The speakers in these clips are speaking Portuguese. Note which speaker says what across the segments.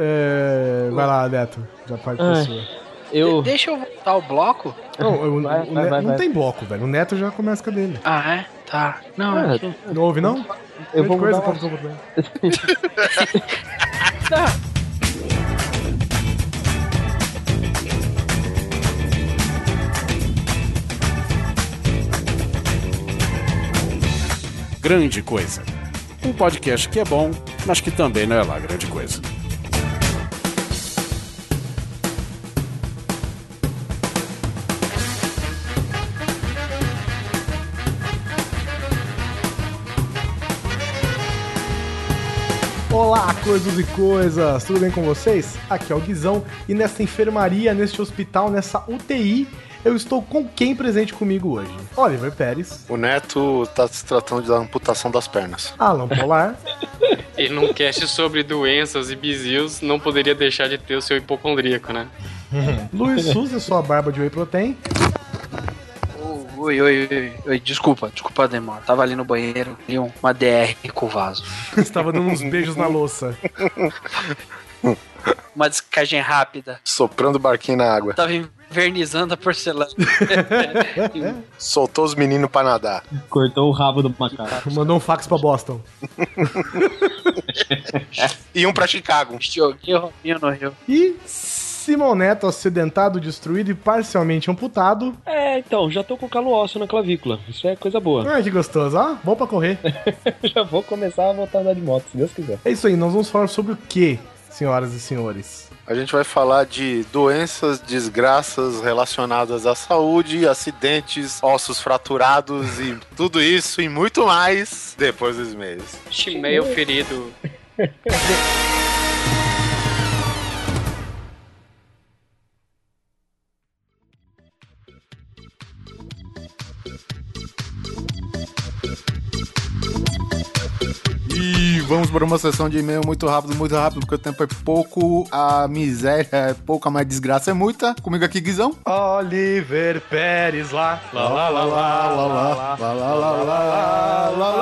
Speaker 1: É, vai lá, Neto. Já pode
Speaker 2: Ai.
Speaker 1: pessoa.
Speaker 2: Eu.
Speaker 3: De- deixa eu voltar o bloco.
Speaker 1: Não, eu-
Speaker 2: Vai,
Speaker 1: o
Speaker 2: vai,
Speaker 1: Ne-
Speaker 2: vai,
Speaker 1: não tem bloco, velho. O Neto já começa com a dele.
Speaker 3: Ah, é? Tá. Não,
Speaker 2: Ah,
Speaker 3: é que-
Speaker 1: Não ouve, não?
Speaker 2: Eu
Speaker 1: Grande
Speaker 2: vou
Speaker 1: coisa,
Speaker 2: mudar uma-
Speaker 1: como-
Speaker 4: Grande Coisa. Um podcast que é bom, mas que também não é lá grande coisa.
Speaker 1: Coisas e coisas! Tudo bem com vocês? Aqui é o Guizão e nessa enfermaria, neste hospital, nessa UTI, eu estou com quem presente comigo hoje? Oliver Pérez,
Speaker 5: O Neto tá se tratando da amputação das pernas.
Speaker 1: Alan Polar,
Speaker 6: E num cast sobre doenças e bizios, não poderia deixar de ter o seu hipocondríaco, né?
Speaker 1: Luiz Souza, sua barba de whey protein,
Speaker 3: Oi, oi, oi, oi, desculpa, desculpa a demora. Tava ali no banheiro, li um- uma DR com o vaso.
Speaker 1: estava dando uns beijos na louça.
Speaker 3: Uma descagem rápida.
Speaker 5: Soprando o barquinho na água.
Speaker 3: Tava invernizando a porcelana.
Speaker 5: Soltou os meninos pra nadar.
Speaker 2: Cortou o rabo do macaco.
Speaker 1: Mandou um fax pra Boston.
Speaker 5: E um pra Chicago.
Speaker 3: Joguei o no rio.
Speaker 1: E Simão Neto, acidentado, destruído e parcialmente amputado.
Speaker 2: É, então, já tô com calo ósseo na clavícula. Isso é coisa boa.
Speaker 1: Ai, que gostoso, ó. Bom pra correr.
Speaker 2: já vou começar a voltar a andar de moto, se Deus quiser.
Speaker 1: É isso aí, nós vamos falar sobre o que, senhoras e senhores?
Speaker 5: A gente vai falar de doenças, desgraças relacionadas à saúde, acidentes, ossos fraturados e tudo isso e muito mais depois dos meses.
Speaker 6: Chimeio ferido.
Speaker 5: E vamos para uma sessão de e-mail muito rápido, muito rápido, porque o tempo é pouco, a miséria é pouca, mas a desgraça é muita. Comigo aqui, Guizão.
Speaker 1: Oliver Pérez lá. Lá, lá, lá, lá, lá, lá, lá, lá, lá, lá, lá,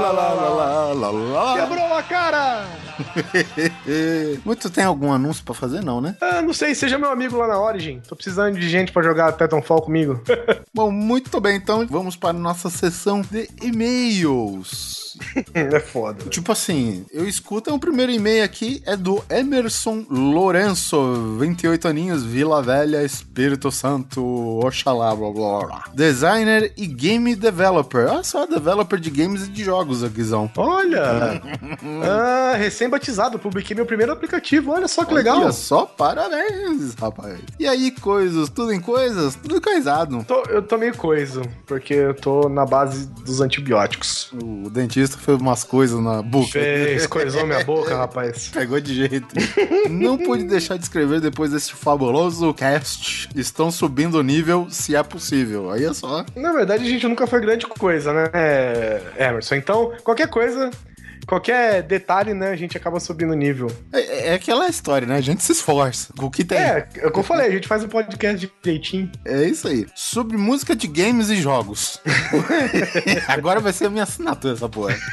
Speaker 1: lá, lá, lá, lá. Quebrou a cara!
Speaker 5: Muito tem algum anúncio pra fazer, não, né?
Speaker 1: Ah, não sei, seja meu amigo lá na Origin. Tô precisando de gente pra jogar Titanfall comigo.
Speaker 5: Bom, muito bem, então vamos para a nossa sessão de e-mails.
Speaker 1: é foda.
Speaker 5: Tipo assim, eu escuto, o primeiro e-mail aqui é do Emerson Lourenço, 28 aninhos, Vila Velha, Espírito Santo, Oxalá, blá blá blá. Designer e game developer. Olha só, developer de games e de jogos, Guizão.
Speaker 1: Olha! ah, recém-batizado, publiquei meu primeiro aplicativo. Olha só que legal.
Speaker 5: Olha só, parabéns, rapaz. E aí, coisas, tudo em coisas? Tudo coisado.
Speaker 1: Tô- eu tô meio coiso, porque eu tô na base dos antibióticos.
Speaker 5: O dentista fez umas coisas na boca.
Speaker 1: Fez, coisou minha boca, rapaz.
Speaker 5: Pegou de jeito. Não pude deixar de escrever depois desse fabuloso cast. Estão subindo o nível, se é possível. Aí é só.
Speaker 1: Na verdade, a gente nunca foi grande coisa, né, Emerson? Então, qualquer coisa, qualquer detalhe, né, a gente acaba subindo o nível.
Speaker 5: É, é aquela história, né? A gente se esforça. com O que tem.
Speaker 1: É, é o que eu falei, a gente faz um podcast direitinho.
Speaker 5: É isso aí. Sobre música de games e jogos. Agora vai ser a minha assinatura essa porra.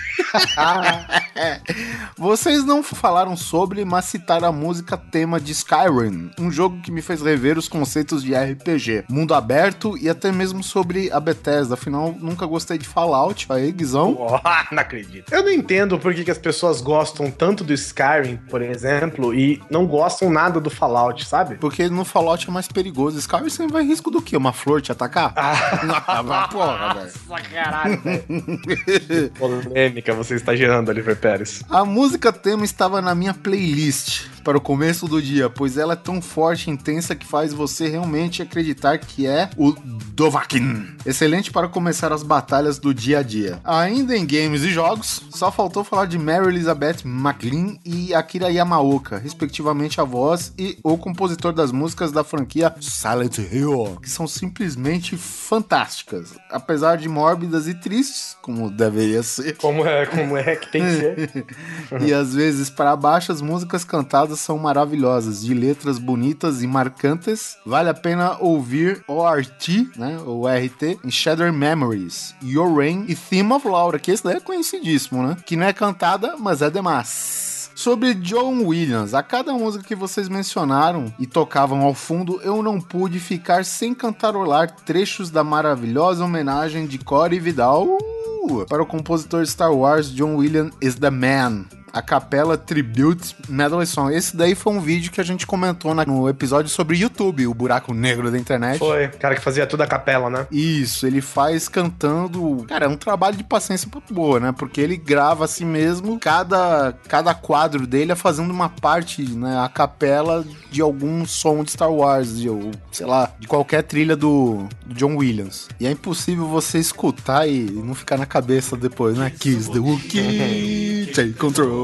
Speaker 5: Vocês não falaram sobre, mas citaram a música tema de Skyrim, um jogo que me fez rever os conceitos de RPG, mundo aberto e até mesmo sobre a Bethesda. Afinal, nunca gostei de Fallout. Aí, Guizão.
Speaker 1: Oh, não acredito. Eu não entendo por que, que as pessoas gostam tanto do Skyrim, por exemplo, e não gostam nada do Fallout, sabe?
Speaker 5: Porque no Fallout é mais perigoso. Skyrim você vai risco do quê? Uma flor te atacar? Ah, mas porra, velho.
Speaker 1: Nossa, caralho, velho. Polêmica você está gerando, Oliver Pérez.
Speaker 5: A música tema estava na minha playlist para o começo do dia, pois ela é tão forte e intensa que faz você realmente acreditar que é o Dovahkiin. Excelente para começar as batalhas do dia a dia. Ainda em games e jogos, só faltou falar de Mary Elizabeth McLean e Akira Yamaoka, respectivamente a voz e o compositor das músicas da franquia Silent Hill, que são simplesmente fantásticas, apesar de mórbidas e tristes, como deveria ser.
Speaker 1: Como é, como é que tem que ser?
Speaker 5: E às vezes para baixo as músicas cantadas são maravilhosas, de letras bonitas e marcantes. Vale a pena ouvir ORT, né, o RT, em Shadow Memories, Your Rain e Theme of Laura, que esse daí é conhecidíssimo, né? Que não é cantada, mas é demais. sobre John Williams. A cada música que vocês mencionaram e tocavam ao fundo, eu não pude ficar sem cantarolar trechos da maravilhosa homenagem de Corey Vidal uh, para o compositor Star Wars John Williams is the Man a Capela Tribute Medley Song. Esse daí foi um vídeo que a gente comentou na- no episódio sobre YouTube, o buraco negro da internet.
Speaker 1: Foi, cara que fazia tudo a capela, né?
Speaker 5: Isso, ele faz cantando. Cara, é um trabalho de paciência muito boa, né? Porque ele grava assim mesmo, cada, cada quadro dele é fazendo uma parte, né? A capela de algum som de Star Wars, de, ou, sei lá, de qualquer trilha do, do John Williams. E é impossível você escutar e não ficar na cabeça depois, né? Kiss the Wookiee, take control,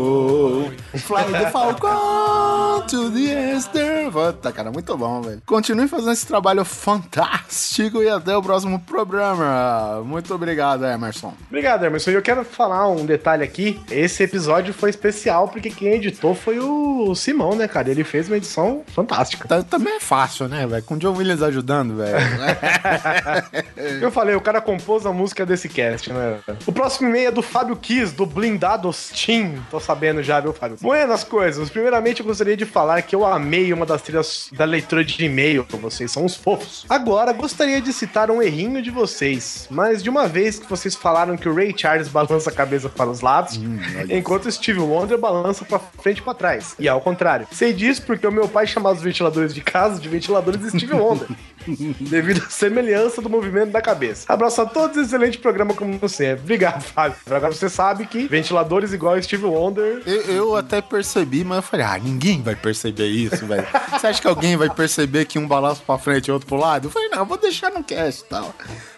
Speaker 5: fly the Falcon to the Easter. Puta, cara, muito bom, velho. Continue fazendo esse trabalho fantástico e até o próximo programa. Muito obrigado, Emerson.
Speaker 1: Obrigado, Emerson. E eu quero falar um detalhe aqui. Esse episódio foi especial porque quem editou foi o Simão, né, cara? Ele fez uma edição fantástica.
Speaker 5: Tá- Também é fácil, né, velho? Com o John Williams ajudando, velho.
Speaker 1: Eu falei, o cara compôs a música desse cast, né? O próximo e-mail é do Fábio Kiss, do Blindados Team. Tô sabendo já, viu, Fábio? Buenas coisas. Primeiramente, eu gostaria de falar que eu amei uma das trilhas da leitura de e-mail. Vocês são uns fofos. Agora, gostaria de citar um errinho de vocês. Mas de uma vez que vocês falaram que o Ray Charles balança a cabeça para os lados, enquanto o Steve Wonder balança pra frente e pra trás. E ao contrário. Sei disso porque o meu pai chamava os ventiladores de casa de ventiladores de Steve Wonder. devido à semelhança do movimento da cabeça. Abraço a todos, excelente programa como sempre. Obrigado, Fábio. Agora você sabe que ventiladores igual Steve Wonder.
Speaker 5: Eu, eu até percebi, mas eu falei, ah, ninguém vai perceber isso, velho. Você acha que alguém vai perceber que um balança pra frente e outro pro lado? Eu falei, não, eu vou deixar no cast e tal.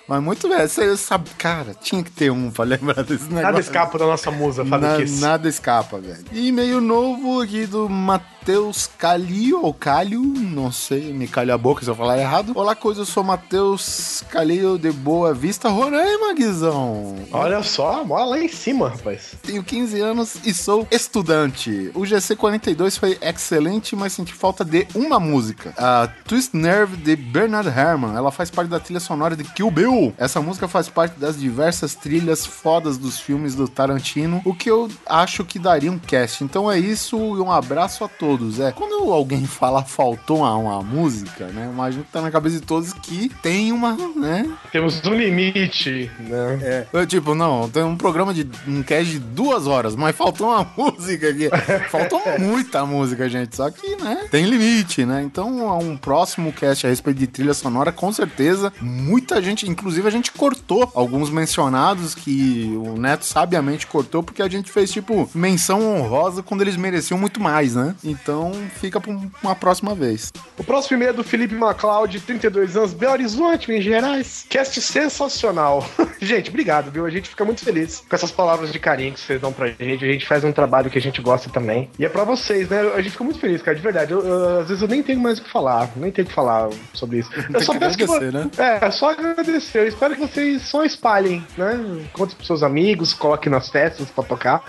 Speaker 5: Mas muito bem, você sabe, cara, tinha que ter um pra lembrar desse negócio.
Speaker 1: Nada escapa da nossa musa, Fábio
Speaker 5: Na-
Speaker 1: Kiss.
Speaker 5: nada escapa, velho. E meio novo aqui do Matheus Calil, ou Calil, não sei, me calha a boca se eu falar errado. Olá, coisa, eu sou Matheus Calil de Boa Vista, Roraima, Guizão.
Speaker 1: Olha só, bola lá em cima, rapaz.
Speaker 5: Tenho 15 anos e sou estudante. O GC42 foi excelente, mas senti falta de uma música. A Twist Nerve de Bernard Herrmann. Ela faz parte da trilha sonora de Kill Bill. Essa música faz parte das diversas trilhas fodas dos filmes do Tarantino, o que eu acho que daria um cast. Então é isso e um abraço a todos. É, quando alguém fala faltou uma, uma música, né? Imagino que tá na cabeça de todos que tem uma, né?
Speaker 1: Temos um limite, né?
Speaker 5: Eu, tipo, não, tem um programa de um cast de duas horas, mas faltou uma música aqui. Faltou muita música, gente. Só que, né, tem limite, né? Então, um próximo cast a respeito de trilha sonora, com certeza, muita gente, inclusive a gente cortou alguns mencionados que o Neto sabiamente cortou, porque a gente fez, tipo, menção honrosa quando eles mereciam muito mais, né? Então, fica pra um- uma próxima vez.
Speaker 1: O próximo e-mail é do Felipe MacLeod, 32 anos, Belo Horizonte, Minas Gerais. Cast sensacional. gente, obrigado, viu? A gente fica muito feliz com essas palavras de carinho que vocês dão pra gente. A gente faz um trabalho que a gente gosta também. E é pra vocês, né? A gente fica muito feliz, cara, de verdade. Eu- eu- às vezes eu nem tenho mais o que falar, nem tenho o que falar sobre isso. Eu só
Speaker 5: que
Speaker 1: peço que
Speaker 5: né?
Speaker 1: É, só agradecer. Eu espero que vocês só espalhem, né? Conte pros seus amigos, coloque nas festas pra tocar.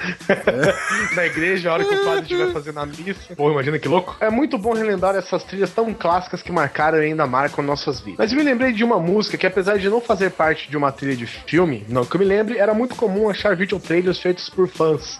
Speaker 1: Na igreja, a hora que o padre estiver fazendo a missa. Pô, imagina que louco. É muito bom relembrar essas trilhas tão clássicas que marcaram e ainda marcam nossas vidas. Mas eu me lembrei de uma música que, apesar de não fazer parte de uma trilha de filme, não que eu me lembre, era muito comum achar video trailers feitos por fãs.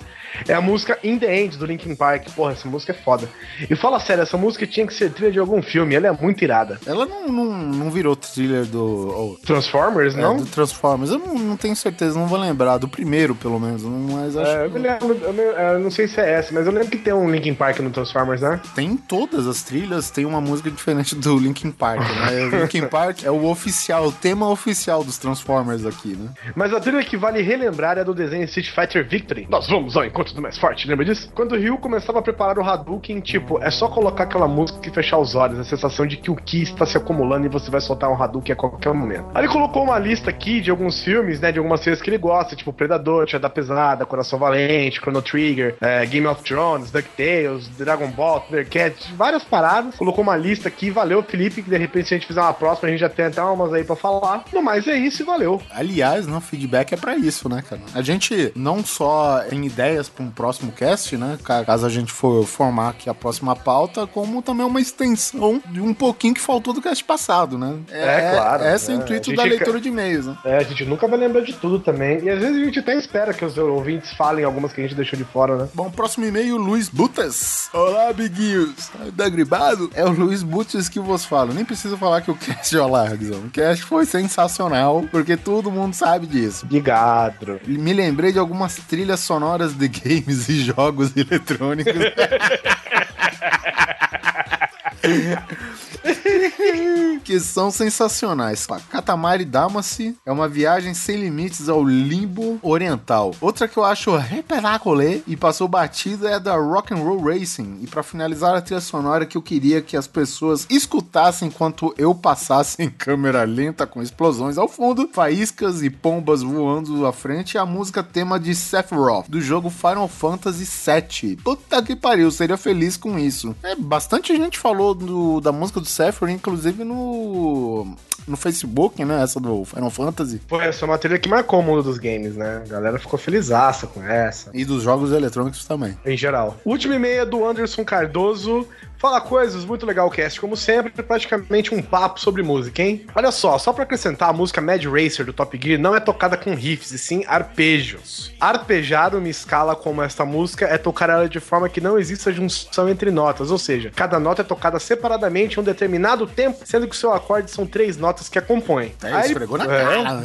Speaker 1: É a música In The End do Linkin Park. Porra, essa música é foda. E fala sério, essa música tinha que ser trilha de algum filme. Ela é muito irada.
Speaker 5: Ela não, não, não virou thriller do.
Speaker 1: Transformers,
Speaker 5: É,
Speaker 1: não?
Speaker 5: do Transformers. Eu não, não tenho certeza, não vou lembrar. Do primeiro, pelo menos. não- Mas acho
Speaker 1: É, eu, lembro, eu, eu não sei se é essa, mas eu lembro que tem um Linkin Park no Transformers, né?
Speaker 5: tem em todas as trilhas, tem uma música diferente do Linkin Park, né? O Linkin Park é o oficial, o tema oficial dos Transformers aqui, né?
Speaker 1: Mas a trilha que vale relembrar é do desenho Street Fighter Victory. Nós vamos ao encontro do mais forte, lembra disso? Quando o Ryu começava a preparar o Hadouken, tipo, é só colocar aquela música e fechar os olhos, a sensação de que o Ki está se acumulando e você vai soltar um Hadouken a qualquer momento. Aí ele colocou uma lista aqui de alguns filmes, né, de algumas séries que ele gosta, tipo Predador, Tia da Pesada, Coração Valente, Chrono Trigger, é, Game of Thrones, DuckTales, Dragon Ball, Thundercats, várias paradas. Colocou uma lista aqui, valeu, Felipe, que de repente se a gente fizer uma próxima, a gente já tem até umas aí pra falar. No mais é isso e valeu.
Speaker 5: Aliás, né, o feedback é pra isso, né, cara? A gente não só tem ideias para um próximo cast, né? Ca- Caso a gente for formar aqui a próxima pauta, como também uma extensão de um pouquinho que faltou do cast passado, né?
Speaker 1: É, claro,
Speaker 5: Esse é o
Speaker 1: né?
Speaker 5: intuito da leitura de e-mails, né?
Speaker 1: É, a gente nunca vai lembrar de tudo também. E às vezes a gente até espera que os ouvintes falem algumas que a gente deixou de fora, né?
Speaker 5: Bom, próximo e-mail, Luiz Butas. Olá, amiguinhos. Tá gribado? É o Luiz Butas que vos falo. Nem preciso falar que o cast, olá, Guizão. O cast foi sensacional, porque todo mundo sabe disso.
Speaker 1: Obrigado.
Speaker 5: Me lembrei de algumas trilhas sonoras de games e jogos eletrônicos. que são sensacionais. Katamari Damacy é uma viagem sem limites ao limbo oriental. Outra que eu acho reperacolê e passou batida é da Rock and Roll Racing. E pra finalizar a trilha sonora que eu queria que as pessoas escutassem enquanto eu passasse em câmera lenta com explosões ao fundo, faíscas e pombas voando à frente, é a música tema de Sephiroth do jogo Final Fantasy VII. Puta que pariu, seria feliz com isso. É, bastante gente falou do- da música do Sephiroth, inclusive no no Facebook, né, essa do Final Fantasy
Speaker 1: Pô, essa é uma trilha que marcou o mundo dos games, né? A galera ficou felizaça com essa.
Speaker 5: e dos jogos eletrônicos também.
Speaker 1: Em geral. Último e-mail é do Anderson Cardoso. Fala coisas, muito legal o cast, como sempre, praticamente um papo sobre música, hein? Olha só, só pra acrescentar, a música Mad Racer do Top Gear não é tocada com riffs, e sim arpejos. Arpejar uma escala como esta música é tocar ela de forma que não exista junção entre notas, ou seja, cada nota é tocada separadamente em um determinado tempo, sendo que o seu acorde são três notas que a compõem.
Speaker 5: É,
Speaker 1: Aí-
Speaker 5: esfregou na
Speaker 1: É,
Speaker 5: cara.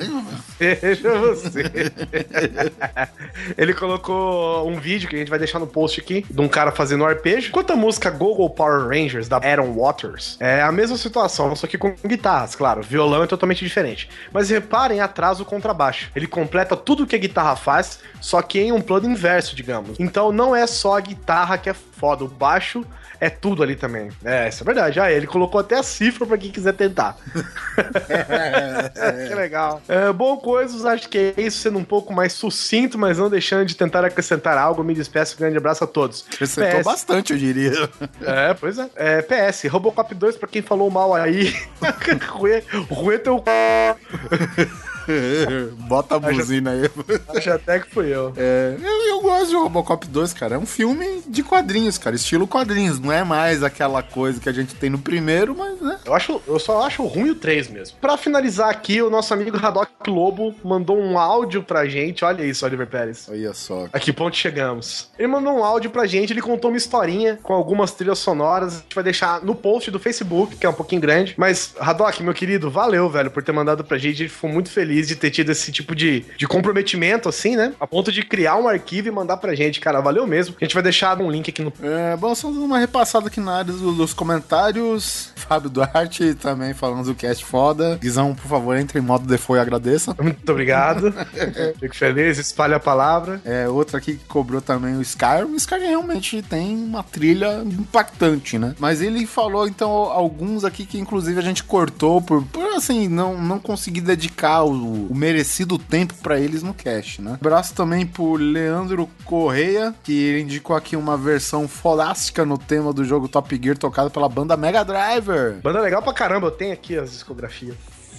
Speaker 1: Veja você. Ele colocou um vídeo que a gente vai deixar no post aqui de um cara fazendo um arpejo. Enquanto a música Google Power Rangers da Aaron Waters é a mesma situação, só que com guitarras, claro. Violão é totalmente diferente. Mas reparem atrás o contrabaixo. Ele completa tudo que a guitarra faz, só que em um plano inverso, digamos. Então não é só a guitarra que é foda, o baixo é tudo ali também. É, isso é verdade. Ah, ele colocou até a cifra pra quem quiser tentar. que legal. É, bom, coisas, acho que é isso, sendo um pouco mais sucinto, mas não deixando de tentar acrescentar algo. Me despeço, grande abraço a todos.
Speaker 5: Acrescentou
Speaker 1: PS.
Speaker 5: bastante, eu diria.
Speaker 1: É, pois é. é. PS, Robocop 2, pra quem falou mal aí. Rue, Rue teu c...
Speaker 5: Bota a buzina aí.
Speaker 1: Acho até que fui eu.
Speaker 5: É, eu, eu gosto de Robocop 2, cara. É um filme de quadrinhos, cara. Estilo quadrinhos. Não é mais aquela coisa que a gente tem no primeiro, mas, né?
Speaker 1: Eu, acho, eu só acho ruim o 3 mesmo. Pra finalizar aqui, o nosso amigo Haddock Lobo mandou um áudio pra gente. Olha isso, Oliver Pérez.
Speaker 5: Olha só.
Speaker 1: A que ponto chegamos? Ele mandou um áudio pra gente, ele contou uma historinha com algumas trilhas sonoras. A gente vai deixar no post do Facebook, que é um pouquinho grande. Mas, Haddock, meu querido, valeu, velho, por ter mandado pra gente. A gente ficou muito feliz de ter tido esse tipo de, de comprometimento, assim, né? A ponto de criar um arquivo e mandar pra gente, cara. Valeu mesmo. A gente vai deixar um link aqui no.
Speaker 5: É, bom, só uma repassada aqui na área do- dos comentários. Fábio Duarte também falando do cast foda. Guizão, por favor, entre em modo default e agradeça.
Speaker 1: Muito obrigado. Fico feliz, espalha a palavra.
Speaker 5: É, outra aqui que cobrou também o Skyrim. O Skyrim realmente tem uma trilha impactante, né? Mas ele falou, então, alguns aqui que inclusive a gente cortou por, por assim, não, não conseguir dedicar o, o merecido tempo pra eles no cast, né? Abraço também pro Leandro Correia, que indicou aqui uma versão fodástica no tema do jogo Top Gear tocada pela banda Mega Driver,
Speaker 1: Banda legal pra caramba, eu tenho aqui as discografias.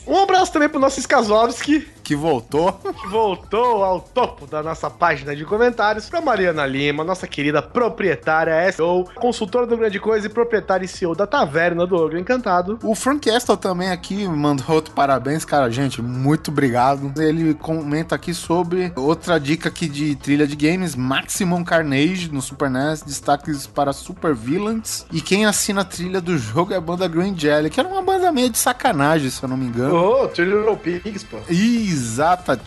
Speaker 1: Um abraço também pro nosso Skazovski,
Speaker 5: que voltou.
Speaker 1: que voltou ao topo da nossa página de comentários, pra Mariana Lima, nossa querida proprietária SEO, consultora do Grande Coisa e proprietária e CEO da Taverna do Ogro Encantado.
Speaker 5: O Frank Estel também aqui mandou outro parabéns, cara, gente, muito obrigado. Ele comenta aqui sobre outra dica aqui de trilha de games, Maximum Carnage no Super NES, destaques para Super Villains. E quem assina a trilha do jogo é a banda Green Jelly, que era uma banda meio de sacanagem, se eu não me engano.
Speaker 1: Ô, Three Little Pigs, pô.
Speaker 5: Exata.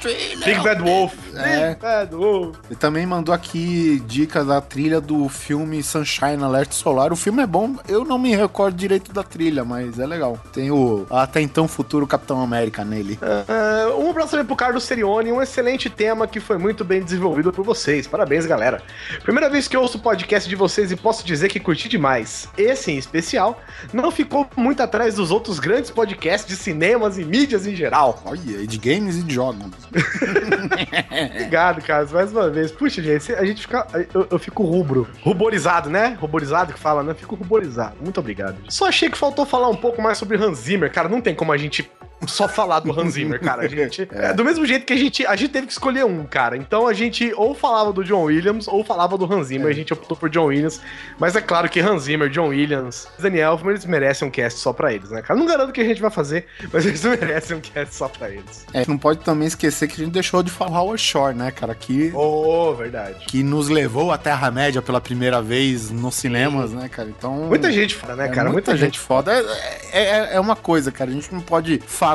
Speaker 1: Big Bad Wolf.
Speaker 5: É.
Speaker 1: Big Bad Wolf.
Speaker 5: Ele também mandou aqui dicas da trilha do filme Sunshine Alert Solar. O filme é bom, eu não me recordo direito da trilha, mas é legal. Tem o até então futuro Capitão América nele.
Speaker 1: Ah, um abraço também pro Carlos Serioni, um excelente tema que foi muito bem desenvolvido por vocês. Parabéns, galera. Primeira vez que eu ouço o podcast de vocês e posso dizer que curti demais. Esse, em especial, não ficou muito atrás dos outros grandes podcasts de cinemas e mídias em geral.
Speaker 5: Olha, e de games e de jogos.
Speaker 1: Obrigado, Carlos, mais uma vez. Puxa, gente, a gente fica. Eu, eu fico rubro. Ruborizado, né? Ruborizado que fala, né? Fico ruborizado. Muito obrigado. Só achei que faltou falar um pouco mais sobre Hans Zimmer. Cara, não tem como a gente só falar do Hans Zimmer, cara. A gente, é. do mesmo jeito que a gente, a gente teve que escolher um, cara. Então a gente ou falava do John Williams ou falava do Hans Zimmer. É. A gente optou por John Williams. Mas é claro que Hans Zimmer, John Williams, Daniel Elfman, eles merecem um cast só pra eles, né, cara? Não garanto que a gente vai fazer, mas eles merecem um cast só pra eles.
Speaker 5: É, não pode também esquecer que a gente deixou de falar Howard Shore, né, cara? Que,
Speaker 1: oh, verdade.
Speaker 5: Que nos levou à Terra-média pela primeira vez nos cinemas, Sim. né, cara? Então.
Speaker 1: Muita gente foda, né, é, cara?
Speaker 5: Muita, muita gente, gente foda. É, é, é, uma coisa, cara. A gente não pode falar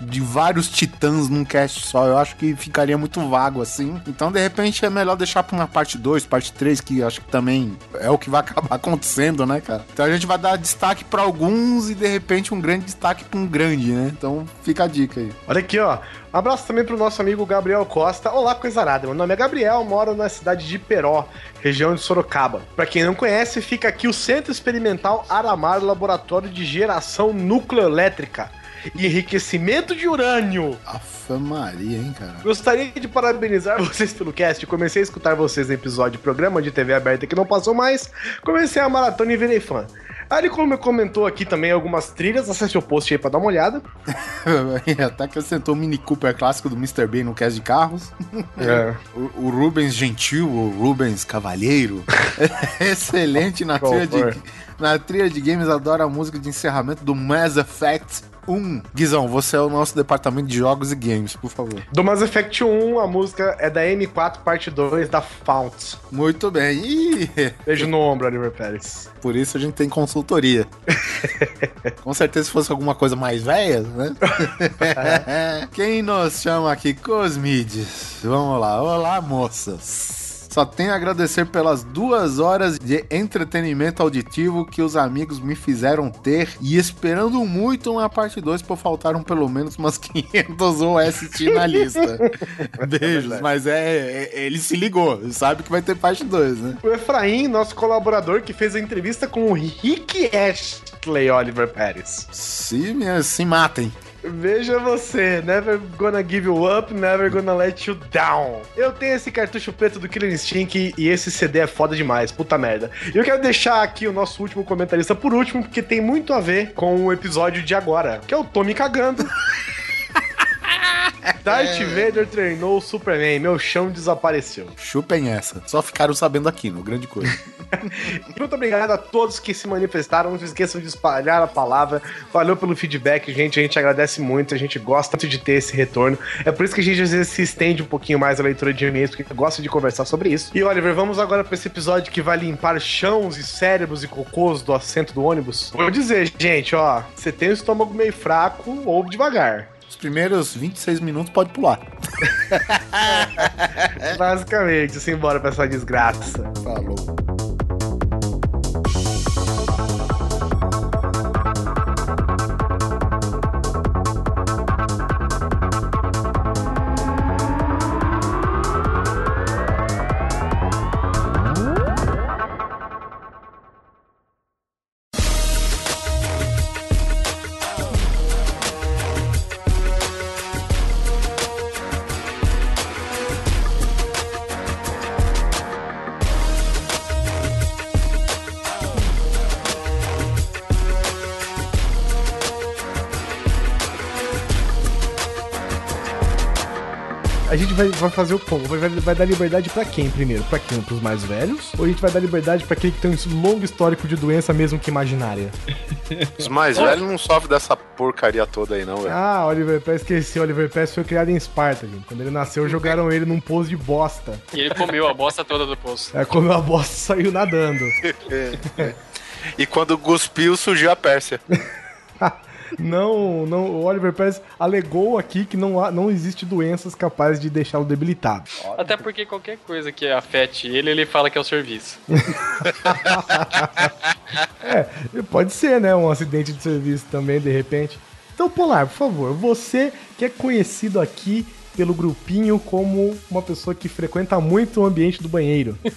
Speaker 5: de vários titãs num cast só. Eu acho que ficaria muito vago assim. Então, de repente, é melhor deixar pra uma parte 2, parte 3, que acho que também é o que vai acabar acontecendo, né, cara? Então a gente vai dar destaque para alguns e de repente um grande destaque pra um grande, né? Então fica a dica aí.
Speaker 1: Olha aqui, ó. Abraço também pro nosso amigo Gabriel Costa. Olá, coisa arada. Meu nome é Gabriel, moro na cidade de Peró, região de Sorocaba. Para quem não conhece, fica aqui o Centro Experimental Aramar Laboratório de Geração Nucleoelétrica e enriquecimento de urânio.
Speaker 5: Afa Maria, hein, cara?
Speaker 1: Gostaria de parabenizar vocês pelo cast. Comecei a escutar vocês no episódio programa de TV aberta que não passou mais. Comecei a maratona e virei fã. Aí ele comentou aqui também algumas trilhas, acesse o post aí pra dar uma olhada.
Speaker 5: Até que acrescentou o Mini Cooper clássico do Mr. Bean no cast de carros. É. O, o, Rubens Gentil, o Rubens Cavalheiro. Excelente na trilha, de, na trilha de games, adora a música de encerramento do Mass Effect 1. Guizão, você é o nosso departamento de jogos e games, por favor.
Speaker 1: Do Mass Effect 1, a música é da M4 parte 2 da Fount.
Speaker 5: Muito bem. Ih.
Speaker 1: Beijo no ombro, Oliver Pérez.
Speaker 5: Por isso a gente tem consultoria. Com certeza se fosse alguma coisa mais velha, né? Quem nos chama aqui? Cosmides. Vamos lá. Olá, moças. Só tenho a agradecer pelas duas horas de entretenimento auditivo que os amigos me fizeram ter e esperando muito uma parte 2 por faltaram pelo menos umas 500 OST na lista. Beijos, é mas é, é, ele se ligou, sabe que vai ter parte 2, né?
Speaker 1: O Efraim, nosso colaborador, que fez a entrevista com o Rick Ashley Oliver Pérez.
Speaker 5: Se, se matem.
Speaker 1: Veja você, never gonna give you up, never gonna let you down. Eu tenho esse cartucho preto do Killer Instinct e esse CD é foda demais, puta merda. E eu quero deixar aqui o nosso último comentarista por último, porque tem muito a ver com o episódio de agora, que é o Tommy cagando. Darth é. Vader treinou o Superman, meu chão desapareceu.
Speaker 5: Chupem essa. Só ficaram sabendo aqui, no grande coisa.
Speaker 1: Muito obrigado a todos que se manifestaram. Não se esqueçam de espalhar a palavra. Valeu pelo feedback, gente. A gente agradece muito. A gente gosta muito de ter esse retorno. É por isso que a gente às vezes se estende um pouquinho mais a leitura de e-mails, porque gosta de conversar sobre isso. E Oliver, vamos agora para esse episódio que vai limpar chãos e cérebros e cocôs do assento do ônibus. Vou dizer, gente, ó, você tem o estômago meio fraco ou devagar.
Speaker 5: Os primeiros 26 minutos pode pular.
Speaker 1: Basicamente, simbora pra essa desgraça.
Speaker 5: Falou.
Speaker 1: Vai, vai fazer o como? Vai, vai dar liberdade para quem primeiro? Para quem? Pros mais velhos? Ou a gente vai dar liberdade para aquele que tem um longo histórico de doença, mesmo que imaginária?
Speaker 7: Os mais velhos não sofrem dessa porcaria toda aí, não, velho.
Speaker 1: Ah, Oliver Pérez, esqueci. Oliver Pérez foi criado em Esparta, gente. Quando ele nasceu, jogaram ele num poço de bosta.
Speaker 6: E ele comeu a bosta toda do poço.
Speaker 1: É, comeu a bosta e saiu nadando.
Speaker 7: e quando cuspiu, surgiu a Pérsia.
Speaker 1: não, não, o Oliver Pérez alegou aqui que não, há, não existe doenças capazes de deixá-lo debilitado.
Speaker 6: Até porque qualquer coisa que afete ele, ele fala que é o serviço.
Speaker 1: é, pode ser, né? Um acidente de serviço também, de repente. Então, Polar, por favor, você que é conhecido aqui pelo grupinho como uma pessoa que frequenta muito o ambiente do banheiro.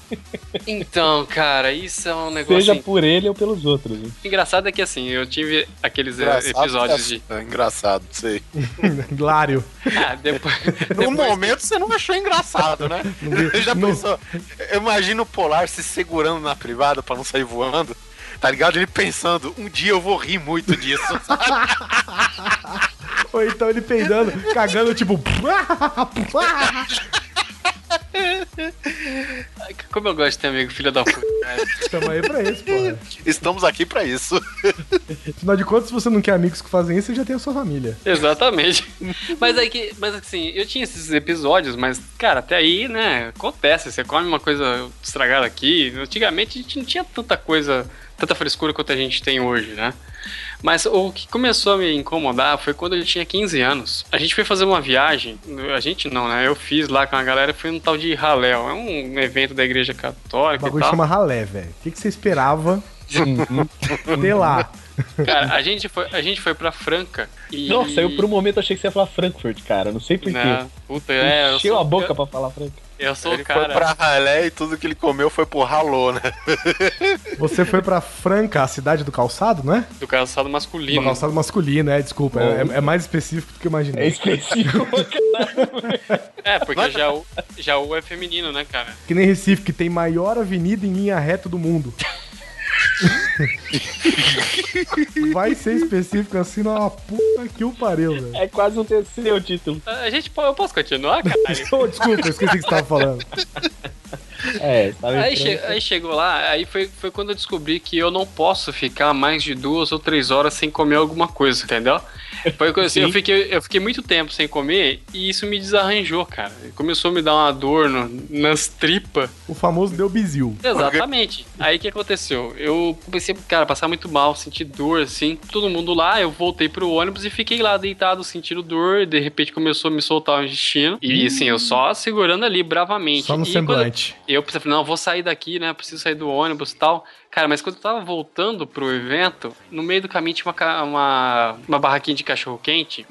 Speaker 6: Então, cara, isso é um negócio.
Speaker 1: Seja por ele ou pelos outros. Hein?
Speaker 6: Engraçado é que assim, eu tive aqueles eh, engraçado episódios é... de.
Speaker 7: É engraçado, sei.
Speaker 1: Hilário.
Speaker 6: Ah, depois.
Speaker 7: no momento você não achou engraçado, né? Você já pensou? Imagina o Polar se segurando na privada para não sair voando. Tá ligado? Ele pensando, um dia eu vou rir muito disso.
Speaker 1: Ou então ele peidando, cagando, tipo.
Speaker 6: Como eu gosto de ter amigo filho da puta. cara.
Speaker 1: Tamo aí pra isso, porra.
Speaker 5: Estamos aqui pra isso.
Speaker 1: Afinal de contas, se você não quer amigos que fazem isso, você já tem a sua família.
Speaker 6: Exatamente. Mas aí que. Mas assim, eu tinha esses episódios, mas, cara, até aí, né, acontece. Você come uma coisa estragada aqui. Antigamente a gente não tinha tanta coisa, tanta frescura quanto a gente tem hoje, né? Mas o que começou a me incomodar foi quando eu tinha 15 anos. A gente foi fazer uma viagem. A gente não, né? Eu fiz lá com a galera, foi um tal de Raléu. É um evento da igreja
Speaker 1: O
Speaker 6: católica e
Speaker 1: bagulho
Speaker 6: tal.
Speaker 1: chama ralé, velho. O que, que você esperava ter lá?
Speaker 6: Cara, a gente foi, a gente foi pra Franca e.
Speaker 2: Nossa, eu por um momento achei que você ia falar Frankfurt, cara. Não sei porquê.
Speaker 6: Puta, é, eu
Speaker 2: Encheu
Speaker 6: sou,
Speaker 2: a boca
Speaker 6: eu,
Speaker 2: pra falar Franca.
Speaker 6: Eu sou
Speaker 5: Ele
Speaker 6: o cara.
Speaker 5: foi pra ralé e tudo que ele comeu foi pro ralô, né?
Speaker 1: Você foi pra Franca, a cidade do calçado, não é?
Speaker 6: Do calçado
Speaker 1: Do
Speaker 6: masculino.
Speaker 1: calçado masculino, é, desculpa. É, é mais específico do que eu
Speaker 2: É
Speaker 1: imaginei.
Speaker 2: específico pra caralho.
Speaker 6: É, porque já o, já o é feminino, né, cara?
Speaker 1: Que nem Recife, que tem maior avenida em linha reta do mundo. Vai ser específico assim, na puta que o pariu, velho.
Speaker 2: É quase um terceiro título.
Speaker 6: A gente, eu posso continuar, cara?
Speaker 1: Desculpa, eu esqueci o que você tava falando.
Speaker 2: É,
Speaker 6: Aí, che- aí chegou lá, aí foi, foi quando eu descobri que eu não posso ficar mais de duas ou três horas sem comer alguma coisa, entendeu? Foi assim, eu fiquei, eu fiquei muito tempo sem comer e isso me desarranjou, cara. Começou a me dar uma dor no- nas tripas.
Speaker 1: O famoso deu bizil.
Speaker 6: Exatamente. Aí o que aconteceu? Eu comecei, cara, a passar muito mal, sentir dor, assim. Todo mundo lá, eu voltei pro ônibus e fiquei lá deitado, sentindo dor. De repente começou a me soltar o intestino. E assim, eu só segurando ali bravamente.
Speaker 1: Só no
Speaker 6: e quando-
Speaker 1: semblante.
Speaker 6: eu pensei, não, vou sair daqui, né? Preciso sair do ônibus e tal. Cara, mas quando eu tava voltando pro evento, no meio do caminho tinha uma, uma, uma barraquinha de cachorro quente.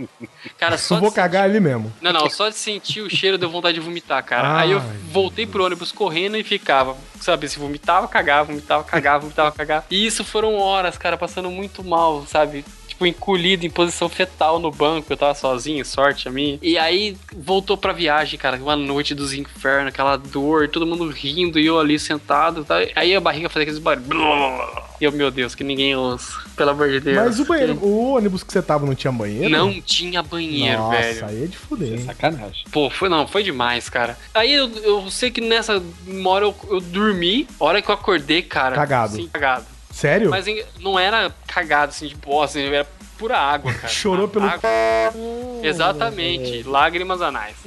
Speaker 6: Cara, só
Speaker 1: Só vou
Speaker 6: de
Speaker 1: cagar ali mesmo.
Speaker 6: não, não, só de sentir o cheiro deu vontade de vomitar, cara.
Speaker 1: Ai.
Speaker 6: Aí eu voltei pro ônibus correndo e ficava, sabe, se vomitava, cagava, vomitava, cagava, vomitava, cagava. E isso foram horas, cara, passando muito mal, sabe? Tipo, encolhido em posição fetal no banco, eu tava sozinho, sorte a minha. E aí voltou pra viagem, cara, uma noite dos infernos, aquela dor, todo mundo rindo e eu ali sentado. Tá? Aí a barriga fazia aqueles barulhos. E eu, meu Deus, que ninguém ouça. Pelo amor de Deus.
Speaker 1: Mas o banheiro, o ônibus que você tava não tinha banheiro?
Speaker 6: Não tinha banheiro,
Speaker 1: Nossa,
Speaker 6: velho.
Speaker 1: aí é de fuder, hein?
Speaker 2: Sacanagem.
Speaker 6: Pô, foi não, foi demais, cara. Aí eu, eu sei que nessa hora eu, eu dormi, a hora que eu acordei, cara.
Speaker 1: Cagado.
Speaker 6: Sim, cagado.
Speaker 1: Sério?
Speaker 6: Mas não era cagado assim de bosta, assim, era pura água, cara.
Speaker 1: Chorou pelo
Speaker 6: Água. Exatamente, lágrimas anais.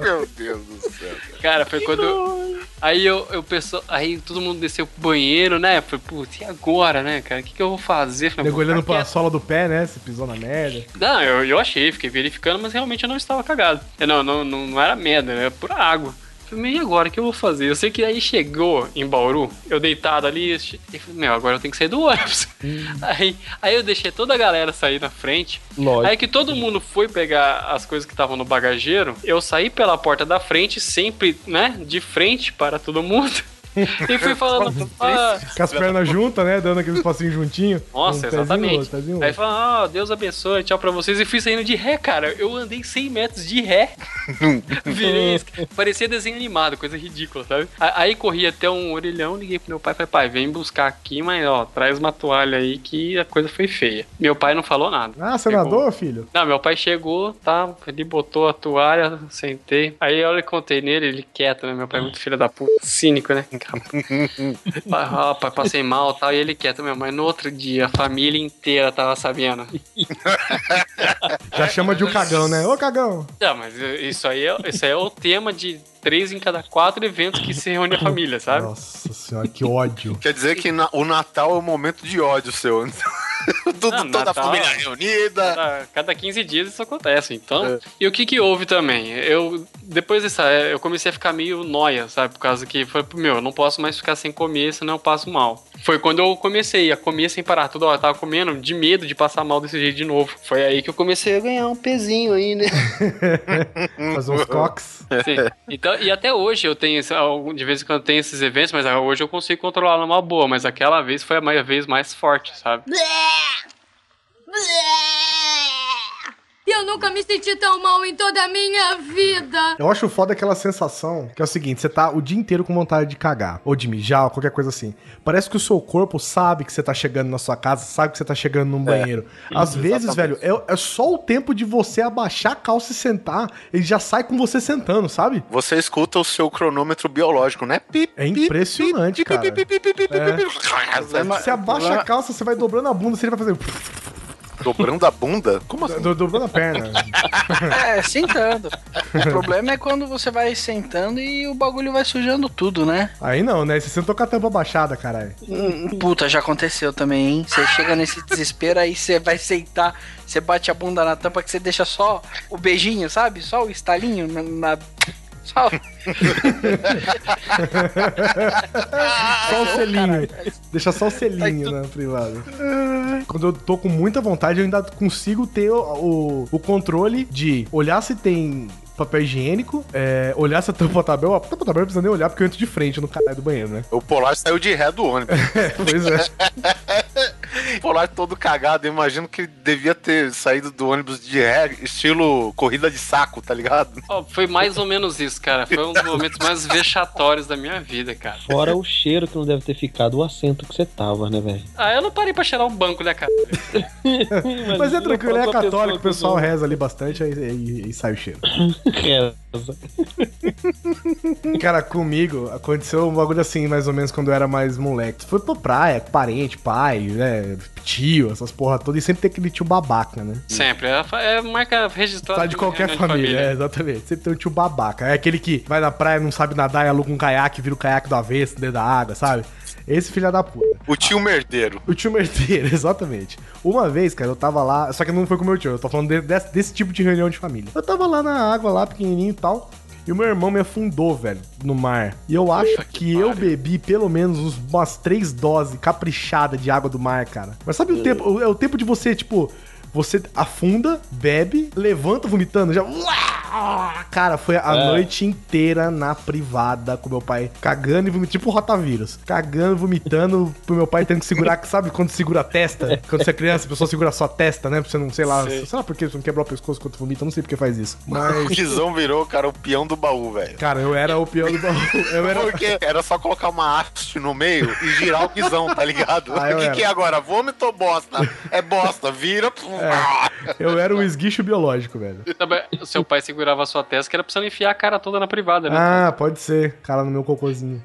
Speaker 5: Meu Deus do céu.
Speaker 6: Cara, foi quando. Aí eu, eu pensou, aí todo mundo desceu pro banheiro, né? Falei, putz, e agora, né, cara? O que, que eu vou fazer? Falei,
Speaker 1: Nego
Speaker 6: vou
Speaker 1: olhando
Speaker 6: ficar
Speaker 1: pra
Speaker 6: quieto.
Speaker 1: sola do pé, né? Você pisou na merda.
Speaker 6: Não, eu, eu achei, fiquei verificando, mas realmente eu não estava cagado. Eu Não, não, não, não era merda, era pura água. Falei, e agora, o que eu vou fazer? Eu sei que aí chegou em Bauru, eu deitado ali, e falei, meu, agora eu tenho que sair do ônibus. Aí, aí eu deixei toda a galera sair na frente.
Speaker 2: Lógico.
Speaker 6: Aí que todo mundo foi pegar as coisas que estavam no bagageiro, eu saí pela porta da frente, sempre, né, de frente para todo mundo. E fui falando, ah,
Speaker 1: Com as pernas juntas, né? Dando aqueles passinhos juntinho.
Speaker 6: nossa,
Speaker 1: Um
Speaker 6: exatamente.
Speaker 1: outro, pezinho no
Speaker 6: Aí
Speaker 1: outro.
Speaker 6: falando, ó, Deus abençoe, tchau pra vocês. E fui saindo de ré, cara. Eu andei 100 metros de ré. Virei, isso. parecia desenho animado, coisa ridícula, sabe? Aí corri até um orelhão, liguei pro meu pai e falei, pai, vem buscar aqui, mas ó, traz uma toalha aí que a coisa foi feia. Meu pai não falou nada.
Speaker 1: Ah, você
Speaker 6: Chegou.
Speaker 1: nadou, filho?
Speaker 6: Não, meu pai chegou, tá? Ele botou a toalha, sentei. Aí eu contei nele, ele quieto, né? Meu pai é muito filho da puta, cínico, né? Pai, passei mal e tal. E ele quieto mesmo. Mas no outro dia, a família inteira tava sabendo.
Speaker 1: Já chama de o cagão, né? Ô, cagão!
Speaker 6: Não, mas isso aí é, isso aí é o tema de três em cada quatro eventos que se reúne a família, sabe?
Speaker 1: Nossa senhora, que ódio.
Speaker 5: Quer dizer que na- o Natal é o momento de ódio seu. Tudo,
Speaker 6: Não,
Speaker 5: toda
Speaker 6: Natal-
Speaker 5: a família reunida.
Speaker 6: Cada, cada 15 dias isso acontece, então. E o que que houve também? Eu, depois dessa, eu comecei a ficar meio noia, sabe? Por causa que foi, meu, eu não posso mais ficar sem comer, senão eu passo mal. Foi quando eu comecei a comer sem parar. Toda hora eu tava comendo de medo de passar mal desse jeito de novo. Foi aí que eu comecei a ganhar um pezinho aí, né?
Speaker 1: Fazer uns cox.
Speaker 6: Sim. Então, e até hoje eu tenho, de vez em quando tem esses eventos, mas hoje eu consigo controlar numa boa. Mas aquela vez foi a vez mais forte, sabe?
Speaker 8: Eu nunca me senti tão mal em toda a minha vida.
Speaker 1: Eu acho foda aquela sensação que é o seguinte: você tá o dia inteiro com vontade de cagar, ou de mijar, ou qualquer coisa assim. Parece que o seu corpo sabe que você tá chegando na sua casa, sabe que você tá chegando num banheiro. Às vezes, velho, é, é só o tempo de você abaixar a calça e sentar, ele já sai com você sentando, sabe?
Speaker 5: Você escuta o seu cronômetro biológico, né? Pip,
Speaker 1: É impressionante, cara.
Speaker 5: pip, pip, pip, pip,
Speaker 1: É.
Speaker 5: pip.
Speaker 1: Você abaixa a calça, você vai dobrando a bunda, você vai fazendo.
Speaker 5: Dobrando a bunda? Como assim?
Speaker 1: do- dobrando a perna.
Speaker 3: É, sentando. O problema é quando você vai sentando e o bagulho vai sujando tudo, né?
Speaker 1: Aí não, né? Você sentou com a tampa baixada, caralho.
Speaker 3: Hum, Puta, já aconteceu também, hein? Você chega nesse desespero, aí você vai sentar, você bate a bunda na tampa que você deixa só o beijinho, sabe? Só o estalinho na. na- Só.
Speaker 1: Só o selinho. Deixa só o selinho na privada. Quando eu tô com muita vontade, eu ainda consigo ter o, o, o controle de olhar se tem papel higiênico, é, olhar se a tampa tá bem. A tampa tá bem, não precisa nem olhar porque eu entro de frente no caralho do banheiro, né?
Speaker 5: O Polar saiu de ré do ônibus.
Speaker 1: pois é.
Speaker 5: O Polar todo cagado. Eu imagino que devia ter saído do ônibus de ré, estilo corrida de saco, tá ligado?
Speaker 6: Ó, foi mais ou menos isso, cara. Foi um dos momentos mais vexatórios da minha vida, cara.
Speaker 2: Fora o cheiro que não deve ter ficado, o assento que você tava, né, velho?
Speaker 6: Ah, eu não parei pra cheirar o banco, né, cara?
Speaker 1: Mas é tranquilo, ele é católico, o
Speaker 2: pessoa
Speaker 1: pessoal reza ali bastante aí, aí- aí sai o cheiro.
Speaker 2: Reza.
Speaker 1: Cara, comigo aconteceu um bagulho assim, mais ou menos, quando eu era mais moleque. Foi pra praia, com parente, pai, né? Tio, essas porra todas, e sempre tem aquele tio babaca, né?
Speaker 6: Sempre. É, é marca registrada.
Speaker 1: Tá de qualquer
Speaker 6: reunião
Speaker 1: família, é, exatamente. Sempre tem um tio babaca. É aquele que vai na praia, não sabe nadar e aluga um caiaque, vira o caiaque do avesso dentro da água, sabe? Esse filho da puta.
Speaker 5: O tio merdeiro.
Speaker 1: O tio merdeiro, exatamente. Uma vez, cara, eu tava lá, só que não foi com o meu tio, eu tô falando de- desse, desse tipo de reunião de família. Eu tava lá na água, lá, pequenininho e tal. E o meu irmão me afundou, velho, no mar. E eu acho que, eu bebi pelo menos uns- umas três doses caprichadas de água do mar, cara. Mas sabe o tempo? É o tempo de você, tipo, você afunda, bebe, levanta vomitando, já. Cara, foi a
Speaker 2: É.
Speaker 1: noite inteira na privada com meu pai cagando e vomitando, tipo rotavírus. Cagando, vomitando, pro meu pai tendo que segurar, sabe quando segura a testa? Quando você é criança, a pessoa segura a sua testa, né? Pra você não, sei lá,
Speaker 5: Sei.
Speaker 1: sei lá por que você não quebrar o pescoço quando vomita, eu não sei por que faz isso.
Speaker 5: O
Speaker 1: Mas,
Speaker 5: Guizão virou, cara, o peão do baú, velho.
Speaker 1: cara, eu era o pior do baú. Eu era.
Speaker 5: Porque era só colocar uma haste no meio e girar o guizão, tá ligado?
Speaker 1: Ah,
Speaker 5: o que,
Speaker 1: era.
Speaker 5: que é agora? Vômito ou bosta? É bosta, vira.
Speaker 1: Eu era um esguicho biológico, velho.
Speaker 6: O seu pai segurava a sua testa que era pra você não enfiar a cara toda na privada, né?
Speaker 1: Ah, pode ser. Cara, no meu cocôzinho.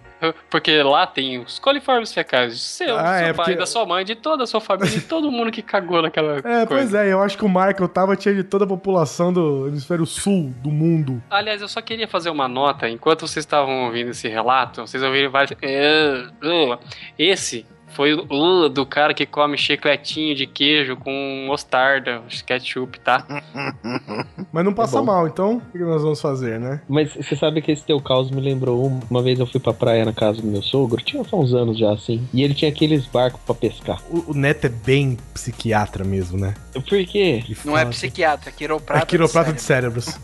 Speaker 6: Porque lá tem os coliformes fecais seu,
Speaker 1: Ah,
Speaker 6: do seu
Speaker 1: é,
Speaker 6: pai,
Speaker 1: porque-
Speaker 6: da sua mãe, de toda a sua família, de todo mundo que cagou naquela
Speaker 1: É,
Speaker 6: coisa.
Speaker 1: pois é, eu acho que o eu tava tinha de toda a população do hemisfério sul do mundo.
Speaker 6: Aliás, eu só queria fazer uma nota. Enquanto vocês estavam ouvindo esse relato, vocês ouviram vários. "Ah, ah". Esse foi o do cara que come chicletinho de queijo com mostarda, ketchup, tá?
Speaker 1: Mas não passa
Speaker 2: bom.
Speaker 1: mal, então o que nós vamos fazer, né?
Speaker 2: Mas você sabe que esse teu caos me lembrou uma, uma vez eu fui pra praia na casa do meu sogro, tinha só uns anos já assim, e ele tinha aqueles barcos pra pescar.
Speaker 1: O, o Neto é bem psiquiatra mesmo, né?
Speaker 2: Por quê?
Speaker 1: Ele
Speaker 3: Não é psiquiatra, é quiroprata.
Speaker 1: É quiroprata de cérebros.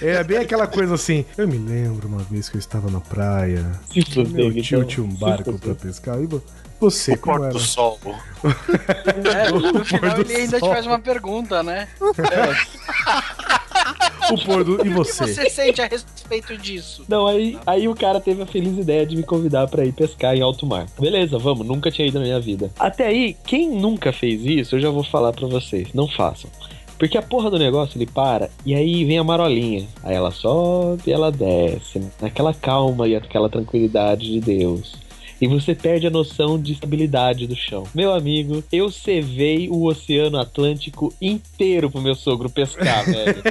Speaker 1: é... é bem aquela coisa assim. Eu me lembro uma vez que eu estava na praia.
Speaker 2: Se
Speaker 1: Meu tio
Speaker 2: então.
Speaker 1: tinha um barco
Speaker 2: fuder.
Speaker 1: pra pescar. E vo- você,
Speaker 5: O
Speaker 1: como era?
Speaker 5: do sol.
Speaker 3: É, no final
Speaker 1: pôr do
Speaker 3: ele ainda te faz uma pergunta, né?
Speaker 1: O pôr do... E
Speaker 3: O que
Speaker 1: você?
Speaker 3: você sente a respeito disso?
Speaker 2: Não, aí, aí o cara teve a feliz ideia de me convidar pra ir pescar em alto mar. Beleza, vamos, nunca tinha ido na minha vida. Até aí, quem nunca fez isso, eu já vou falar pra vocês, não façam. Porque a porra do negócio ele para e aí vem a marolinha. Aí ela sobe e ela desce, naquela calma e aquela tranquilidade de Deus. E você perde a noção de estabilidade do chão. Meu amigo, eu cevei o Oceano Atlântico inteiro pro meu sogro pescar, velho.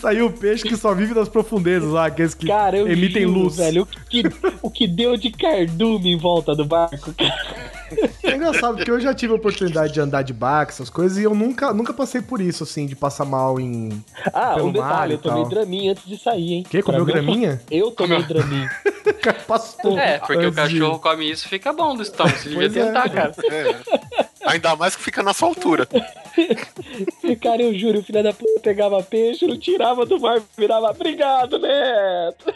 Speaker 1: Saiu o peixe que só vive nas profundezas lá, aqueles que
Speaker 2: Cara,
Speaker 1: emitem
Speaker 2: juro,
Speaker 1: luz.
Speaker 2: velho. O que, o que deu de cardume em volta do barco, cara.
Speaker 1: É engraçado, porque eu já tive a oportunidade de andar de barco, essas coisas, e eu nunca, nunca passei por isso, assim, de passar mal em.
Speaker 2: Ah,
Speaker 1: Pelo
Speaker 2: um detalhe, eu tomei
Speaker 1: tal.
Speaker 2: Dramin antes de sair, hein?
Speaker 1: Que? Comeu graminha?
Speaker 2: Eu tomei Dramin.
Speaker 1: Passou.
Speaker 6: É, porque o cachorro come isso fica bom do estômago. Você devia
Speaker 1: Pois é.
Speaker 6: tentar, cara.
Speaker 5: Ainda mais que fica na sua altura.
Speaker 2: Cara, eu juro, o filho da puta pegava peixe, não tirava do mar, virava, obrigado, Neto.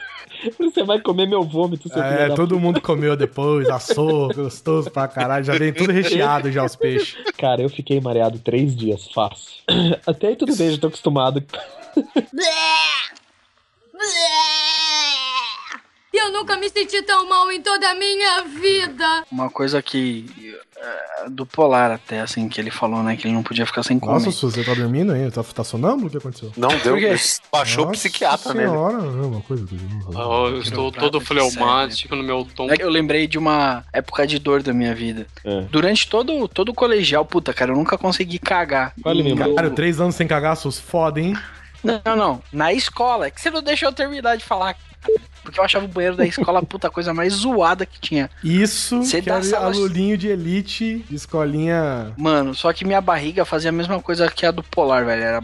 Speaker 2: Você vai comer meu vômito, seu filho
Speaker 1: É,
Speaker 2: da
Speaker 1: todo mundo comeu depois, assou, gostoso pra caralho. Já vem tudo recheado já os peixes.
Speaker 2: Cara, eu fiquei mareado três dias, fácil. Até aí tudo bem, já tô acostumado.
Speaker 8: Eu nunca me senti tão mal em toda a minha vida.
Speaker 3: Uma coisa que. é, do Polar até, assim, que ele falou, né? Que ele não podia ficar sem comer.
Speaker 1: Nossa, Su, você tá dormindo aí? Tá, tá sonâmbulo? O que aconteceu?
Speaker 5: Não deu, baixou o
Speaker 1: Nossa
Speaker 5: psiquiatra nele.
Speaker 1: senhora, é uma coisa que...
Speaker 6: Oh, eu estou todo fleumático no meu tom.
Speaker 3: É que eu lembrei de uma época de dor da minha vida.
Speaker 2: É.
Speaker 3: Durante todo, todo o colegial, puta, cara, eu nunca consegui cagar.
Speaker 2: Fale, meu
Speaker 1: Cara, três anos sem cagar, Sus, foda, hein?
Speaker 3: Não, não, não. Na escola. É que você não deixou eu terminar de falar. Porque eu achava o banheiro da escola a puta coisa mais zoada que tinha.
Speaker 1: Isso
Speaker 3: Você
Speaker 1: que
Speaker 3: dá
Speaker 1: era
Speaker 3: sala-
Speaker 1: alulinho de elite, de escolinha...
Speaker 3: Mano, só que minha barriga fazia a mesma coisa que a do polar, velho. Era.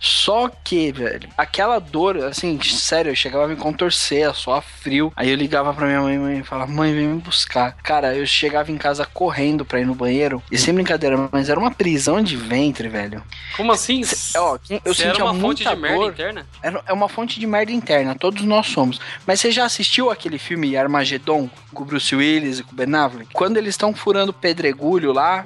Speaker 3: Só que, velho, aquela dor, assim, sério, eu chegava a me contorcer, a suar frio. Aí eu ligava pra minha mãe mãe, e falava, mãe, vem me buscar. Cara, eu chegava em casa correndo pra ir no banheiro. E sem brincadeira, mas era uma prisão de ventre, velho.
Speaker 6: Como assim?
Speaker 3: Cê- ó, eu
Speaker 6: era
Speaker 3: sentia
Speaker 6: uma fonte
Speaker 3: muita
Speaker 6: de merda
Speaker 3: dor.
Speaker 6: interna?
Speaker 3: Era- É uma fonte de merda interna, todos nós somos. Mas você já assistiu aquele filme Armagedon com o Bruce Willis e com o Ben Affleck? Quando eles estão furando pedregulho lá,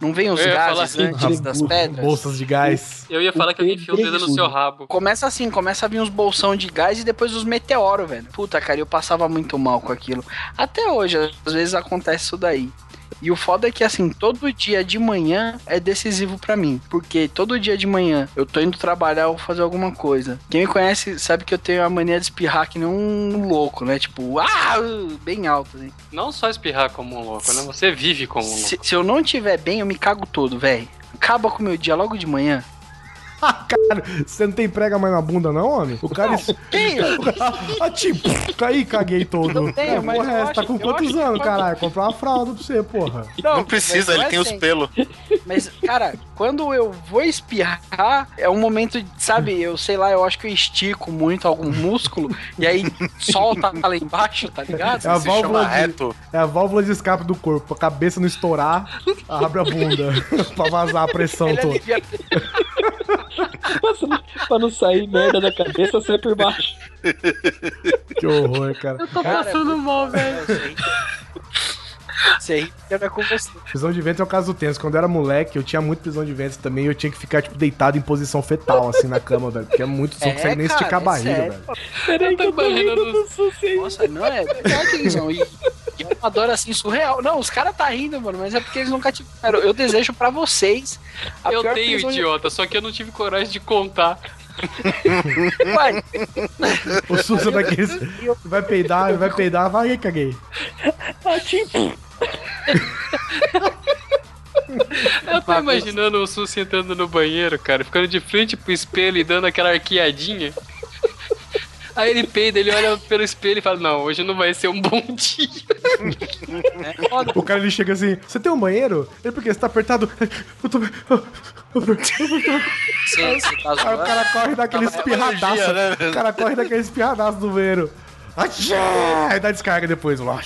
Speaker 3: não vem os gases
Speaker 6: assim,
Speaker 3: antes das pedras?
Speaker 1: Bolsas de gás.
Speaker 6: Eu ia falar que alguém enfia o dedo no seu rabo.
Speaker 3: Começa assim, começa a vir uns bolsão de gás e depois os meteoros, velho. Puta, cara, eu passava muito mal com aquilo. Até hoje, às vezes acontece isso daí. E o foda é que, assim, todo dia de manhã é decisivo pra mim. Porque todo dia de manhã eu tô indo trabalhar ou fazer alguma coisa. Quem me conhece sabe que eu tenho a mania de espirrar que nem um louco, né? Tipo, ah, bem alto, assim.
Speaker 6: Não só espirrar como um louco, né? Você vive como um louco.
Speaker 3: Se, se eu não tiver bem, eu me cago todo, velho. Acaba com o meu dia logo de manhã.
Speaker 1: Cara, você não tem prega mais na bunda, não, homem? O cara.
Speaker 3: Tenho.
Speaker 1: ah, tipo, caí, caguei todo.
Speaker 3: Não tenho,
Speaker 1: É,
Speaker 3: mas
Speaker 1: porra,
Speaker 3: eu
Speaker 1: é,
Speaker 3: acho-
Speaker 1: você tá com
Speaker 3: eu
Speaker 1: quantos anos, caralho? Comprar uma fralda pra você, porra.
Speaker 5: Não precisa,
Speaker 3: mas
Speaker 5: ele
Speaker 3: não
Speaker 5: tem
Speaker 3: é
Speaker 5: os
Speaker 3: sempre.
Speaker 5: pelos.
Speaker 3: Mas, cara, quando eu vou espirrar, é um momento, de- sabe, eu sei lá, eu acho que eu estico muito algum músculo e aí solta lá embaixo, tá ligado?
Speaker 1: É a válvula de,
Speaker 5: reto.
Speaker 1: é a válvula de escape do corpo. A cabeça não estourar, abre a bunda pra vazar a pressão
Speaker 3: Ele
Speaker 1: toda.
Speaker 3: alivia-
Speaker 2: Pra não- sair merda da cabeça, sai por baixo.
Speaker 1: Que horror, cara.
Speaker 6: Tô passando mal, velho.
Speaker 3: Sei, porque não é com você.
Speaker 1: Prisão de ventre é o caso tenso. Quando eu era moleque, eu tinha muito prisão de ventre também. Eu tinha que ficar, tipo, deitado em posição fetal, assim, na cama, velho. Porque é muito, você não
Speaker 3: É,
Speaker 1: consegue nem esticar a
Speaker 3: é
Speaker 1: barriga,
Speaker 3: sério.
Speaker 1: velho.
Speaker 2: Peraí que eu tô rindo do sucesso.
Speaker 3: Nossa, não é verdade, Guizão. E, e é uma dor assim surreal. Não, os caras tá rindo, mano, mas é porque eles nunca tiveram. Eu desejo pra vocês. a
Speaker 6: Eu
Speaker 3: pior
Speaker 6: tenho,
Speaker 3: prisão de-
Speaker 6: idiota, só que eu não tive coragem de contar.
Speaker 3: Vai,
Speaker 1: O Sussa daqueles. Vai peidar, vai peidar, vai, caguei.
Speaker 2: Ah, tipo,
Speaker 6: Eu tô imaginando o Sul sentando no banheiro, cara, ficando de frente pro espelho e dando aquela arqueadinha. Aí ele peida, ele olha pelo espelho e fala: Não, hoje não vai ser um bom dia.
Speaker 3: é.
Speaker 1: O cara ele chega assim: Você tem um banheiro? Ele, porque você tá apertado. Eu tô.
Speaker 3: Você tá
Speaker 1: Aí o cara corre daquele espirradaço.
Speaker 5: né?
Speaker 1: O cara corre daquele espirradaço do banheiro. Aí dá descarga depois. lá.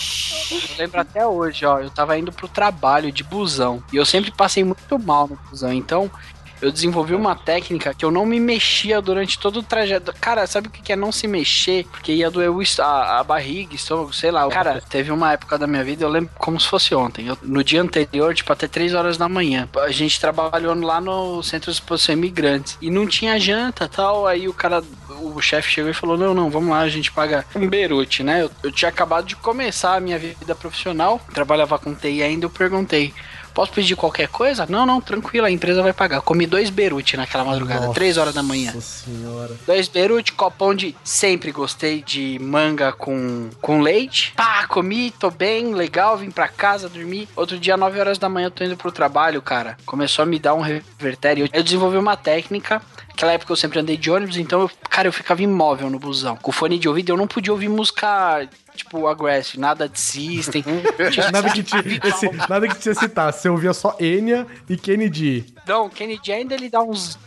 Speaker 3: Eu lembro até hoje, ó. Eu tava indo pro trabalho de busão. E eu sempre passei muito mal no busão. Então, eu desenvolvi uma técnica que eu não me mexia durante todo o trajeto. Cara, sabe o que é não se mexer? Porque ia doer a, a barriga, estômago, sei lá. Cara, teve uma época da minha vida, eu lembro como se fosse ontem. Eu- no dia anterior, tipo, até 3 horas da manhã. A gente trabalhou lá no Centro de Exposição Imigrantes. E não tinha janta tal. Aí o cara o chefe chegou e falou: Não, não, vamos lá, a gente paga um berute, né? Eu, eu tinha acabado de começar a minha vida profissional, trabalhava com TI ainda. Eu perguntei: Posso pedir qualquer coisa? Não, não, tranquilo, a empresa vai pagar. Comi dois berute naquela madrugada, três horas da manhã.
Speaker 1: Nossa senhora.
Speaker 3: Dois berute, copão de. Sempre gostei de manga com, com leite. Pá, comi, tô bem, legal, vim pra casa dormir. Outro dia, 9 horas da manhã, eu tô indo pro trabalho, cara. Começou a me dar um revertério. Eu desenvolvi uma técnica. Naquela época eu sempre andei de ônibus, então, eu, cara, eu ficava imóvel no busão. Com fone de ouvido, eu não podia ouvir música. Tipo, Aggressive, nada de System. Tinha
Speaker 1: Nada que, te, esse, nada que te citar. Você ouvia só Enya e Kennedy.
Speaker 3: Não, o Kennedy ainda ele dá uns.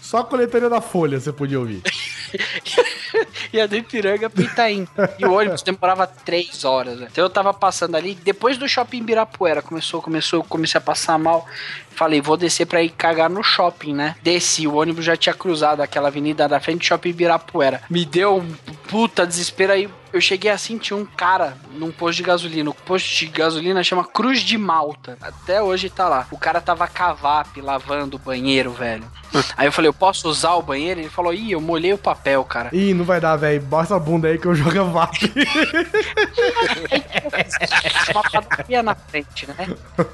Speaker 1: Só a coletoria da Folha você podia ouvir.
Speaker 3: Ia do Ipiranga pro Itaim. E o ônibus demorava três horas, né? Então eu tava passando ali, depois do shopping Ibirapuera, começou, começou, eu comecei a passar mal. Falei, vou descer pra ir cagar no shopping, né? Desci, o ônibus já tinha cruzado aquela avenida da frente do shopping Ibirapuera. Me deu um puta desespero aí. Eu cheguei assim, tinha um cara num posto de gasolina. O posto de gasolina chama Cruz de Malta. Até hoje tá lá. O cara tava cavap lavando o banheiro, velho. Aí eu falei, eu posso usar o banheiro? Ele falou, ih, eu molhei o papel, cara.
Speaker 1: Ih, não vai dar, velho. Bota a bunda aí que eu jogo a VAP.
Speaker 3: uma padaria na frente, né?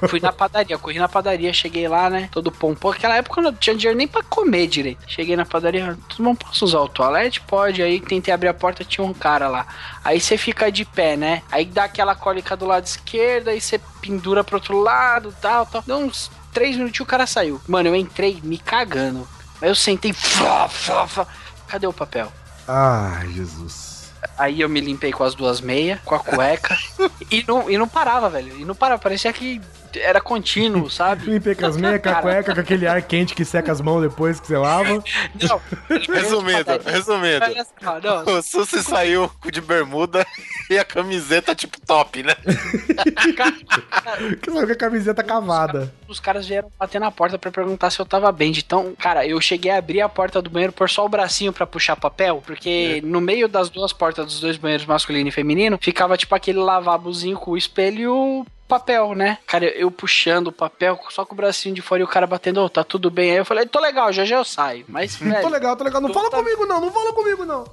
Speaker 3: Fui na padaria, corri na padaria, cheguei lá, né? Todo pompom. Naquela época eu não tinha dinheiro nem pra comer direito. Cheguei na padaria, tudo bom, posso usar o toalete? Pode. Aí tentei abrir a porta, tinha um cara lá. Aí você fica de pé, né? Aí dá aquela cólica do lado esquerdo, aí você pendura pro outro lado, tal, tal. Deu uns três minutinhos o cara saiu. Mano, eu entrei me cagando. Aí eu sentei, flá. cadê o papel?
Speaker 1: Ai, Jesus.
Speaker 3: Aí eu me limpei com as duas meias, com a cueca. e, não, e não parava, velho. E não parava. Parecia que era contínuo, sabe?
Speaker 1: Limpei com as meias, com a cueca, com aquele ar quente que seca as mãos depois que você lava.
Speaker 3: Não.
Speaker 5: Resumindo, resumindo.
Speaker 3: Só, não,
Speaker 5: O Susi saiu de bermuda e a camiseta tipo top, né?
Speaker 1: Que com a camiseta cavada.
Speaker 3: os caras vieram bater na porta pra perguntar se eu tava bem. Então, cara, eu cheguei a abrir a porta do banheiro por só o bracinho pra puxar papel, porque no meio das duas portas dos dois banheiros masculino e feminino, ficava tipo aquele lavabozinho com o espelho papel, né? Cara, eu puxando o papel só com o bracinho de fora e o cara batendo, ô, tá tudo bem. Aí eu falei, tô legal, já já eu saio. Mas,
Speaker 1: Tô
Speaker 3: velho,
Speaker 1: legal, tô legal. Não fala
Speaker 3: tá-
Speaker 1: comigo, não. Não fala comigo, não.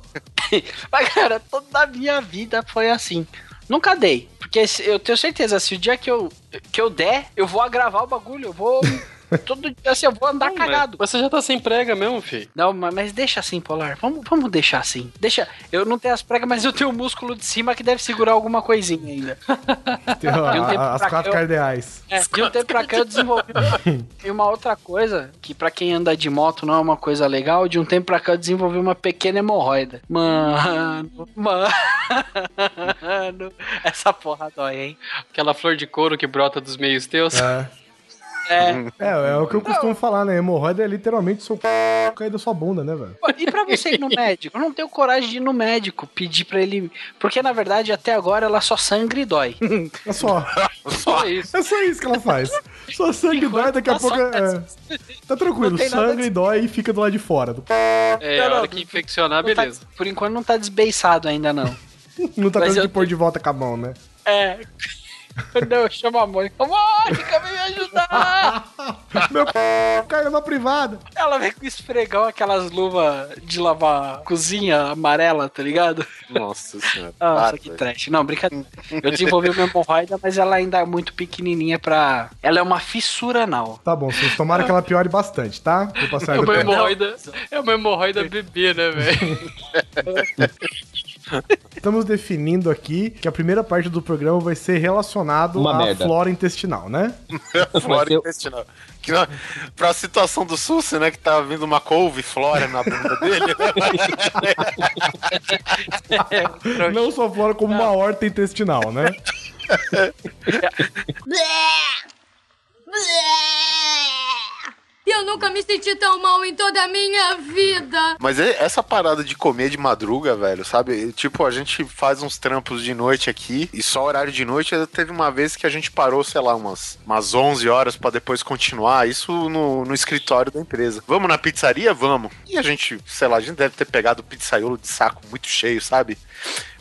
Speaker 3: Mas, cara, toda a minha vida foi assim. Nunca dei. Porque eu tenho certeza, se o dia que eu, que eu der, eu vou agravar o bagulho. Eu vou. Todo dia assim, eu vou andar
Speaker 6: Não,
Speaker 3: cagado.
Speaker 6: Mas você já tá sem prega mesmo, filho.
Speaker 3: Não, ma- mas deixa assim, Polar. Vamos, vamos deixar assim. Deixa. Eu não tenho as pregas, mas eu tenho o músculo de cima que deve segurar alguma coisinha ainda.
Speaker 1: Tem,
Speaker 3: um tempo
Speaker 1: as quatro
Speaker 3: cá eu-
Speaker 1: cardeais.
Speaker 3: É, de um tempo pra cá eu desenvolvi. e uma outra coisa, que pra quem anda de moto não é uma coisa legal, de um tempo pra cá eu desenvolvi uma pequena hemorroida. Mano, mano. Essa porra dói, hein?
Speaker 6: Aquela flor de couro que brota dos meios teus.
Speaker 1: É.
Speaker 3: É.
Speaker 1: É, é o que eu costumo falar, né? Hemorroida é literalmente seu c... cair da sua bunda, né, velho?
Speaker 3: E pra você ir no médico? Eu não tenho coragem de ir no médico, pedir pra ele. Porque na verdade até agora ela só sangra e dói.
Speaker 1: É só.
Speaker 6: Só isso.
Speaker 1: É só isso que ela faz. Só sangue dói, daqui a
Speaker 3: tá
Speaker 1: pouco.
Speaker 3: só
Speaker 1: É... Tá tranquilo,
Speaker 3: Não
Speaker 1: sangue dói e fica do lado de fora. Do-
Speaker 6: É,
Speaker 3: Não,
Speaker 6: a
Speaker 3: não,
Speaker 6: hora que infeccionar,
Speaker 3: Não tá-
Speaker 6: beleza.
Speaker 3: por enquanto não tá desbeiçado ainda, não.
Speaker 1: Não tá
Speaker 3: Mas
Speaker 1: tendo
Speaker 3: eu
Speaker 1: que pôr de volta com a mão, né?
Speaker 3: É. Não, chama a Mônica. Mônica, vem me ajudar!
Speaker 1: Meu c... caiu na privada.
Speaker 3: Ela vem com esfregão, aquelas luvas de lavar cozinha amarela, tá ligado?
Speaker 5: Nossa senhora.
Speaker 3: Nossa, que trash. Não, brincadeira. Eu desenvolvi uma hemorroida, mas ela ainda é muito pequenininha pra... Ela é uma fissura anal.
Speaker 1: Tá bom, vocês tomaram que ela piore bastante, tá? Vou passar
Speaker 6: É
Speaker 1: aí
Speaker 6: uma hemorroida, é uma hemorroida bebê, né, velho?
Speaker 1: Estamos definindo aqui que a primeira parte do programa vai ser relacionado
Speaker 2: Uma
Speaker 1: à
Speaker 2: merda.
Speaker 1: flora intestinal, né?
Speaker 5: Flora
Speaker 2: eu-
Speaker 5: intestinal. Que, pra situação do Susi, né? Que tava vindo uma couve flora na bunda dele.
Speaker 1: Não só flora, como uma horta intestinal, né?
Speaker 8: Eu nunca me senti tão mal em toda a minha vida.
Speaker 5: Mas é- essa parada de comer de madruga, velho, sabe? Tipo, a gente faz uns trampos de noite aqui e só horário de noite. Teve uma vez que a gente parou, sei lá, umas, umas 11 horas pra depois continuar. Isso no, no escritório da empresa. Vamos na pizzaria? Vamos. E a gente, sei lá, a gente deve ter pegado o pizzaiolo de saco muito cheio, sabe?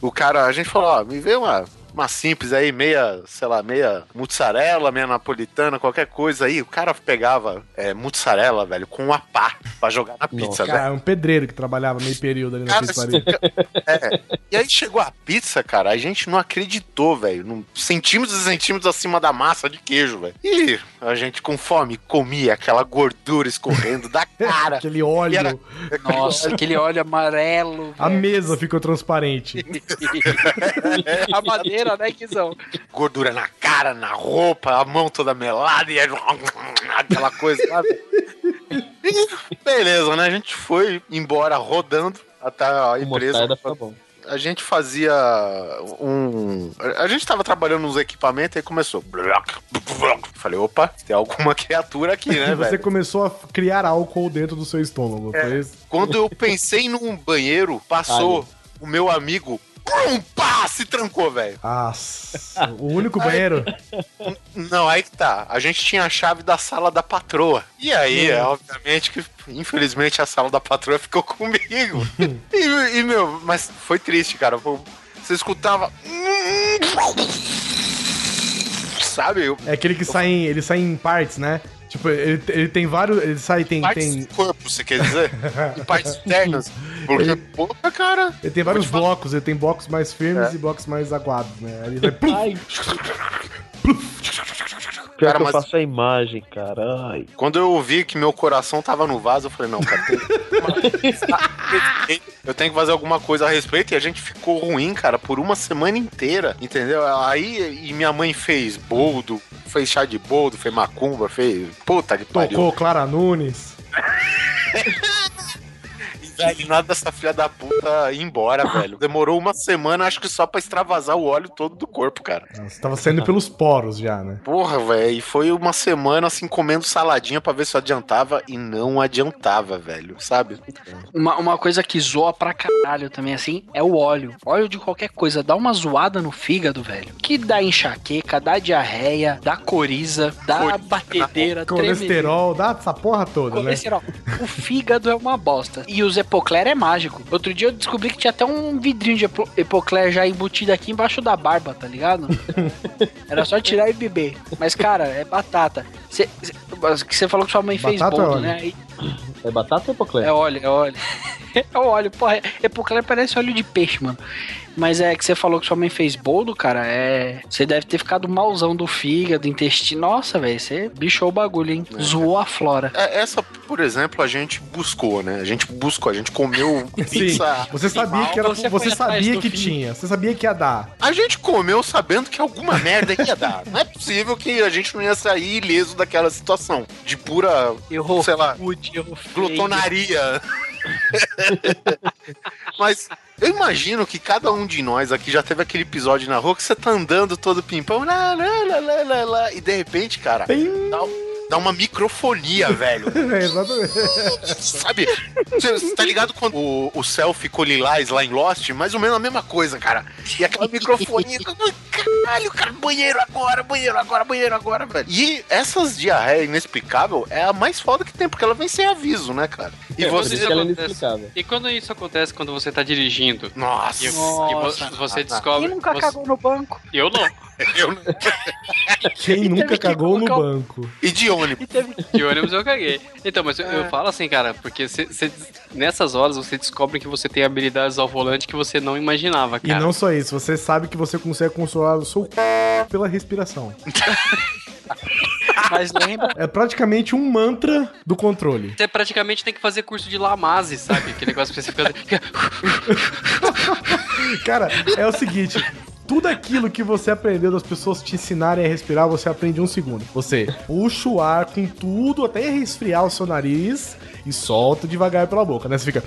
Speaker 5: O cara, a gente falou, ó, me vê uma. Uma simples aí, meia, sei lá, meia mussarela, meia napolitana, qualquer coisa aí. O cara pegava é, mussarela, velho, com uma pá pra jogar na pizza, velho.
Speaker 1: Cara, é um pedreiro que trabalhava meio período ali na
Speaker 5: Cara,
Speaker 1: pizzaria.
Speaker 5: É. E aí chegou a pizza, cara, a gente não acreditou, velho. Centímetros e centímetros acima da massa de queijo, velho. E a gente com fome comia aquela gordura escorrendo da cara.
Speaker 1: Aquele óleo.
Speaker 5: Era-
Speaker 3: Nossa, aquele óleo amarelo.
Speaker 1: A
Speaker 3: velho.
Speaker 1: mesa ficou transparente.
Speaker 3: A madeira, né, Kizão?
Speaker 5: Gordura na cara, na roupa, a mão toda melada e aí- aquela coisa, sabe? Beleza, né? A gente foi embora rodando até a empresa.
Speaker 2: fica bom.
Speaker 5: a gente fazia um. A gente tava trabalhando nos equipamentos e começou. Falei, opa, tem alguma criatura aqui, né,
Speaker 1: Você
Speaker 5: velho?
Speaker 1: começou a criar álcool dentro do seu estômago.
Speaker 5: É.
Speaker 1: Foi isso?
Speaker 5: Quando eu pensei num banheiro, passou o meu amigo, pum, pá, se trancou, velho.
Speaker 1: Nossa, o único banheiro.
Speaker 5: Não, aí que tá. A gente tinha a chave da sala da patroa. E aí, é, obviamente, que infelizmente a sala da patroa ficou comigo. e, e, meu, mas foi triste, cara. Você escutava. Sabe?
Speaker 1: É aquele que sai em, ele sai em partes, né? Tipo, ele, ele tem vários. Ele sai, tem.
Speaker 5: Partes
Speaker 1: tem
Speaker 5: do corpo, você quer dizer? De partes externas. Porque,
Speaker 1: Ele-
Speaker 5: puta, cara.
Speaker 1: ele tem vários
Speaker 5: te falar.
Speaker 1: blocos, ele tem blocos mais firmes
Speaker 5: É.
Speaker 1: e blocos mais aguados, né? Aí ele vai.
Speaker 2: Pior
Speaker 5: Cara,
Speaker 2: que eu
Speaker 5: mas-
Speaker 2: faço a imagem, cara. Ai.
Speaker 5: Quando eu vi que meu coração tava no vaso, eu falei, não, cara, tem... eu tenho que fazer alguma coisa a respeito. E a gente ficou ruim, cara, por uma semana inteira, entendeu? Aí, e minha mãe fez boldo, fez chá de boldo, fez macumba, fez... Puta que pariu.
Speaker 1: Tocou Clara Nunes.
Speaker 5: Velho, nada dessa filha da puta ir embora, velho. Demorou uma semana, acho que só pra extravasar o óleo todo do corpo, cara.
Speaker 1: Você tava saindo pelos poros já, né?
Speaker 5: Porra, velho, e foi uma semana assim comendo saladinha pra ver se adiantava e não adiantava, velho, sabe?
Speaker 3: Uma, uma coisa que zoa pra caralho também, assim, é o óleo. Óleo de qualquer coisa dá uma zoada no fígado, velho. Que dá enxaqueca, dá diarreia, dá coriza, dá
Speaker 5: Coriza,
Speaker 3: batedeira.
Speaker 1: Colesterol, dá essa porra toda, né?
Speaker 3: Colesterol. O fígado é uma bosta. E os Epocler é mágico. Outro dia eu descobri que tinha até um vidrinho de Epo- Epocler já embutido aqui embaixo da barba, tá ligado? Era só tirar e beber. Mas, cara, é batata. Você falou que sua mãe fez
Speaker 1: Batata
Speaker 3: boldo,
Speaker 1: óleo?
Speaker 3: né? Aí-
Speaker 2: É batata ou epoclé?
Speaker 3: é óleo, é óleo. É óleo, porra. Epocler parece óleo de peixe, mano. Mas é que você falou que sua mãe fez boldo, cara. É. Você deve ter ficado malzão do fígado, intestino. Nossa, velho. Você bichou o bagulho, hein? Zoou a flora.
Speaker 5: É, Essa, por exemplo, a gente buscou, né? A gente buscou, a gente comeu
Speaker 1: Sim,
Speaker 5: pizza.
Speaker 1: você sabia que era,
Speaker 3: você
Speaker 1: você, sabia que
Speaker 3: fim.
Speaker 1: tinha, você sabia que ia dar.
Speaker 5: A gente comeu sabendo que alguma merda ia dar. Não é possível que a gente não ia sair ileso daquela situação. De pura,
Speaker 3: Errou.
Speaker 5: sei lá,
Speaker 3: feio.
Speaker 5: Glutonaria. Mas eu imagino que cada um de nós aqui já teve aquele episódio na rua que você tá andando todo pimpão, lá, lá, lá, lá, lá, lá, e de repente, cara, dá, dá uma microfonia, velho.
Speaker 1: É, exatamente.
Speaker 5: Sabe? Você você tá ligado quando o, o céu ficou lilás lá em Lost? Mais ou menos a mesma coisa, cara. E aquela microfonia. Caralho, cara, banheiro agora, banheiro agora, banheiro agora, velho. E essas diarreia inexplicável é a mais foda que tem, porque ela vem sem aviso, né, cara? E
Speaker 6: É,
Speaker 5: você.
Speaker 2: isso que ela é.
Speaker 6: E quando isso acontece quando você tá dirigindo?
Speaker 5: Nossa.
Speaker 6: E, e
Speaker 3: Nossa.
Speaker 6: vo- você
Speaker 5: Ah,
Speaker 6: descobre.
Speaker 3: Quem nunca
Speaker 6: você-
Speaker 3: cagou no banco?
Speaker 6: Eu não.
Speaker 5: Eu não-
Speaker 1: Quem
Speaker 3: E
Speaker 1: nunca cagou no banco?
Speaker 5: E de ônibus.
Speaker 3: E teve
Speaker 6: De ônibus eu caguei. Então, mas eu,
Speaker 3: É.
Speaker 6: eu falo assim, cara, porque cê- cê- nessas horas você descobre que você tem habilidades ao volante que você não imaginava,
Speaker 1: E
Speaker 6: cara.
Speaker 1: não só isso, você sabe que você consegue consolar o seu c... pela respiração.
Speaker 3: Mas lembra,
Speaker 1: É praticamente um mantra do controle.
Speaker 6: Você praticamente tem que fazer curso de Lamaze, sabe? Aquele negócio que você fica.
Speaker 1: Cara, é o seguinte. Tudo aquilo que você aprendeu das pessoas te ensinarem a respirar, você aprende em um segundo. Você puxa o ar com tudo até resfriar o seu nariz e solta devagar pela boca, né? Você fica.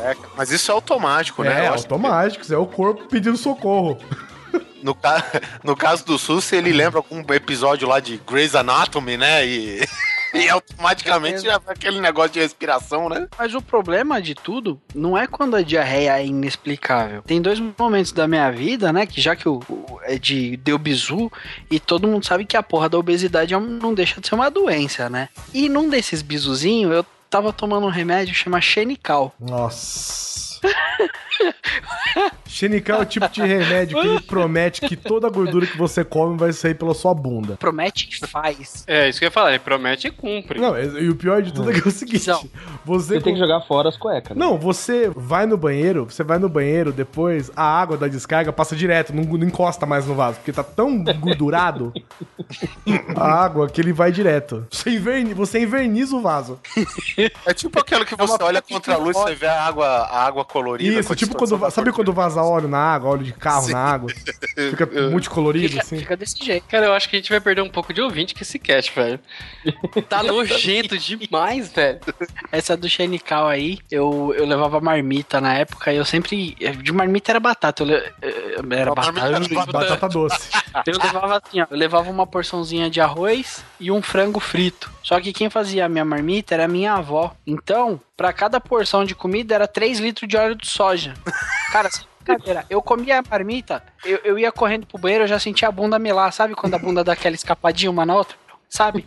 Speaker 5: É, mas isso é automático, né?
Speaker 1: É,
Speaker 5: que
Speaker 1: automático, isso é o corpo pedindo socorro.
Speaker 5: No, ca... no caso do SUS, ele lembra algum episódio lá de Grey's Anatomy, né? E, e automaticamente já vai aquele negócio de respiração, né?
Speaker 3: mas o problema de tudo não é quando a diarreia é inexplicável. Tem dois momentos da minha vida, né? Que já que o, o- é de deu bizu e todo mundo sabe que a porra da obesidade é não deixa de ser uma doença, né? E num desses bizuzinhos eu tava tomando um remédio que chama Xenical.
Speaker 1: Nossa. Xenical é o tipo de remédio que ele promete que toda a gordura que você come vai sair pela sua bunda.
Speaker 3: Promete e faz.
Speaker 6: É, isso que eu ia falar, ele promete e cumpre.
Speaker 1: Não, e o pior de tudo é que é o seguinte:
Speaker 3: Não.
Speaker 1: você.
Speaker 2: Você tem que jogar fora as cuecas. né?
Speaker 1: Não, você vai no banheiro, você vai no banheiro, depois a água da descarga passa direto, não, não encosta mais no vaso, porque tá tão gordurado a água que ele vai direto. Você, inverni, você inverniza o vaso.
Speaker 5: É tipo aquilo que você
Speaker 3: uma
Speaker 5: olha contra a luz,
Speaker 3: que
Speaker 5: você vê a água, a água colorida.
Speaker 1: Isso, tipo quando. Sabe quando vaza óleo na água, óleo de carro
Speaker 5: Sim.
Speaker 1: na água? Fica multicolorido,
Speaker 3: Fica,
Speaker 1: assim.
Speaker 3: fica desse jeito.
Speaker 6: Cara, eu acho que a gente vai perder um pouco de ouvinte com esse cast, velho. Tá nojento demais, velho.
Speaker 3: Essa do Xenical aí, eu, eu levava marmita na época e eu sempre. De marmita era batata. Eu, le- eh, era
Speaker 5: A
Speaker 3: batata.
Speaker 5: batata.
Speaker 1: Batata doce.
Speaker 3: Eu levava assim, ó. Eu levava uma porçãozinha de arroz e um frango frito. Só que quem fazia a minha marmita era a minha avó. Então, pra cada porção de comida era 3 litros de óleo de soja. Cara, brincadeira. Eu comia a marmita, eu, eu ia correndo pro banheiro, eu já sentia a bunda melar. Sabe quando a bunda dá aquela escapadinha uma na outra? Sabe?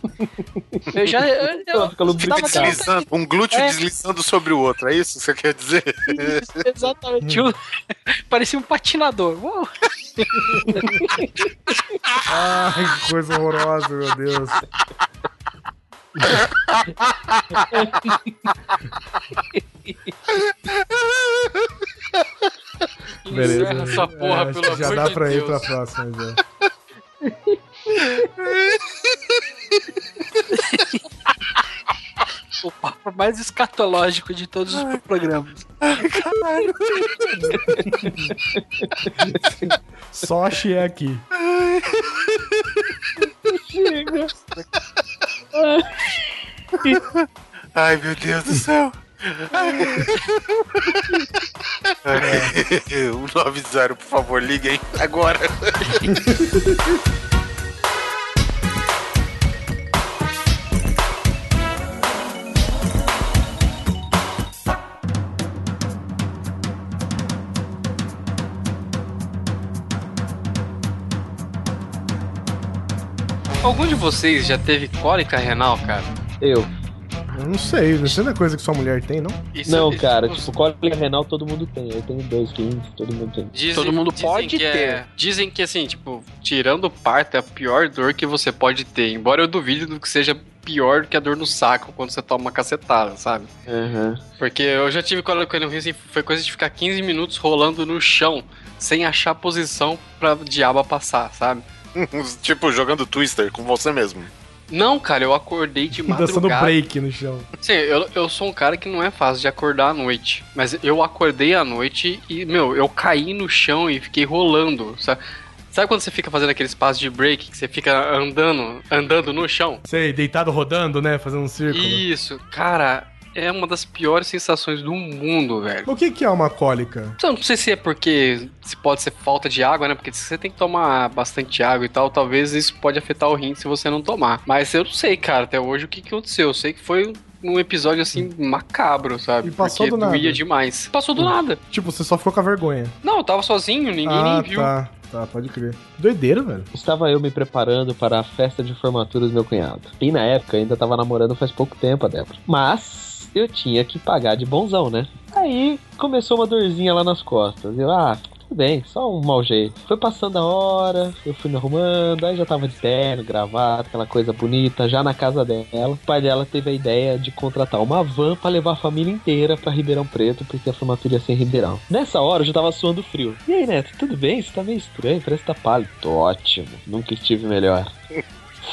Speaker 3: Eu já. Eu, eu,
Speaker 5: Deslizando, um glúteo
Speaker 3: É.
Speaker 5: deslizando sobre o outro, é isso que você quer dizer?
Speaker 3: Isso, exatamente. Um- Parecia um patinador. Uou.
Speaker 1: Ai, que coisa horrorosa, meu Deus.
Speaker 6: Encerra essa porra,
Speaker 1: acho
Speaker 6: pelo
Speaker 1: já
Speaker 6: amor
Speaker 1: dá
Speaker 6: de
Speaker 1: pra ir
Speaker 6: Deus.
Speaker 1: pra próxima, já.
Speaker 3: O papo mais escatológico de todos os programas.
Speaker 1: Só achei aqui.
Speaker 5: Ai, meu Deus do céu. Ai, 190, por favor, liguem agora.
Speaker 6: Algum de vocês já teve cólica renal, cara?
Speaker 2: Eu.
Speaker 1: Eu não sei, isso não é coisa que sua mulher tem, não?
Speaker 6: Isso
Speaker 2: Não,
Speaker 6: é-
Speaker 2: cara,
Speaker 6: tipo,
Speaker 2: cólica renal todo mundo tem. Eu tenho dois rins, todo mundo tem.
Speaker 6: Dizem,
Speaker 3: Todo mundo pode
Speaker 6: é-
Speaker 3: ter.
Speaker 6: dizem que, assim, tipo, tirando o parto é a pior dor que você pode ter. Embora eu duvide do que seja pior do que a dor no saco quando você toma uma cacetada, sabe?
Speaker 2: Aham.
Speaker 6: Porque eu já tive cólica no rim, assim, foi coisa de ficar 15 minutos rolando no chão, sem achar posição pra diaba passar, sabe?
Speaker 5: Tipo, jogando Twister com você mesmo.
Speaker 6: Não, cara, eu acordei de
Speaker 1: Dançando
Speaker 6: madrugada.
Speaker 1: break no chão.
Speaker 6: Sim, eu, eu sou um cara que não é fácil de acordar à noite. Mas eu acordei à noite e, meu, eu caí no chão e fiquei rolando. Sabe, sabe quando você fica fazendo aquele espaço de break, que você fica andando, andando no chão?
Speaker 1: Sei, deitado rodando, né? Fazendo um círculo.
Speaker 6: Isso, cara, é uma das piores sensações do mundo, velho.
Speaker 1: O que, que é uma cólica?
Speaker 6: Eu não sei se é porque se pode ser falta de água, né? Porque se você tem que tomar bastante água e tal, talvez isso pode afetar o rim se você não tomar. Mas eu não sei, cara, até hoje o que, que aconteceu. Eu sei que foi um episódio assim macabro, sabe?
Speaker 1: E passou
Speaker 6: Porque
Speaker 1: do nada.
Speaker 6: doía demais. Passou do nada.
Speaker 1: Tipo, você só ficou com a vergonha.
Speaker 6: Não, eu tava sozinho, ninguém
Speaker 1: ah,
Speaker 6: nem viu.
Speaker 1: tá. Tá, pode crer. Doideira, velho.
Speaker 2: Estava eu me preparando para a festa de formatura do meu cunhado. E na época ainda tava namorando faz pouco tempo a Débora. Mas eu tinha que pagar de bonzão, né? Aí começou uma dorzinha lá nas costas. Eu, ah, tudo bem, só um mau jeito. Foi passando a hora, eu fui me arrumando, aí já tava de terno, gravata, aquela coisa bonita, já na casa dela. O pai dela teve a ideia de contratar uma van pra levar a família inteira pra Ribeirão Preto, porque a formatura ia ser em Ribeirão. Nessa hora eu já tava suando frio. E aí, Neto, tudo bem? Você tá meio estranho, parece que tá pálido. Tô ótimo, nunca estive melhor.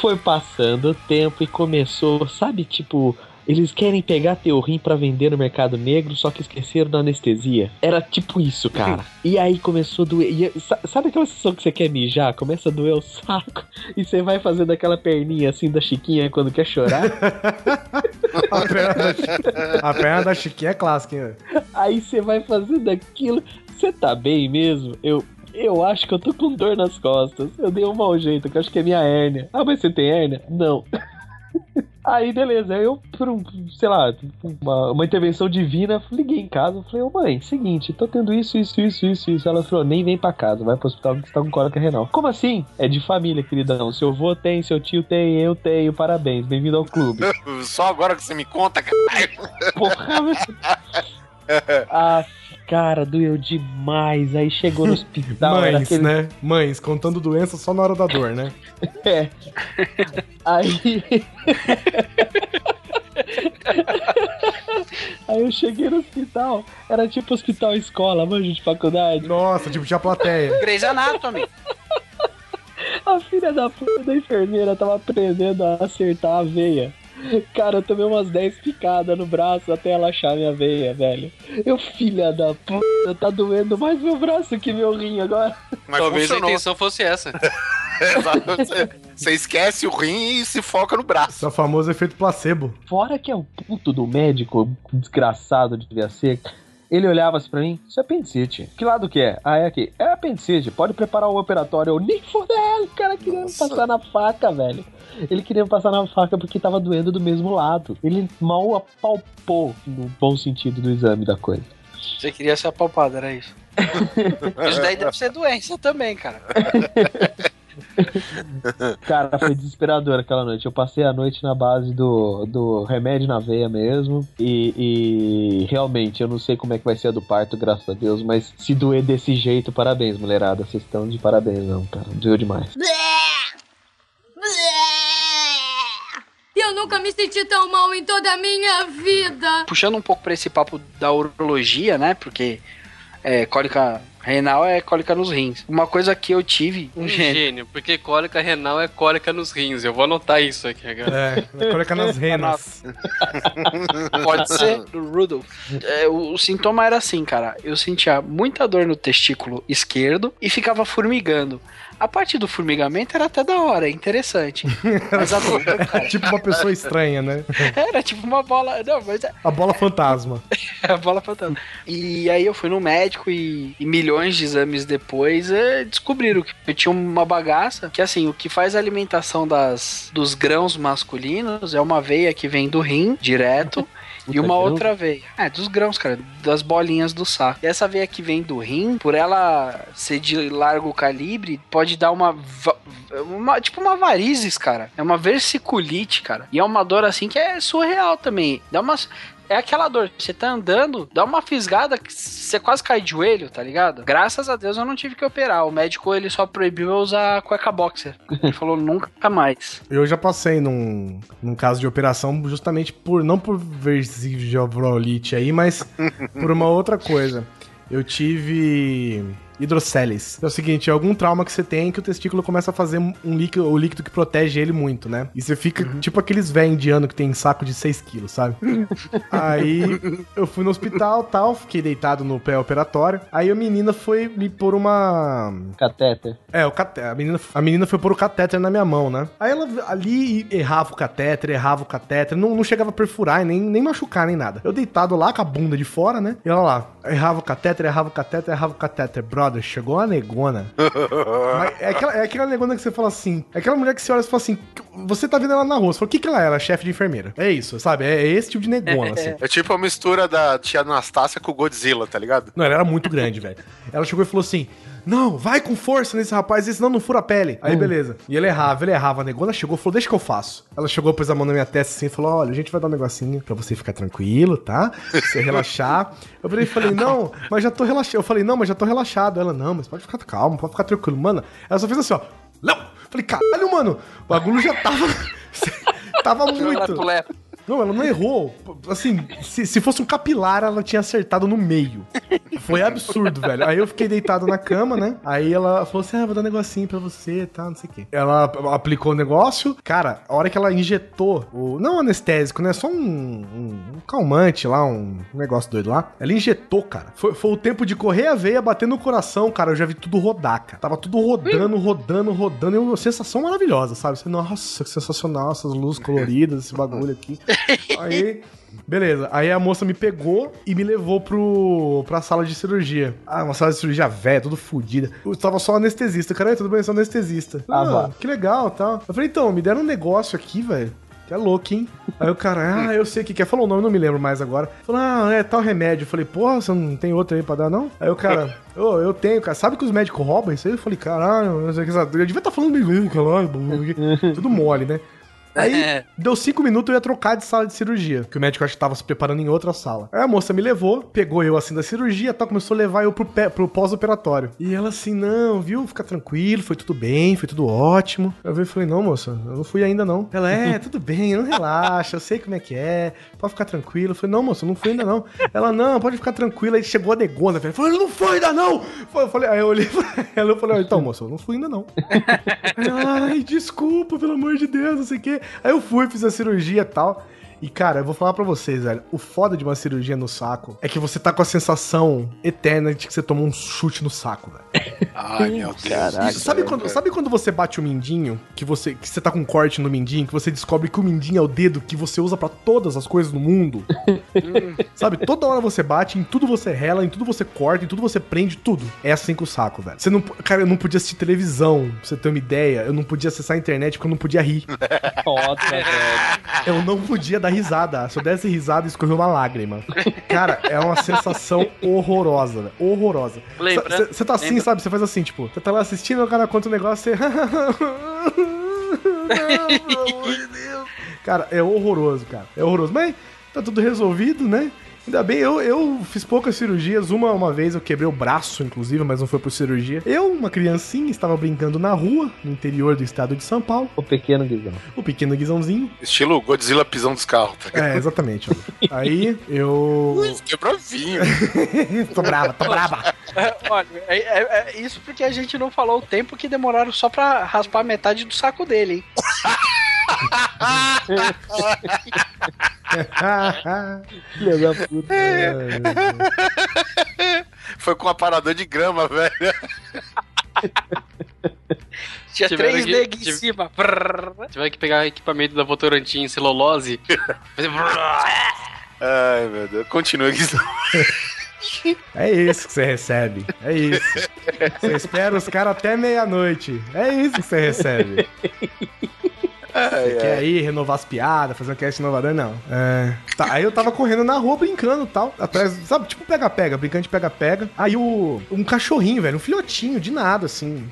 Speaker 2: Foi passando o tempo e começou, sabe, tipo, eles querem pegar teu rim pra vender no mercado negro, só que esqueceram da anestesia. Era tipo isso, cara. E aí começou a doer. E, sa- sabe aquela sensação que você quer mijar? Começa a doer o saco. E você vai fazendo aquela perninha assim da Chiquinha quando quer chorar.
Speaker 1: A perna da, Chi- a perna da Chiquinha é clássica, hein,
Speaker 2: aí você vai fazendo aquilo. Você tá bem mesmo? Eu. Eu acho que eu tô com dor nas costas. Eu dei um mau jeito, que eu acho que é minha hérnia. Ah, mas você tem hérnia? Não. Aí, beleza, eu, por um, sei lá, uma, uma intervenção divina, liguei em casa, falei, ô mãe, seguinte, tô tendo isso, isso, isso, isso, isso. Ela falou, nem vem pra casa, vai pro hospital que você tá com cólica renal. Como assim? É de família, queridão. Seu avô tem, seu tio tem, eu tenho, parabéns, bem-vindo ao clube.
Speaker 5: Só agora que você me conta, cara.
Speaker 2: Porra, meu... Ah, cara, doeu demais. Aí chegou no hospital, era
Speaker 1: Mães,
Speaker 2: aquele
Speaker 1: né? Mães, contando doença só na hora da dor, né?
Speaker 2: É. Aí. Aí eu cheguei no hospital, era tipo hospital escola, manjo de faculdade.
Speaker 1: Nossa, tipo, tinha plateia.
Speaker 3: Grey's Anatomy.
Speaker 2: A filha da puta da enfermeira tava aprendendo a acertar a veia. Cara, eu tomei umas 10 picadas no braço até ela achar minha veia, velho. Eu, filha da puta, tá doendo mais meu braço que meu rim agora.
Speaker 5: Mas
Speaker 6: Talvez
Speaker 5: funcionou.
Speaker 6: a intenção fosse essa.
Speaker 5: Você- Você esquece o rim e se foca no braço.
Speaker 1: Esse é o famoso efeito placebo.
Speaker 2: Fora que é o puto do médico, desgraçado devia ser. Ele olhava assim pra mim, isso é apendicite. Que lado que é? Ah, é aqui. É apendicite, pode preparar o operatório. Eu nem fodendo, o cara queria me passar na faca, velho. Ele queria me passar na faca porque tava doendo do mesmo lado. Ele mal apalpou, no bom sentido do exame da coisa.
Speaker 3: Você queria ser apalpado, era isso. Isso daí deve ser doença também, cara.
Speaker 2: Cara, foi desesperador aquela noite. Eu passei a noite na base do, do remédio na veia mesmo. E, e realmente, eu não sei como é que vai ser a do parto, graças a Deus. Mas se doer desse jeito, parabéns, mulherada. Vocês estão de parabéns, não, cara. Doeu demais.
Speaker 8: Eu nunca me senti tão mal em toda a minha vida.
Speaker 3: Puxando um pouco pra esse papo da urologia, né? Porque é, cólica renal é cólica nos rins. Uma coisa que eu tive, um
Speaker 6: Um
Speaker 3: gênio.
Speaker 6: gênio, porque cólica renal é cólica nos rins. Eu vou anotar isso aqui agora.
Speaker 1: É, vai colocar nas renas.
Speaker 3: Pode ser do Rudolph. É, o, o sintoma era assim, cara. Eu sentia muita dor no testículo esquerdo e ficava formigando. A parte do formigamento era até da hora, interessante. Mas a
Speaker 1: tipo uma pessoa estranha, né?
Speaker 3: era tipo uma bola. Não, mas é-
Speaker 1: A bola fantasma.
Speaker 3: a bola fantasma. E aí eu fui no médico e, e milhões de exames depois eh, descobriram que eu tinha uma bagaça que assim, o que faz a alimentação das, dos grãos masculinos é uma veia que vem do rim direto. E uma
Speaker 2: grão?
Speaker 3: outra veia. É, dos grãos, cara. Das bolinhas do saco. E essa veia que vem do rim, por ela ser de largo calibre, pode dar uma. uma tipo uma varizes, cara. É uma versiculite, cara. E é uma dor assim que é surreal também. Dá umas. É aquela dor, você tá andando, dá uma fisgada que você quase cai de joelho, tá ligado? Graças a Deus eu não tive que operar. O médico ele só proibiu eu usar cueca boxer. Ele falou nunca mais.
Speaker 1: Eu já passei num, num caso de operação justamente por, não por versicolite aí, mas por uma outra coisa. Eu tive hidroceles. É o seguinte, é algum trauma que você tem que o testículo começa a fazer um líquido, o líquido que protege ele muito, né? E você fica tipo aqueles velhos indianos que tem saco de 6 quilos, sabe? Aí eu fui no hospital tal, fiquei deitado no pré-operatório. Aí a menina foi me pôr uma
Speaker 2: Catéter.
Speaker 1: é, o caté a menina, a menina foi pôr o catéter na minha mão, né? Aí ela ali errava o catéter, errava o catéter, não, não chegava a perfurar e nem, nem machucar, nem nada. Eu deitado lá com a bunda de fora, né? E ela lá, errava o catéter, errava o catéter, errava o catéter. Brother, chegou uma negona. É, aquela, é aquela negona que você fala assim, é aquela mulher que você olha e fala assim, você tá vendo ela na rua, você fala, o que que ela é? Ela é chefe de enfermeira. É isso, sabe? É, é esse tipo de negona, assim.
Speaker 5: É tipo a mistura da tia Anastácia com o Godzilla, tá ligado?
Speaker 1: Não, ela era muito grande, velho. Ela chegou e falou assim: Não, vai com força nesse rapaz, senão não fura a pele. Aí, beleza. E ele errava, ele errava. A negona chegou falou: Deixa que eu faço. Ela chegou, pôs a mão na minha testa assim e falou: Olha, a gente vai dar um negocinho pra você ficar tranquilo, tá? Pra você relaxar. Eu falei, falei: Não, mas já tô relaxado. Eu falei: Não, mas já tô relaxado. Ela: Não, mas pode ficar calmo, pode ficar tranquilo. Mano, ela só fez assim, ó. Não! Falei: Caralho, mano, o bagulho já tava. tava muito. Não, ela não errou. Assim, se, se fosse um capilar, ela tinha acertado no meio. Foi absurdo, velho. Aí eu fiquei deitado na cama, né? Aí ela falou assim: ah, vou dar um negocinho pra você tal, não sei o quê. Ela aplicou o negócio. Cara, a hora que ela injetou o. Não anestésico, né? Só um, um, um calmante lá, um, negócio doido lá. Ela injetou, cara. Foi, foi o tempo de correr a veia, bater no coração, cara. Eu já vi tudo rodar, cara. Tava tudo rodando, rodando, rodando. E uma sensação maravilhosa, sabe? Nossa, que sensacional, essas luzes coloridas, esse bagulho aqui. Aí, beleza. Aí a moça me pegou e me levou pro, pra sala de cirurgia. Ah, uma sala de cirurgia velha, tudo fodida. Eu tava só anestesista. Cara, tudo bem, eu sou anestesista.
Speaker 2: Ah,
Speaker 1: Ah, que legal tal. Eu falei, então, me deram um negócio aqui, velho. Que é louco, hein? Aí o cara, ah, eu sei o que que é. Falou o nome, não me lembro mais agora. Falou, ah, é tal remédio. Eu falei, porra, você não tem outro aí pra dar, não? Aí o cara, ô, eu tenho, cara. Sabe que os médicos roubam isso aí? Eu falei, caralho, eu sei que essa- eu devia estar falando bem, caralho, tudo mole, né? Aí,
Speaker 3: É.
Speaker 1: deu cinco minutos eu ia trocar de sala de cirurgia. Que o médico acho que tava se preparando em outra sala. Aí a moça me levou, pegou eu assim da cirurgia e tal, começou a levar eu pro, pé- pro pós-operatório. E ela assim, não, viu? Fica tranquilo, foi tudo bem, foi tudo ótimo. Eu vi falei, não, moça, eu não fui ainda não. Ela, é, tudo bem, não relaxa, eu sei como é que é, pode ficar tranquilo. Eu falei, não, moça, eu não fui ainda não. Ela, não, pode ficar tranquila. Aí chegou a negona, velho. Falei, não foi ainda não! Eu falei, aí eu olhei pra ela e falei, então, moça, eu não fui ainda não. Aí Ai, desculpa, pelo amor de Deus, não sei o quê. Aí eu fui, fiz a cirurgia e tal. E, cara, eu vou falar pra vocês, velho. O foda de uma cirurgia no saco é que você tá com a sensação eterna de que você tomou um chute no saco, velho.
Speaker 5: Ai, meu Deus.
Speaker 2: Caraca,
Speaker 1: Isso, sabe,
Speaker 2: velho.
Speaker 1: quando, sabe quando você bate o mindinho, que você, que você tá com um corte no mindinho, que você descobre que o mindinho é o dedo que você usa pra todas as coisas no mundo? sabe, toda hora você bate, em tudo você rela, em tudo você corta, em tudo você prende, tudo. É assim com o saco, velho. Você não, cara, eu não podia assistir televisão, pra você ter uma ideia. Eu não podia acessar a internet porque eu não podia rir.
Speaker 2: Foda, velho.
Speaker 1: Eu não podia dar risada. Se eu desse risada, escorreu uma lágrima. Cara, é uma sensação horrorosa, velho. Horrorosa. Você tá assim,
Speaker 6: Lembra?
Speaker 1: sabe? Você faz assim, tipo, você tá lá assistindo, o cara conta um negócio, você. Pelo amor de Deus. Cara, é horroroso, cara. É horroroso. Mas tá tudo resolvido, né? Ainda bem, eu, eu fiz poucas cirurgias. Uma, uma vez eu quebrei o braço, inclusive, mas não foi por cirurgia. Eu, uma criancinha, estava brincando na rua, no interior do estado de São Paulo.
Speaker 2: O pequeno Guizão.
Speaker 1: O pequeno guizãozinho.
Speaker 5: Estilo Godzilla pisão dos carros, tá ligado?
Speaker 1: É, exatamente. Aí eu.
Speaker 5: Quebrou vinho.
Speaker 1: tô brava, tô brava.
Speaker 3: É, olha, é, é- é isso porque a gente não falou o tempo que demoraram só pra raspar metade do saco dele, hein?
Speaker 2: Filha da puta.
Speaker 5: Foi com um aparador de grama, velho.
Speaker 3: Tinha
Speaker 6: Tiveram
Speaker 3: três
Speaker 6: que-
Speaker 3: negros em
Speaker 6: tive-
Speaker 3: cima. Prrr.
Speaker 6: Tiver que pegar equipamento da Votorantim em celulose. fazer
Speaker 5: Ai, meu Deus. Continua aqui.
Speaker 1: É isso que você recebe. É isso. Você espera os caras até meia-noite. É isso que você recebe. Você quer ir renovar as piadas, fazer um cast inovador? Não. É. Tá, aí eu tava correndo na rua brincando e tal. Atrás, sabe, tipo pega-pega, brincando de pega-pega. Aí o. Um cachorrinho, velho, um filhotinho, de nada, assim.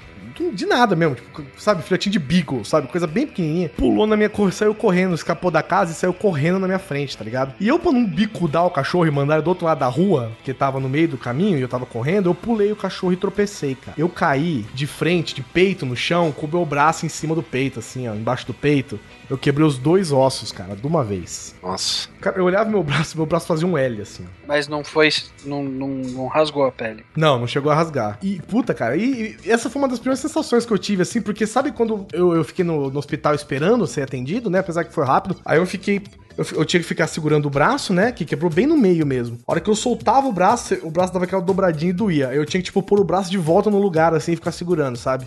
Speaker 1: De nada mesmo, tipo, sabe, filhotinho de beagle, sabe, coisa bem pequenininha. Pulou na minha cor, saiu correndo, escapou da casa e saiu correndo na minha frente, tá ligado? E eu, pra não bicudar o cachorro e mandar do outro lado da rua, que tava no meio do caminho e eu tava correndo, eu pulei o cachorro e tropecei, cara. Eu caí de frente, de peito no chão, com o meu braço em cima do peito, assim, ó, embaixo do peito. Eu quebrei os dois ossos, cara, de uma vez.
Speaker 5: Nossa.
Speaker 1: Cara, eu olhava meu braço, meu braço fazia um L, assim.
Speaker 3: Mas não foi. Não, não, não rasgou a pele.
Speaker 1: Não, não chegou a rasgar. E, puta, cara, e, e essa foi uma das primeiras sensações que eu tive, assim, porque sabe quando eu, eu fiquei no, no hospital esperando ser atendido, né? Apesar que foi rápido. Aí eu fiquei. Eu, eu tinha que ficar segurando o braço, né? Que quebrou bem no meio mesmo. A hora que eu soltava o braço, o braço dava aquela dobradinha e doía. Aí Eu tinha que, tipo, pôr o braço de volta no lugar, assim, e ficar segurando, sabe?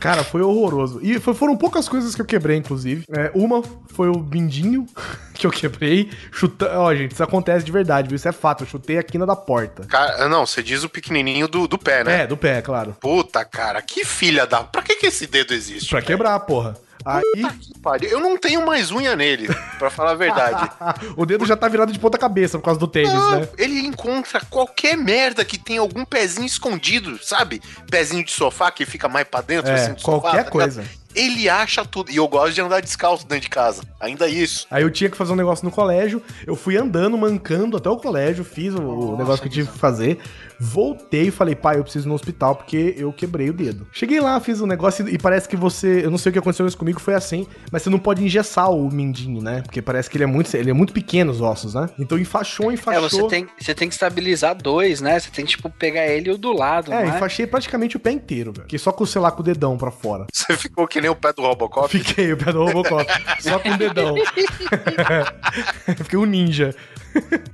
Speaker 1: Cara, foi horroroso. E foi- foram poucas coisas que eu quebrei, inclusive. É, uma foi o bindinho que eu quebrei. Chuta... Ó, gente, isso acontece de verdade, viu? Isso é fato. Eu chutei a quina da porta.
Speaker 5: Cara, não, você diz o pequenininho do, do pé, né?
Speaker 1: É, do pé, claro.
Speaker 5: Puta, cara, que filha da... Pra que que esse dedo existe?
Speaker 1: Pra quebrar, porra. Aí.
Speaker 5: Eu não tenho mais unha nele, pra falar a verdade.
Speaker 1: o dedo já tá virado de ponta cabeça por causa do tênis,
Speaker 5: Não,
Speaker 1: né?
Speaker 5: ele encontra qualquer merda que tem algum pezinho escondido, sabe? Pezinho de sofá que fica mais pra dentro,
Speaker 1: É,
Speaker 5: assim, do sofá,
Speaker 1: qualquer
Speaker 5: tá
Speaker 1: coisa.
Speaker 5: ligado? Ele acha tudo. E eu gosto de andar descalço dentro de casa. Ainda isso.
Speaker 1: Aí eu tinha que fazer um negócio no colégio, eu fui andando, mancando até o colégio, fiz o- o negócio que eu tive que fazer, voltei e falei, pai, eu preciso ir no hospital porque eu quebrei o dedo. Cheguei lá, fiz o negócio e parece que você, eu não sei o que aconteceu isso comigo, foi assim, mas você não pode engessar o mindinho, né? Porque parece que ele é muito, ele é muito pequeno os ossos, né? Então enfaixou,
Speaker 3: É,
Speaker 1: enfaixou.
Speaker 3: você tem, você tem que estabilizar dois, né? Você tem que, tipo, pegar ele e o do lado,
Speaker 1: É,
Speaker 3: não é?
Speaker 1: enfaixei praticamente o pé inteiro, velho. Fiquei só com, sei lá, com o dedão pra fora.
Speaker 5: Você ficou que nem o pé do Robocop.
Speaker 1: Fiquei o pé do Robocop, só com o dedão. Fiquei um ninja.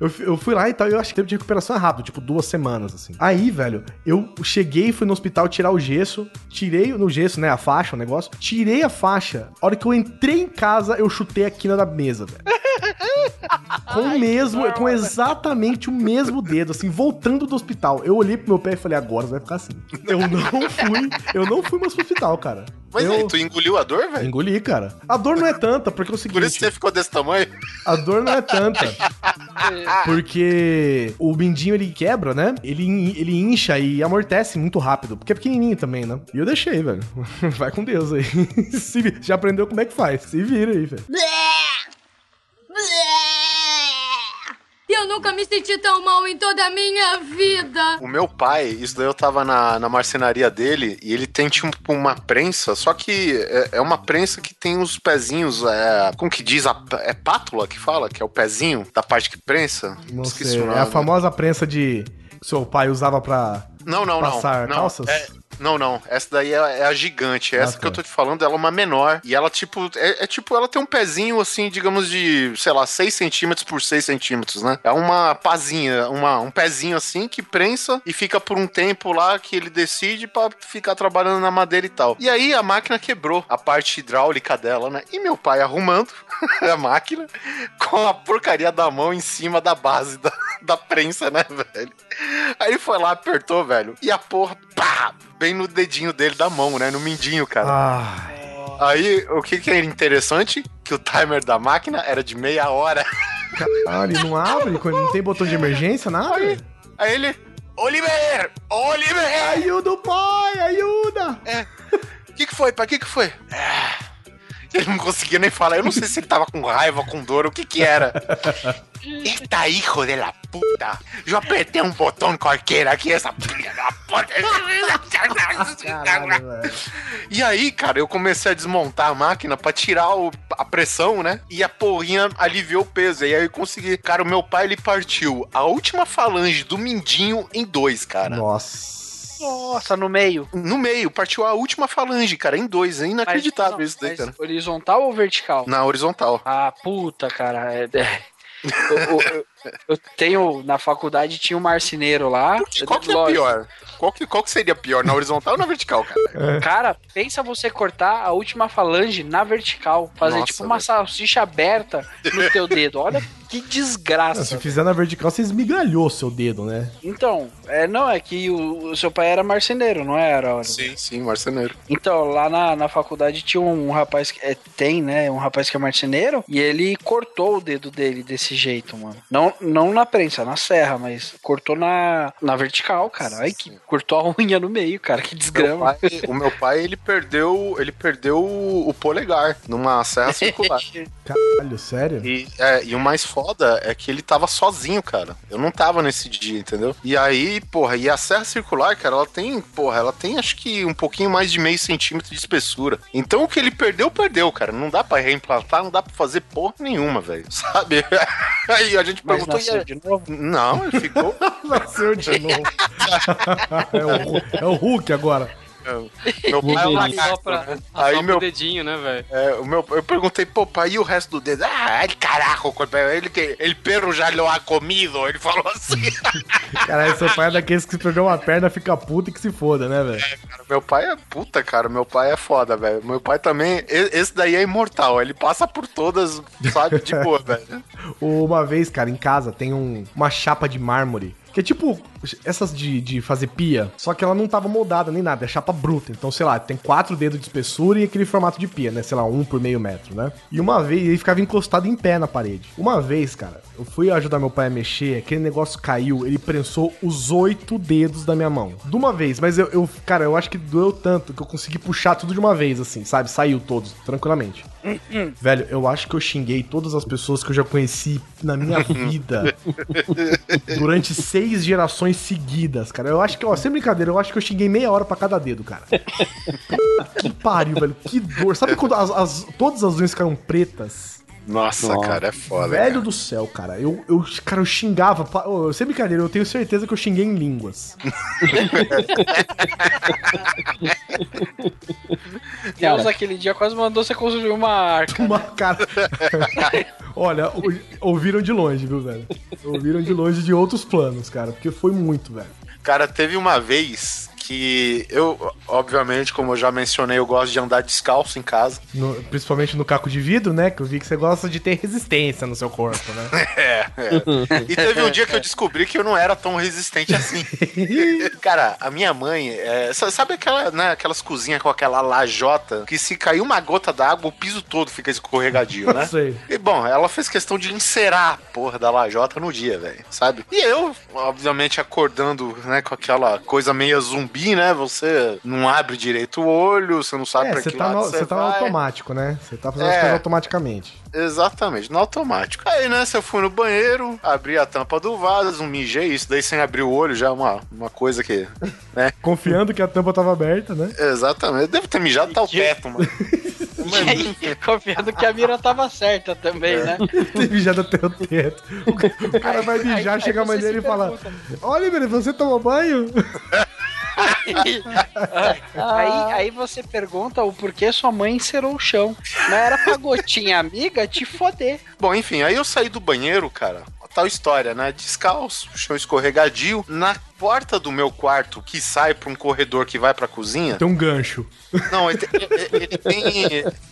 Speaker 1: Eu, eu fui lá e tal, e eu acho que tempo de recuperação é rápido, tipo duas semanas, assim. Aí, velho, eu cheguei, fui no hospital tirar o gesso, tirei no gesso, né, a faixa, o negócio, tirei a faixa. A hora que eu entrei em casa, eu chutei a quina da mesa, velho. Com o mesmo, com exatamente o mesmo dedo, assim, voltando do hospital. Eu olhei pro meu pé e falei, agora vai ficar assim. Eu não fui, eu não fui mais pro hospital, cara.
Speaker 5: Mas
Speaker 1: eu
Speaker 5: aí, tu engoliu a dor, velho?
Speaker 1: engoli, cara. A dor não é tanta, porque é o seguinte...
Speaker 5: Por isso que você ficou desse tamanho?
Speaker 1: A dor não é tanta. Porque o mindinho ele quebra, né? Ele, ele incha e amortece muito rápido. Porque é pequenininho também, né? E eu deixei, velho. Vai com Deus aí. Se já aprendeu como é que faz. Se vira aí, velho.
Speaker 8: Eu nunca me senti tão mal em toda a minha vida.
Speaker 5: O meu pai, isso daí eu tava na, na marcenaria dele e ele tem tipo uma prensa, só que é, é uma prensa que tem os pezinhos, é, como que diz? A, é pátula que fala? Que é o pezinho da parte que prensa?
Speaker 1: Não
Speaker 5: Esqueci
Speaker 1: sei.
Speaker 5: o
Speaker 1: É a famosa prensa de que seu pai usava pra.
Speaker 5: Não, não, não.
Speaker 1: passar
Speaker 5: não.
Speaker 1: calças?
Speaker 5: É, não, não. Essa daí é, é a gigante. Essa
Speaker 1: Ah,
Speaker 5: que eu
Speaker 1: tá.
Speaker 5: tô te falando, ela é uma menor. E ela, tipo, é, é tipo, ela tem um pezinho, assim, digamos, de, sei lá, 6 centímetros por 6 centímetros, né? É uma pazinha, uma, um pezinho assim que prensa e fica por um tempo lá que ele decide pra ficar trabalhando na madeira e tal. E aí a máquina quebrou a parte hidráulica dela, né? E meu pai arrumando a máquina com a porcaria da mão em cima da base da, da prensa, né, velho? Aí foi lá, apertou, velho. E a porra, pá, bem no dedinho dele da mão, né? No mindinho, cara.
Speaker 1: Ah,
Speaker 5: Aí, o que que é interessante? Que o timer da máquina era de meia hora.
Speaker 1: caralho, não abre? Não tem botão de emergência, nada?
Speaker 5: Aí ele, Oliver! Oliver!
Speaker 1: Ajuda o pai, ajuda!
Speaker 5: O que que foi, pai? O que que foi? Ah, Ele não conseguia nem falar. Eu não sei se ele tava com raiva, com dor, o que que era. Eita, hijo de la puta! Eu apertei um botão qualquer aqui, essa filha da puta!
Speaker 1: Caralho.
Speaker 5: E aí, cara, eu comecei a desmontar a máquina pra tirar o- a pressão, né? E a porrinha aliviou o peso. E aí eu consegui. Cara, o meu pai ele partiu a última falange do mindinho em dois, cara.
Speaker 1: Nossa.
Speaker 3: Nossa, no meio.
Speaker 5: No meio, partiu a última falange, cara, em dois. É inacreditável
Speaker 3: Mas-
Speaker 5: isso daí,
Speaker 3: mas
Speaker 5: cara.
Speaker 3: Horizontal ou vertical?
Speaker 5: Na horizontal.
Speaker 3: Ah, puta, cara. é- é. Eu, eu- eu- tenho, na faculdade tinha um marceneiro lá.
Speaker 5: Qual que é pior? Qual que, qual que seria pior, na horizontal ou na vertical, cara?
Speaker 3: Cara, pensa você cortar a última falange na vertical. Fazer
Speaker 5: Nossa,
Speaker 3: tipo uma
Speaker 5: velho.
Speaker 3: salsicha aberta no teu dedo. Olha que
Speaker 1: Não,
Speaker 3: desgraça.
Speaker 1: se fizer na vertical, você esmigalhou seu dedo, né?
Speaker 3: Então, é, não, é que o, o seu pai era marceneiro, não era? Oliver?
Speaker 5: Sim, sim, marceneiro.
Speaker 3: Então, lá na, na faculdade tinha um rapaz que é, tem, né? Um rapaz que é marceneiro e ele cortou o dedo dele desse jeito, mano. Não, não na prensa, na serra, mas cortou na, na vertical, cara. Ai, que cortou a unha no meio, cara. Que
Speaker 5: Meu
Speaker 3: desgrama.
Speaker 5: pai- o meu pai, ele perdeu, ele perdeu o, o polegar numa serra circular.
Speaker 1: Caralho, sério?
Speaker 5: E, é, e o mais foda é que ele tava sozinho, cara. Eu não tava nesse dia, entendeu? E aí, porra, e a serra circular, cara, ela tem, porra, ela tem acho que um pouquinho mais de meio centímetro de espessura. Então o que ele perdeu, perdeu, cara. Não dá pra reimplantar, não dá pra fazer porra nenhuma, velho. Sabe? Aí a gente
Speaker 3: Mas
Speaker 5: perguntou.
Speaker 3: nasceu
Speaker 5: e
Speaker 3: de novo?
Speaker 5: Não, ele ficou.
Speaker 1: Nasceu de novo. é, o, é o Hulk agora.
Speaker 5: Meu pai é um
Speaker 6: Só
Speaker 5: lagarto,
Speaker 6: pra
Speaker 5: né?
Speaker 6: Aí
Speaker 5: meu
Speaker 6: o dedinho, né, velho?
Speaker 5: É, o meu, eu perguntei, pô, pai, e o resto do dedo? Ah, ele carajo, ele que ele perro já lo ha comido, ele falou assim.
Speaker 1: Caralho, seu pai é daqueles que se perder uma perna fica puta e que se foda, né, velho?
Speaker 5: Cara, meu pai é puta, cara, meu pai é foda, velho. Meu pai também, esse daí é imortal, ele passa por todas, sabe, de boa, velho.
Speaker 1: Uma vez, cara, em casa tem um- uma chapa de mármore. Que é tipo essas de, de fazer pia, só que ela não tava moldada nem nada, é chapa bruta. Então, sei lá, tem quatro dedos de espessura e aquele formato de pia, né? Sei lá, um por meio metro, né? E uma vez ele ficava encostado em pé na parede. Uma vez, cara, eu fui ajudar meu pai a mexer, aquele negócio caiu, ele prensou os oito dedos da minha mão. De uma vez, mas eu, eu cara, eu acho que doeu tanto que eu consegui puxar tudo de uma vez, assim, sabe? Saiu todos, tranquilamente. Velho, eu acho que eu xinguei todas as pessoas que eu já conheci na minha vida durante seis gerações seguidas, cara. Eu acho que, ó, sem brincadeira, eu acho que eu xinguei meia hora pra cada dedo, cara. que pariu, velho. Que dor. Sabe quando as, as- todas as unhas ficaram pretas?
Speaker 5: Nossa, cara, é foda.
Speaker 1: Velho
Speaker 5: cara.
Speaker 1: do céu, cara. Eu, eu, cara, eu xingava. ô, Sem brincadeira, eu tenho certeza que eu xinguei em línguas.
Speaker 3: Deus, aquele dia quase mandou você construir uma arca.
Speaker 1: Uma cara. Olha, ou- ouviram de longe, viu, velho? Ouviram de longe de outros planos, cara. Porque foi muito, velho.
Speaker 5: Cara, teve uma vez que eu, obviamente, como eu já mencionei, eu gosto de andar descalço em casa.
Speaker 1: No- principalmente no caco de vidro, né? Que eu vi que você gosta de ter resistência no seu corpo, né?
Speaker 5: É, é. E teve um dia que eu descobri que eu não era tão resistente assim. Cara, a minha mãe, é, sa- sabe aquela, né, aquelas cozinhas com aquela lajota que se cair uma gota d'água, o piso todo fica escorregadio, né?
Speaker 1: Sei.
Speaker 5: E bom, ela fez questão de encerar a porra da lajota no dia, velho, sabe? E eu, obviamente, acordando, né, com aquela coisa meio zumbi, né? Você não abre direito o olho, você não sabe
Speaker 1: É,
Speaker 5: pra
Speaker 1: você
Speaker 5: que
Speaker 1: tá,
Speaker 5: lado
Speaker 1: no,
Speaker 5: você
Speaker 1: você tá no automático, né? Você tá fazendo
Speaker 5: É.
Speaker 1: as coisas automaticamente.
Speaker 5: Exatamente, no automático. Aí, né, se eu fui no banheiro, abri a tampa do vaso, um mijei, isso daí sem abrir o olho já é uma, uma coisa que, né?
Speaker 1: Confiando que a tampa tava aberta, né?
Speaker 5: Exatamente. Deve ter mijado até o teto, mano.
Speaker 3: E aí, confiando que a mira tava certa também, né?
Speaker 1: Tem mijado até o teto. O ca- o cara vai mijar,
Speaker 3: Aí-
Speaker 1: chega a
Speaker 3: aí
Speaker 1: mãe
Speaker 3: você
Speaker 1: dele e
Speaker 3: se
Speaker 1: fala:
Speaker 3: pergunta,
Speaker 1: Oliver, você tomou banho?
Speaker 3: Aí, aí você pergunta o porquê sua mãe encerou o chão. Não era pra gotinha amiga te foder.
Speaker 5: Bom, enfim, aí eu saí do banheiro, cara. Tal história, né? Descalço, chão escorregadio. Na porta do meu quarto, que sai pra um corredor que vai pra cozinha.
Speaker 1: Tem um gancho.
Speaker 5: Não, ele tem, ele tem.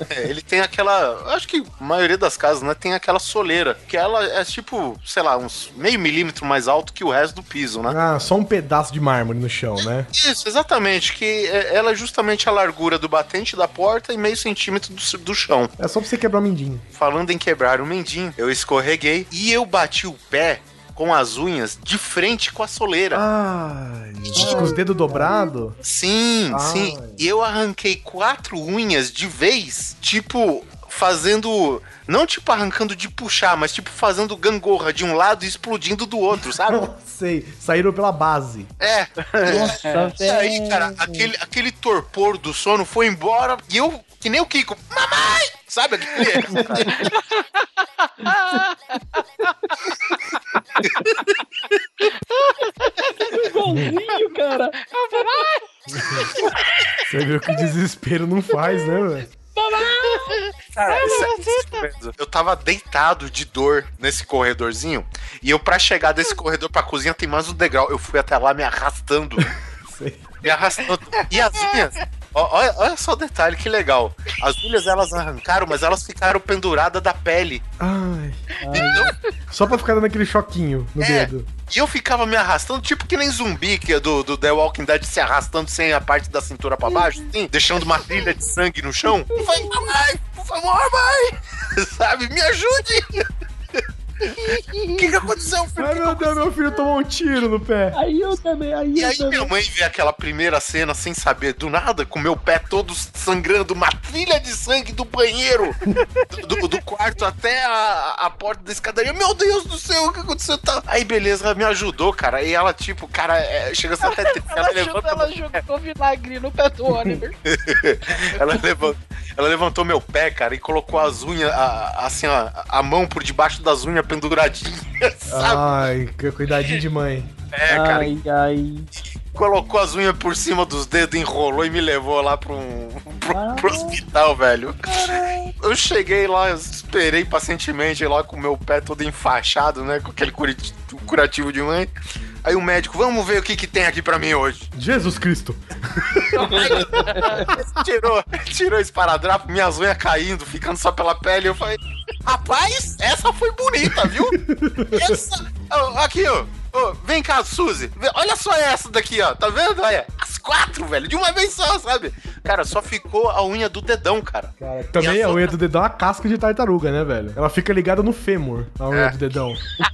Speaker 5: é, Ele tem aquela. Acho que a maioria das casas, né? Tem aquela soleira. Que ela é tipo, sei lá, uns meio milímetro mais alto que o resto do piso, né?
Speaker 1: Ah, só um pedaço de mármore no chão, né?
Speaker 5: Isso, exatamente. Que é- ela é justamente a largura do batente da porta e meio centímetro do, do chão.
Speaker 1: É só pra você quebrar o mindinho.
Speaker 5: Falando em quebrar o mendinho, eu escorreguei e eu bati o pé com as unhas de frente com a soleira.
Speaker 1: Ai, com os dedos dobrados.
Speaker 5: Sim,
Speaker 1: Ai.
Speaker 5: sim. E eu arranquei quatro unhas de vez, tipo, fazendo. Não tipo arrancando de puxar, mas tipo fazendo gangorra de um lado e explodindo do outro, sabe?
Speaker 1: Sei, saíram pela base.
Speaker 5: É.
Speaker 2: Nossa,
Speaker 5: E aí, cara, aquele, aquele torpor do sono foi embora e eu, que nem o Kiko, mamãe! Sabe aquele.
Speaker 2: igualzinho, cara.
Speaker 1: Você viu que desespero não faz, né, velho?
Speaker 5: Cara, isso- eu tava deitado de dor nesse corredorzinho e eu, pra chegar desse corredor pra cozinha, tem mais um degrau. Eu fui até lá me arrastando.
Speaker 1: Sei.
Speaker 5: me arrastando. E as unhas. Olha, olha só o detalhe, que legal. As unhas elas arrancaram, mas elas ficaram penduradas da pele.
Speaker 1: Ai.
Speaker 5: Então,
Speaker 1: Só pra ficar dando aquele choquinho no
Speaker 5: É.
Speaker 1: dedo.
Speaker 5: e eu ficava me arrastando, tipo que nem zumbi que é do, do The Walking Dead se arrastando sem a parte da cintura pra baixo, assim, deixando uma trilha de sangue no chão. Falei, mamãe, por favor, mãe! Sabe, me ajude! O que, que aconteceu, filho?
Speaker 1: Ai, meu Deus, meu filho tomou um tiro no pé.
Speaker 2: Aí eu também, aí
Speaker 5: E
Speaker 2: eu
Speaker 5: aí
Speaker 2: também.
Speaker 5: minha mãe vê aquela primeira cena sem saber do nada, com meu pé todo sangrando, uma trilha de sangue do banheiro, do, do- do quarto até a, a porta da escadaria. Meu Deus do céu, o que aconteceu? Tá... Aí beleza, ela me ajudou, cara. E ela, tipo, cara, é, chega a ser até triste. Ela,
Speaker 3: Ela,
Speaker 5: levanta,
Speaker 3: ela jogou vinagre no pé do Oliver.
Speaker 5: ela, levanta, ela levantou meu pé, cara, e colocou as unhas, a- assim, ó, a mão por debaixo das unhas penduradinhas, sabe?
Speaker 1: Ai, que cuidadinho de mãe.
Speaker 5: é, cara,
Speaker 2: Ai, ai.
Speaker 5: colocou as unhas por cima dos dedos, enrolou e me levou lá pra um pro, pro hospital, velho. Eu cheguei lá, eu esperei pacientemente lá com o meu pé todo enfaixado, né? Com aquele curativo de mãe. Aí o médico, vamos ver o que, que tem aqui pra mim hoje.
Speaker 1: Jesus Cristo.
Speaker 5: tirou, tirou esse paradrapo, minhas unhas caindo, ficando só pela pele. Eu falei, rapaz, essa foi bonita, viu? Essa. Aqui, ó. Ô, vem cá, Suzy. Olha só essa daqui, ó. Tá vendo? Olha. As quatro, velho. De uma vez só, sabe? Cara, só ficou a unha do dedão, cara.
Speaker 1: Também
Speaker 5: E
Speaker 1: a unha do dedão é uma casca de tartaruga, né, velho? Ela fica ligada no fêmur, a unha
Speaker 5: É.
Speaker 1: do dedão.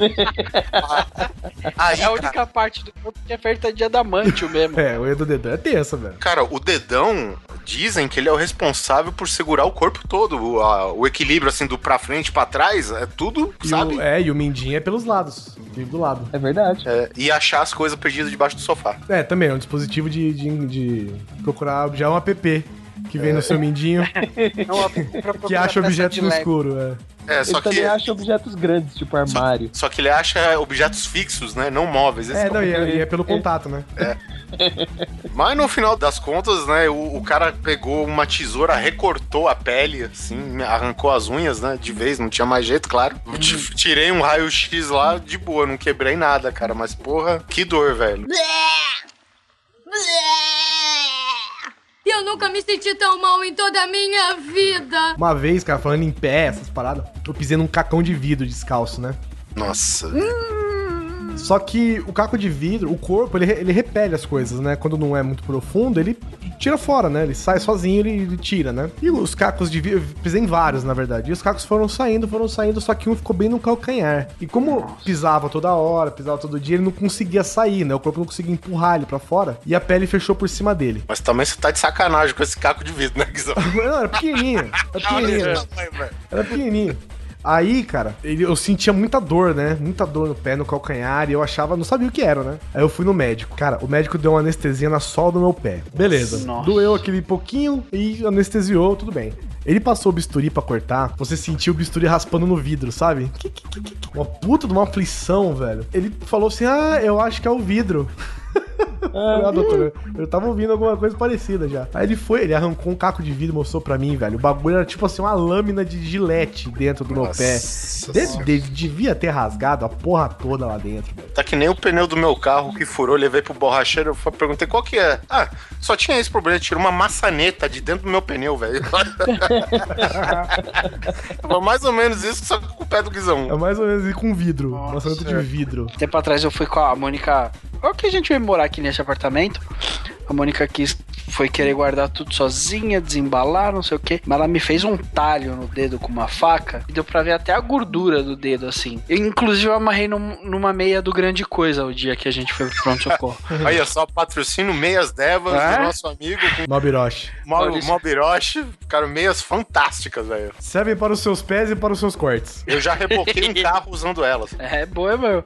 Speaker 5: Aí,
Speaker 3: É a
Speaker 5: cara,
Speaker 3: única parte do corpo que é feita de adamantio mesmo.
Speaker 1: É, a unha do dedão é tensa, velho.
Speaker 5: cara, o dedão, dizem que ele é o responsável por segurar o corpo todo. O, a- o equilíbrio, assim, do pra frente, pra trás, é tudo,
Speaker 1: E
Speaker 5: sabe?
Speaker 1: o, é, e o mindinho é pelos lados, do lado.
Speaker 2: É verdade.
Speaker 5: É, e achar as coisas perdidas debaixo do sofá.
Speaker 1: É, também, é um dispositivo de, de, de procurar, já é um app que vem no seu mindinho,
Speaker 3: pra
Speaker 1: que acha objetos no escuro, é.
Speaker 5: É,
Speaker 2: Ele
Speaker 5: só que,
Speaker 2: também acha objetos grandes, tipo armário.
Speaker 5: só que ele acha objetos fixos, né? Não móveis. Esse
Speaker 1: É, não, e é, e é pelo contato, né?
Speaker 5: Mas no final das contas, né, o, o cara pegou uma tesoura, recortou a pele, assim, arrancou as unhas, né, de vez, não tinha mais jeito, claro. T- Tirei um raio-x lá, de boa, não quebrei nada, cara, mas porra, que dor, velho.
Speaker 8: E eu nunca me senti tão mal em toda a minha vida.
Speaker 1: Uma vez, cara, falando em pé, essas paradas, eu pisei num cacão de vidro descalço, né?
Speaker 5: Nossa.
Speaker 1: Só que o caco de vidro, o corpo, ele, ele repele as coisas, né? Quando não é muito profundo, ele tira fora, né? Ele sai sozinho, ele, ele tira, né? E os cacos de vidro, pisei em vários, na verdade. E os cacos foram saindo, foram saindo, só que um ficou bem no calcanhar. E como pisava toda hora, pisava todo dia, ele não conseguia sair, né? O corpo não conseguia empurrar ele pra fora. E a pele fechou por cima dele.
Speaker 5: Mas também você tá de sacanagem com esse caco de vidro, né, Guizão?
Speaker 1: Não, era pequenininho. Era pequenininho. Era pequenininho. Aí, cara, ele- eu sentia muita dor, né? Muita dor no pé, no calcanhar, e eu achava, não sabia o que era, né? Aí eu fui no médico. Cara, o médico deu uma anestesia na sola do meu pé. Beleza.
Speaker 3: Nossa.
Speaker 1: Doeu aquele pouquinho e anestesiou, tudo bem. Ele passou o bisturi pra cortar, você sentiu o bisturi raspando no vidro, sabe? Uma puta de uma aflição, velho. Ele falou assim: Ah, eu acho que é o vidro. Falei, ah, doutor, eu tava ouvindo alguma coisa parecida já. Aí ele foi, ele arrancou um caco de vidro e mostrou pra mim, velho. O bagulho era tipo assim, uma lâmina de gilete dentro do meu pé.
Speaker 5: Nossa
Speaker 1: De- de- devia ter rasgado a porra toda lá dentro, velho.
Speaker 5: Tá que nem o pneu do meu carro que furou, levei pro borracheiro, eu perguntei qual que é. Ah, só tinha esse problema, tirou uma maçaneta de dentro do meu pneu, velho. Foi mais ou menos isso, só que com o pé do
Speaker 1: É
Speaker 5: Guizão.
Speaker 1: mais ou menos isso com vidro.
Speaker 3: Nossa,
Speaker 1: Maçaneta de
Speaker 5: é.
Speaker 1: vidro.
Speaker 3: Tempo atrás eu fui com a Mônica. Qual que a gente veio morar aqui nesse apartamento? A Mônica quis, foi querer guardar tudo sozinha, desembalar, não sei o que. Mas ela me fez um talho no dedo com uma faca e deu pra ver até a gordura do dedo, assim. Eu, inclusive, eu amarrei num- numa meia do Grande Coisa o dia que a gente foi pro pronto-socorro.
Speaker 5: Aí é só patrocínio Meias Devas
Speaker 3: É?
Speaker 5: do nosso amigo
Speaker 3: Maurício.
Speaker 5: Malbiroche. Ficaram meias fantásticas, velho.
Speaker 1: Servem para os seus pés e para os seus cortes.
Speaker 5: Eu já reboquei um carro usando elas.
Speaker 3: É, boa, meu.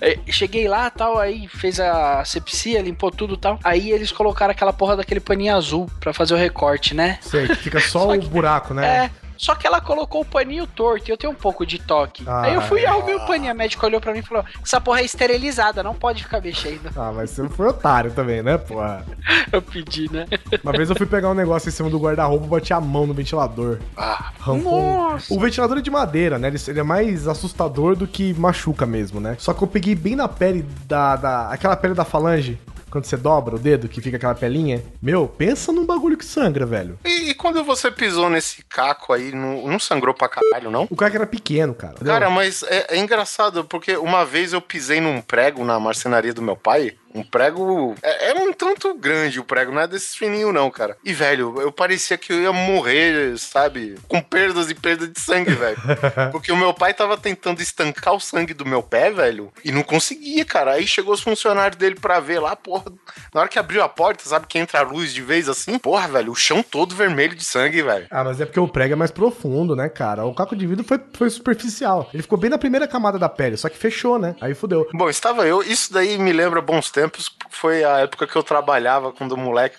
Speaker 3: É, Cheguei lá, tal, aí fez a sepsia, limpou tudo tal. Aí eles colocaram aquela porra daquele paninho azul pra fazer o recorte, né?
Speaker 1: Sei, que fica só,
Speaker 3: Só
Speaker 1: o
Speaker 3: que-
Speaker 1: buraco, né?
Speaker 3: É. Só que ela colocou o paninho torto e eu tenho um pouco de toque.
Speaker 1: Ah.
Speaker 3: Aí eu fui e arrumei o paninho. A médica olhou pra mim e falou: Essa porra é esterilizada, não pode ficar mexendo.
Speaker 1: Ah, mas você foi otário também, né, porra?
Speaker 3: Eu pedi, né?
Speaker 1: Uma vez eu fui pegar um negócio em cima do guarda-roupa e bati a mão no ventilador.
Speaker 5: Ah,
Speaker 1: um-
Speaker 3: Nossa.
Speaker 1: O ventilador é de madeira, né? Ele, ele é mais assustador do que machuca mesmo, né? Só que eu peguei bem na pele da, da. aquela pele da falange. Quando você dobra o dedo, que fica aquela pelinha. Meu, pensa num bagulho que sangra, velho.
Speaker 5: E, e quando você pisou nesse caco aí, não, não sangrou pra caralho, não?
Speaker 1: O que era pequeno, cara. entendeu?
Speaker 5: Cara, mas é, é engraçado, porque uma vez eu pisei num prego na marcenaria do meu pai. Um prego. É, um tanto grande o prego, não é desses fininhos, não, cara. E, velho, eu parecia que eu ia morrer, sabe? Com perdas e perdas de sangue, velho. Porque o meu pai tava tentando estancar o sangue do meu pé, velho, e não conseguia, cara. Aí chegou os funcionários dele pra ver lá, porra. Na hora que abriu a porta, sabe que entra a luz de vez assim? Porra, velho, o chão todo vermelho de sangue, velho.
Speaker 1: Ah, mas é porque o prego é mais profundo, né, cara? O caco de vidro foi, foi superficial. Ele ficou bem na primeira camada da pele, só que fechou, né? Aí fudeu.
Speaker 5: Bom, estava eu. Isso daí me lembra bons tempos. Foi a época que eu trabalhava quando moleque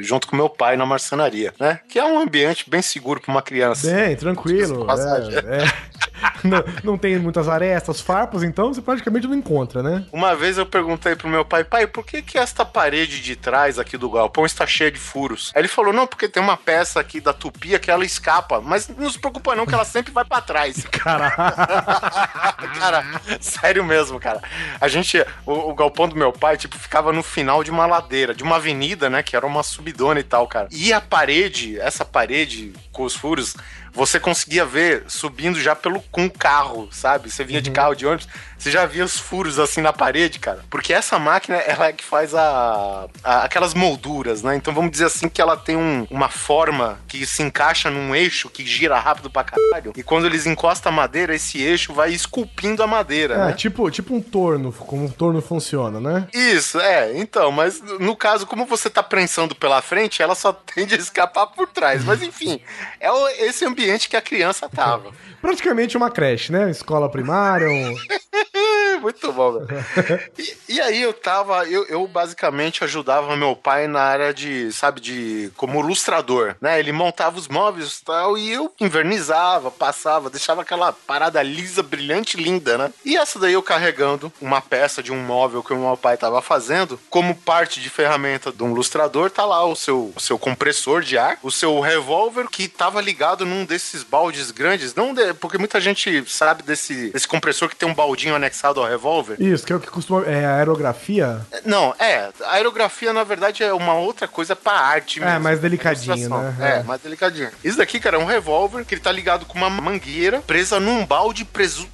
Speaker 5: junto com meu pai na marcenaria, né? Que é um ambiente bem seguro pra uma criança.
Speaker 1: Bem, tranquilo. É, é. Não, não tem muitas arestas, farpas, então você praticamente não encontra, né?
Speaker 5: Uma vez eu perguntei pro meu pai, pai, por que que esta parede de trás aqui do galpão está cheia de furos? Aí ele falou, não, porque tem uma peça aqui da tupia que ela escapa, mas não se preocupa não que ela sempre vai pra trás.
Speaker 1: Caralho.
Speaker 5: cara, sério mesmo, cara. A gente, o, o galpão do meu pai, tipo, ficava no final de uma ladeira, de uma avenida, né, que era uma subidona e tal, cara. E a parede, essa parede com os furos, você conseguia ver subindo já pelo com o carro, sabe? Você vinha de carro de ônibus, você já via os furos assim na parede, cara. Porque essa máquina, ela é que faz a, a- aquelas molduras, né? Então vamos dizer assim que ela tem um- uma forma que se encaixa num eixo que gira rápido pra caralho. E quando eles encostam a madeira, esse eixo vai esculpindo a madeira,
Speaker 1: É,
Speaker 5: né?
Speaker 1: tipo, tipo um torno, como um torno funciona, né?
Speaker 5: Isso, é, então, mas no caso, como você tá prensando pela frente, ela só tende a escapar por trás. Mas enfim, é o- esse ambiente que a criança tava.
Speaker 1: Praticamente uma creche, né? Escola primária, um...
Speaker 5: Muito bom, velho. E, e aí eu tava, eu, eu basicamente ajudava meu pai na área de, sabe, de como ilustrador, né? Ele montava os móveis e tal, e eu invernizava, passava, deixava aquela parada lisa, brilhante, linda, né? E essa daí eu carregando uma peça de um móvel que o meu pai tava fazendo, como parte de ferramenta de um ilustrador, tá lá o seu, o seu compressor de ar, o seu revólver que tava ligado num desses baldes grandes, não de- porque muita gente sabe desse, desse compressor que tem um baldinho anexado ao revólver.
Speaker 1: Isso, que é o que costuma... É a aerografia.
Speaker 5: Não, é. A aerografia, na verdade, é uma outra coisa pra arte
Speaker 1: É, mais delicadinho,
Speaker 5: Ilustração.
Speaker 1: né?
Speaker 5: É, mais delicadinho. Isso daqui, cara, é um revólver que ele tá ligado com uma mangueira presa num balde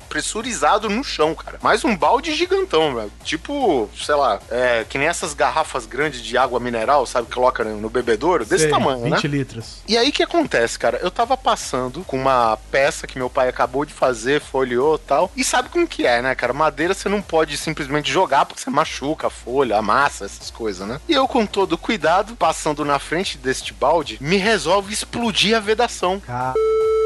Speaker 5: pressurizado no chão, cara. Mais um balde gigantão, velho. Tipo, sei lá, é, que nem essas garrafas grandes de água mineral, sabe, que coloca no bebedouro, desse
Speaker 1: Sei,
Speaker 5: tamanho,
Speaker 1: 20
Speaker 5: né?
Speaker 1: litros.
Speaker 5: E aí o que acontece, cara? Eu tava passando com uma peça que meu pai acabou de fazer, folheou e tal. E sabe como que é, né, cara? Madeira você não pode simplesmente jogar porque você machuca a folha, amassa, essas coisas, né? E eu, com todo cuidado, passando na frente deste balde, me resolve explodir a vedação.
Speaker 1: Caralho.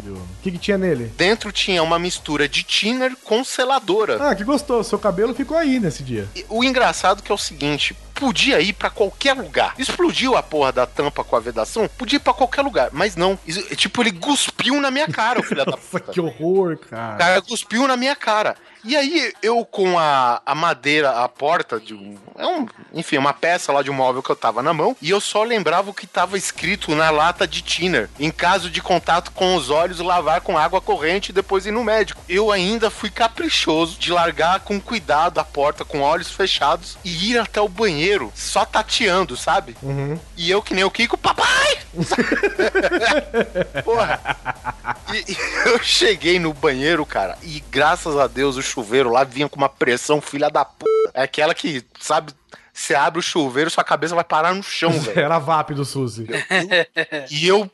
Speaker 1: O que, que tinha nele?
Speaker 5: Dentro tinha uma mistura de thinner com seladora.
Speaker 1: Ah, que gostoso. Seu cabelo ficou aí nesse dia.
Speaker 5: E O engraçado que é o seguinte, podia ir pra qualquer lugar. Explodiu a porra da tampa com a vedação, podia ir pra qualquer lugar, mas não. Isso- tipo, ele cuspiu na minha cara, o filho da puta.
Speaker 1: que horror,
Speaker 5: O
Speaker 1: cara.
Speaker 5: cara cuspiu na minha cara. E aí eu com a, a madeira, a porta de um, é um. Enfim, uma peça lá de um móvel que eu tava na mão. E eu só lembrava o que tava escrito na lata de Tiner. Em caso de contato com os olhos, lavar com água corrente e depois ir no médico. Eu ainda fui caprichoso de largar com cuidado a porta com olhos fechados e ir até o banheiro só tateando, sabe? E eu que nem o Kiko, papai! Porra. E, e eu cheguei no banheiro, cara, e graças a Deus o chuveiro lá vinha com uma pressão filha da puta. É aquela que, sabe, você abre o chuveiro, sua cabeça vai parar no chão, velho.
Speaker 1: Era VAP do Suzy.
Speaker 5: E eu.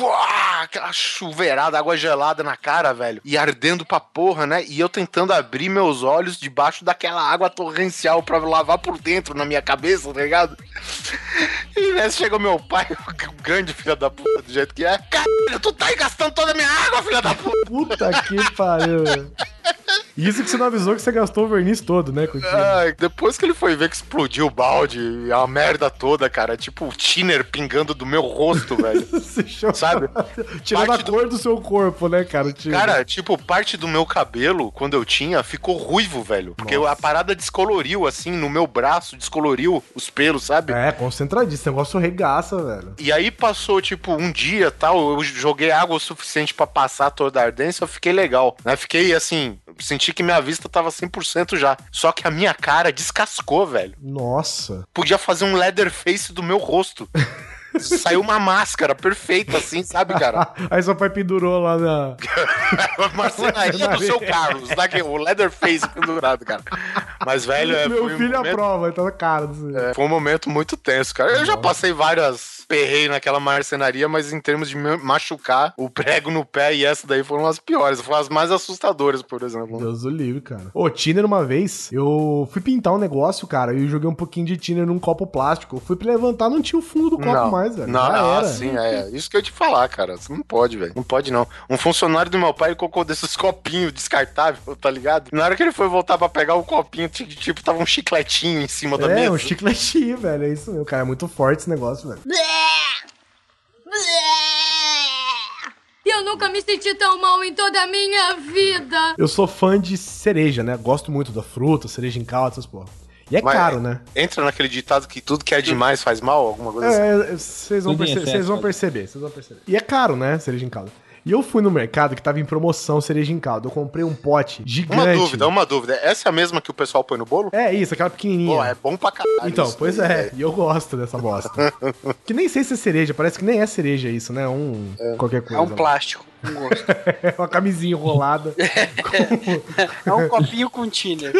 Speaker 5: Uá, aquela chuveirada, água gelada na cara, velho. E ardendo pra porra, né? E eu tentando abrir meus olhos debaixo daquela água torrencial pra lavar por dentro na minha cabeça, tá ligado? E nessa chegou meu pai, o grande filho da puta, do jeito que é. Caralho, tu tá aí gastando toda a minha água, filha da puta!
Speaker 1: Puta que pariu. Isso que você não avisou que você gastou o verniz todo, né?
Speaker 5: Ai, depois que ele foi ver que explodiu o balde, a merda toda, cara, tipo o thinner pingando do meu rosto, velho.
Speaker 1: Você
Speaker 5: Sabe?
Speaker 1: Tirando
Speaker 5: Parte
Speaker 1: a
Speaker 5: do-
Speaker 1: cor do seu corpo, né, cara? Tio?
Speaker 5: Cara, tipo, parte do meu cabelo, quando eu tinha, ficou ruivo, velho. Porque
Speaker 1: Nossa.
Speaker 5: a parada descoloriu, assim, no meu braço, descoloriu os pelos, sabe?
Speaker 1: É, concentradíssimo. Esse negócio regaça, velho.
Speaker 5: E aí passou, tipo, um dia tal, eu joguei água o suficiente pra passar toda a ardência, eu fiquei legal, né? Fiquei, assim, senti que minha vista tava 100% já. Só que a minha cara descascou, velho.
Speaker 1: Nossa.
Speaker 5: Podia fazer um leather face do meu rosto. Saiu uma máscara perfeita, assim, sabe, cara?
Speaker 1: Aí seu pai pendurou lá na.
Speaker 5: Marcenaria do seu Carlos, daqui, o leather face pendurado, cara. Mas, velho, é,
Speaker 1: Meu
Speaker 5: foi um
Speaker 1: filho
Speaker 5: momento-
Speaker 1: aprova, tá na cara. Desse...
Speaker 5: é, foi um momento muito tenso, cara. Eu já passei várias perreios naquela marcenaria, mas em termos de machucar o prego no pé e essa daí foram as piores. Foram as mais assustadoras, por exemplo.
Speaker 1: Deus do livre, cara. Ô, Tiner, uma vez, eu fui pintar um negócio, cara, e joguei um pouquinho de Tiner num copo plástico. Eu fui pra levantar, não tinha o fundo do copo mais, velho.
Speaker 5: Não, não,
Speaker 1: era.
Speaker 5: sim, é. Isso que eu ia te falar, cara. Você não pode, velho. Não pode, não. Um funcionário do meu pai ele colocou desses copinhos descartáveis, tá ligado? Na hora que ele foi voltar pra pegar o copinho, tipo, tava um chicletinho em cima da
Speaker 1: É,
Speaker 5: mesa.
Speaker 1: um chicletinho, velho. É isso mesmo, cara. É muito forte esse negócio, velho.
Speaker 8: Eu nunca me senti tão mal em toda a minha vida.
Speaker 1: Eu sou fã de cereja, né? Gosto muito da fruta, cereja em calda, essas porra. E é
Speaker 5: Mas
Speaker 1: caro, né?
Speaker 5: Entra naquele ditado que tudo que é demais faz mal, alguma coisa assim.
Speaker 1: É, vocês vão, perce- vão perceber, vocês vão perceber. E é caro, né, cereja em calda. E eu fui no mercado que tava em promoção cereja em calda. Eu comprei um pote gigante.
Speaker 5: Uma dúvida, uma dúvida. Essa é a mesma que o pessoal põe no bolo?
Speaker 1: É isso, aquela pequenininha.
Speaker 5: Pô, é bom pra caralho.
Speaker 1: Então,
Speaker 5: isso
Speaker 1: pois
Speaker 5: daí,
Speaker 1: é, e eu gosto dessa bosta. que nem sei se é cereja, parece que nem é cereja isso, né? Um. qualquer
Speaker 3: É
Speaker 1: coisa.
Speaker 3: um plástico com gosto.
Speaker 1: É uma camisinha enrolada.
Speaker 3: É um copinho com tiner.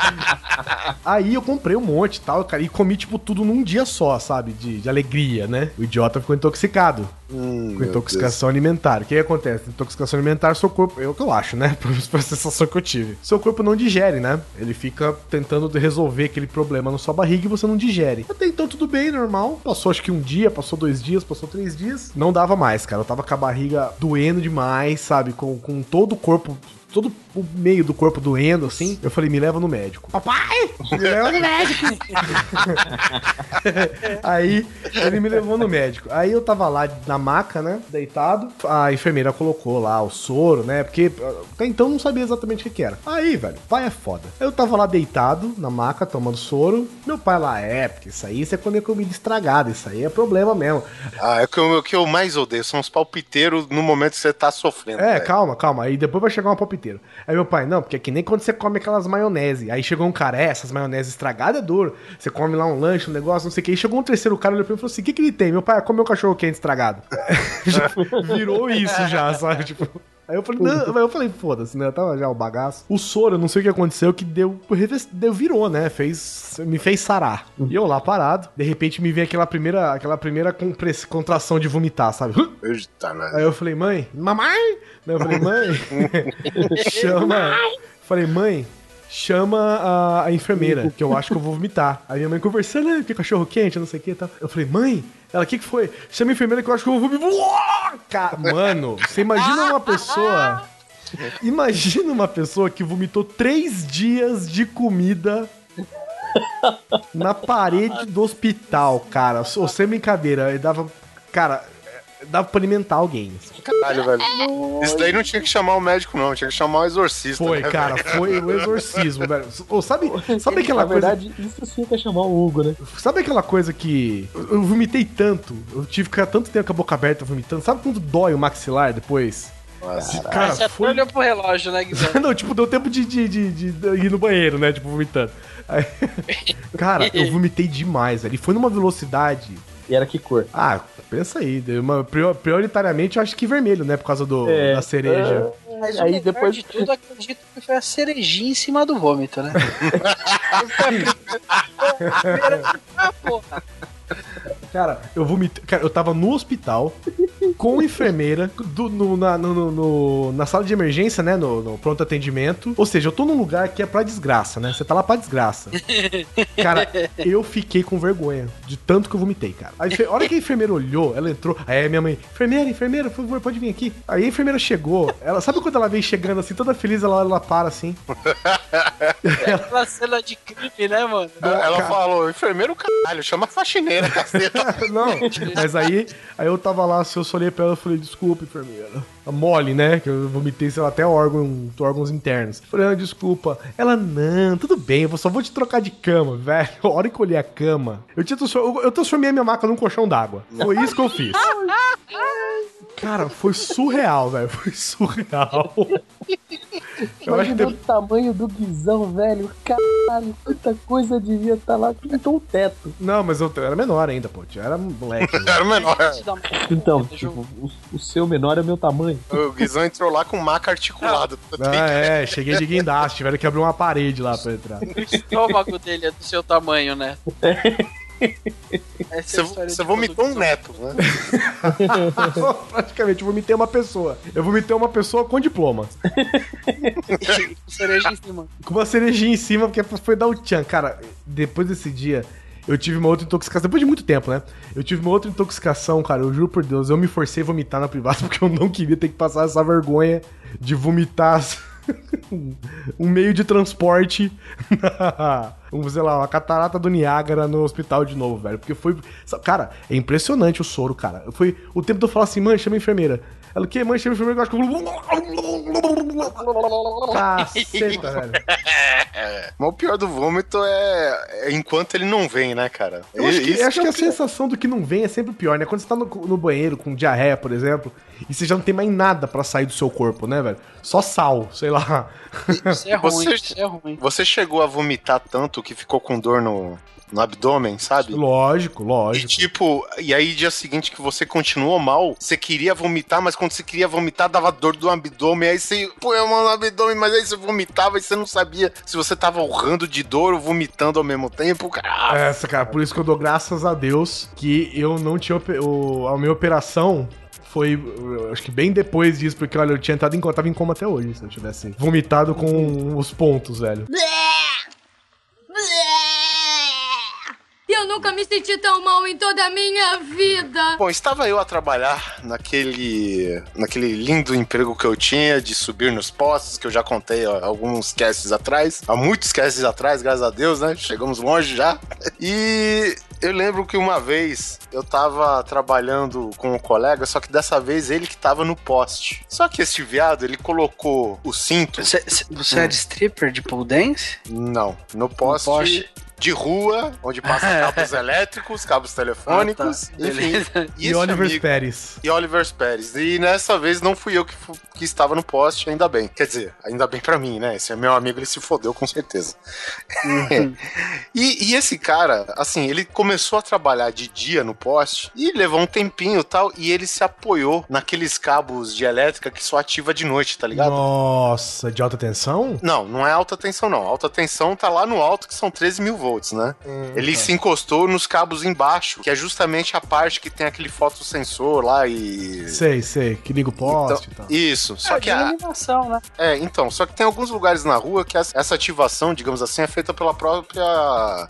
Speaker 1: Aí eu comprei um monte e tal, cara, e comi, tipo, tudo num dia só, sabe? De, de alegria, né? O idiota ficou intoxicado.
Speaker 5: Hum,
Speaker 1: com intoxicação alimentar. O que, acontece? Intoxicação alimentar, seu corpo. O que eu acho, né? Pela sensação que eu tive. Seu corpo não digere, né? Ele fica tentando resolver aquele problema na sua barriga e você não digere. Até então tudo bem, normal. Passou acho que um dia, passou dois dias, passou três dias. Não dava mais, cara. Eu tava com a barriga doendo demais, sabe? Com, com todo o corpo. Todo o meio do corpo doendo, assim. Eu falei, me leva no médico. Papai! Me leva no médico! Aí ele me levou no médico. Aí eu tava lá na maca, né? Deitado. A enfermeira colocou lá o soro, né? Porque ah, até então eu não sabia exatamente o que, que era. Aí, velho, pai é foda. Eu tava lá deitado na maca, tomando soro. Meu pai lá, é, porque isso aí você come comida estragada. Isso aí é problema mesmo.
Speaker 5: Ah, é o que eu, o que eu mais odeio. São os palpiteiros no momento que você tá sofrendo.
Speaker 1: É,
Speaker 5: velho.
Speaker 1: calma, calma. Aí depois vai chegar uma palpiteira. Aí meu pai, não, porque é que nem quando você come aquelas maionese. Aí chegou um cara, é, essas maionese estragadas é duro. Você come lá um lanche, um negócio, não sei o que. Aí chegou um terceiro cara, olhou pra mim e falou assim: o que, que ele tem? Meu pai, "Ah, comeu cachorro quente estragado. Já virou isso já, sabe? Tipo. Aí eu falei, não, aí eu falei, foda-se, né? Tava já o bagaço. O soro, eu não sei o que aconteceu, que deu, deu virou, né? Fez, me fez sarar. E eu lá parado, de repente me vem aquela primeira, aquela primeira contração de vomitar, sabe?
Speaker 5: Eita, né?
Speaker 1: Aí eu falei, mãe, mamãe? Eu falei, mãe, chama. Falei, mãe, chama a, a enfermeira, que eu acho que eu vou vomitar. Aí minha mãe conversando, né? Que cachorro quente, não sei o que e tal. Eu falei, mãe, ela, o que, que foi? Chama a enfermeira que eu acho que eu vou vomitar. Mano, você imagina uma pessoa. Imagina uma pessoa que vomitou três dias de comida na parede do hospital, cara. Sem brincadeira, ele dava. Cara, dava pra alimentar alguém. assim.
Speaker 5: Caralho, velho. Isso daí não tinha que chamar o médico, não. Tinha que chamar o exorcista.
Speaker 1: Foi,
Speaker 5: né,
Speaker 1: cara,
Speaker 5: velho?
Speaker 1: foi o exorcismo, velho. Sabe, sabe aquela
Speaker 2: Na
Speaker 1: coisa.
Speaker 2: verdade, isso sim é chamar o Hugo, né?
Speaker 1: Sabe aquela coisa que. Eu eu vomitei tanto, eu tive que ficar tanto tempo com a boca aberta vomitando. Sabe quando dói o maxilar depois?
Speaker 5: Nossa.
Speaker 1: Cara,
Speaker 3: Você
Speaker 1: foi.
Speaker 3: olhou pro relógio, né, Guizão?
Speaker 1: Não, tipo, deu tempo de, de, de, de- de ir no banheiro, né? Tipo, vomitando. Aí- Cara, eu vomitei demais, velho. E foi numa velocidade.
Speaker 2: E era que cor?
Speaker 1: Ah, pensa aí. Uma, prior- prioritariamente, eu acho que vermelho, né? Por causa do,
Speaker 2: É.
Speaker 1: da cereja.
Speaker 3: Mas
Speaker 2: Aí
Speaker 3: o
Speaker 2: depois-
Speaker 3: de tudo, acredito que foi a cerejinha em cima do vômito, né? ah, porra.
Speaker 1: Cara, eu vomitei. Cara, eu tava no hospital com enfermeira do- no- na, no- no- no- na sala de emergência, né? No, no pronto atendimento. Ou seja, eu tô num lugar que é pra desgraça, né? Você tá lá pra desgraça. Cara, eu fiquei com vergonha de tanto que eu vomitei, cara. A, a hora que a enfermeira olhou, ela entrou. Aí a minha mãe, enfermeira, enfermeira, por favor, pode vir aqui. Aí a enfermeira chegou. Ela, sabe quando ela vem chegando assim, toda feliz, ela, ela para assim.
Speaker 3: Aquela cena de crime, né, mano?
Speaker 5: Ela
Speaker 1: cara.
Speaker 5: falou, enfermeiro, caralho, chama a faxineira, caceta.
Speaker 1: Não, mas aí, aí eu tava lá, se eu só olhei pra ela e falei, desculpa, enfermeira. A mole, né? Que eu vomitei, sei lá, até órgão, órgãos internos. Falei, ah, desculpa. Ela, não, tudo bem, eu só vou te trocar de cama, velho. A hora que eu olhei a cama, eu, tinha transform- eu- eu transformei a minha maca num colchão d'água. Foi isso que eu fiz. Cara, foi surreal, velho. Foi surreal. Eu acho que
Speaker 2: Imagina o tamanho do guizão, velho. Caralho, quanta coisa devia estar lá. Pintou o teto.
Speaker 1: Não, mas eu era menor ainda, pô. Eu era moleque. né?
Speaker 5: Era menor.
Speaker 2: Então, tipo, o, o seu menor é o meu tamanho.
Speaker 5: O Guizão entrou lá com maca articulado.
Speaker 1: Ah, é, cheguei de guindaste, tiveram que abrir uma parede lá pra entrar.
Speaker 3: O estômago dele é do seu tamanho, né? É
Speaker 5: Você,
Speaker 3: história
Speaker 5: você
Speaker 3: de
Speaker 5: vomitou um neto, né?
Speaker 1: Praticamente, eu vomitei uma pessoa. Eu vomitei uma pessoa com diploma.
Speaker 3: Com cereja em cima.
Speaker 1: Com uma cerejinha em cima, porque foi dar o tchan. Cara, depois desse dia, eu tive uma outra intoxicação. Depois de muito tempo, né? Eu tive uma outra intoxicação, cara. Eu juro por Deus, eu me forcei a vomitar na privada porque eu não queria ter que passar essa vergonha de vomitar. um meio de transporte vamos sei lá, uma catarata do Niágara no hospital de novo, velho. Porque foi. Cara, é impressionante o soro, cara. Foi o tempo de eu falar assim, mãe, chama a enfermeira. Ela, que mãe, chama a enfermeira, que eu acho que. Caceta, velho.
Speaker 5: Mas o pior do vômito é, é enquanto ele não vem, né, cara?
Speaker 1: Eu acho que,
Speaker 5: Isso
Speaker 1: acho
Speaker 5: é
Speaker 1: que
Speaker 5: o
Speaker 1: a sensação do que não vem é sempre pior, né? Quando você tá no, no banheiro com diarreia, por exemplo, e você já não tem mais nada pra sair do seu corpo, né, velho? Só sal, sei lá.
Speaker 3: Isso é ruim,
Speaker 5: Você-
Speaker 3: isso é ruim.
Speaker 5: Você chegou a vomitar tanto que ficou com dor no, no abdômen, sabe?
Speaker 1: Lógico,
Speaker 5: E
Speaker 1: lógico.
Speaker 5: tipo, e aí dia seguinte que você continuou mal, você queria vomitar, mas quando você queria vomitar, dava dor do abdômen, aí você põe a mão no abdômen, mas aí você vomitava e você não sabia se você tava urrando de dor ou vomitando ao mesmo tempo, cara.
Speaker 1: Essa, cara, por isso que eu dou graças a Deus que eu não tinha. ope- O, a minha operação foi, acho que bem depois disso, porque olha, eu tinha entrado em coma, tava em coma até hoje, se eu tivesse vomitado com os pontos, velho.
Speaker 8: Eu nunca me senti tão mal em toda a minha vida.
Speaker 5: Bom, estava eu a trabalhar naquele, naquele lindo emprego que eu tinha de subir nos postos, que eu já contei ó, alguns casts atrás, há muitos casts atrás, graças a Deus, né? Chegamos longe já. E eu lembro que uma vez eu tava trabalhando com um colega, só que dessa vez ele que tava no poste. Só que esse viado, ele colocou o cinto.
Speaker 3: Você, você é de stripper de pole dance?
Speaker 5: Não, no poste.
Speaker 3: poste.
Speaker 5: De rua, onde passa cabos elétricos, cabos telefônicos,
Speaker 3: Ah, tá.
Speaker 5: enfim.
Speaker 1: E, Oliver
Speaker 5: amigo-
Speaker 1: Pérez.
Speaker 5: e Oliver Pérez. E nessa vez não fui eu que, que estava no poste, ainda bem. Quer dizer, ainda bem pra mim, né? Esse é meu amigo, ele se fodeu com certeza. e, e esse cara, assim, ele começou a trabalhar de dia no poste e levou um tempinho e tal, e ele se apoiou naqueles cabos de elétrica que só ativa de noite, tá ligado?
Speaker 1: Nossa, de alta tensão?
Speaker 5: Não, não é alta tensão, não. Alta tensão tá lá no alto, que são 13 mil volts, né? Ele se encostou nos cabos embaixo, que é justamente a parte que tem aquele fotossensor lá e.
Speaker 1: Sei, sei, que liga o poste
Speaker 5: Então,
Speaker 1: e tal.
Speaker 5: isso. Só
Speaker 3: É,
Speaker 5: que a,
Speaker 3: iluminação, né?
Speaker 5: é, então, só que tem alguns lugares na rua que essa essa ativação, digamos assim, é feita pela própria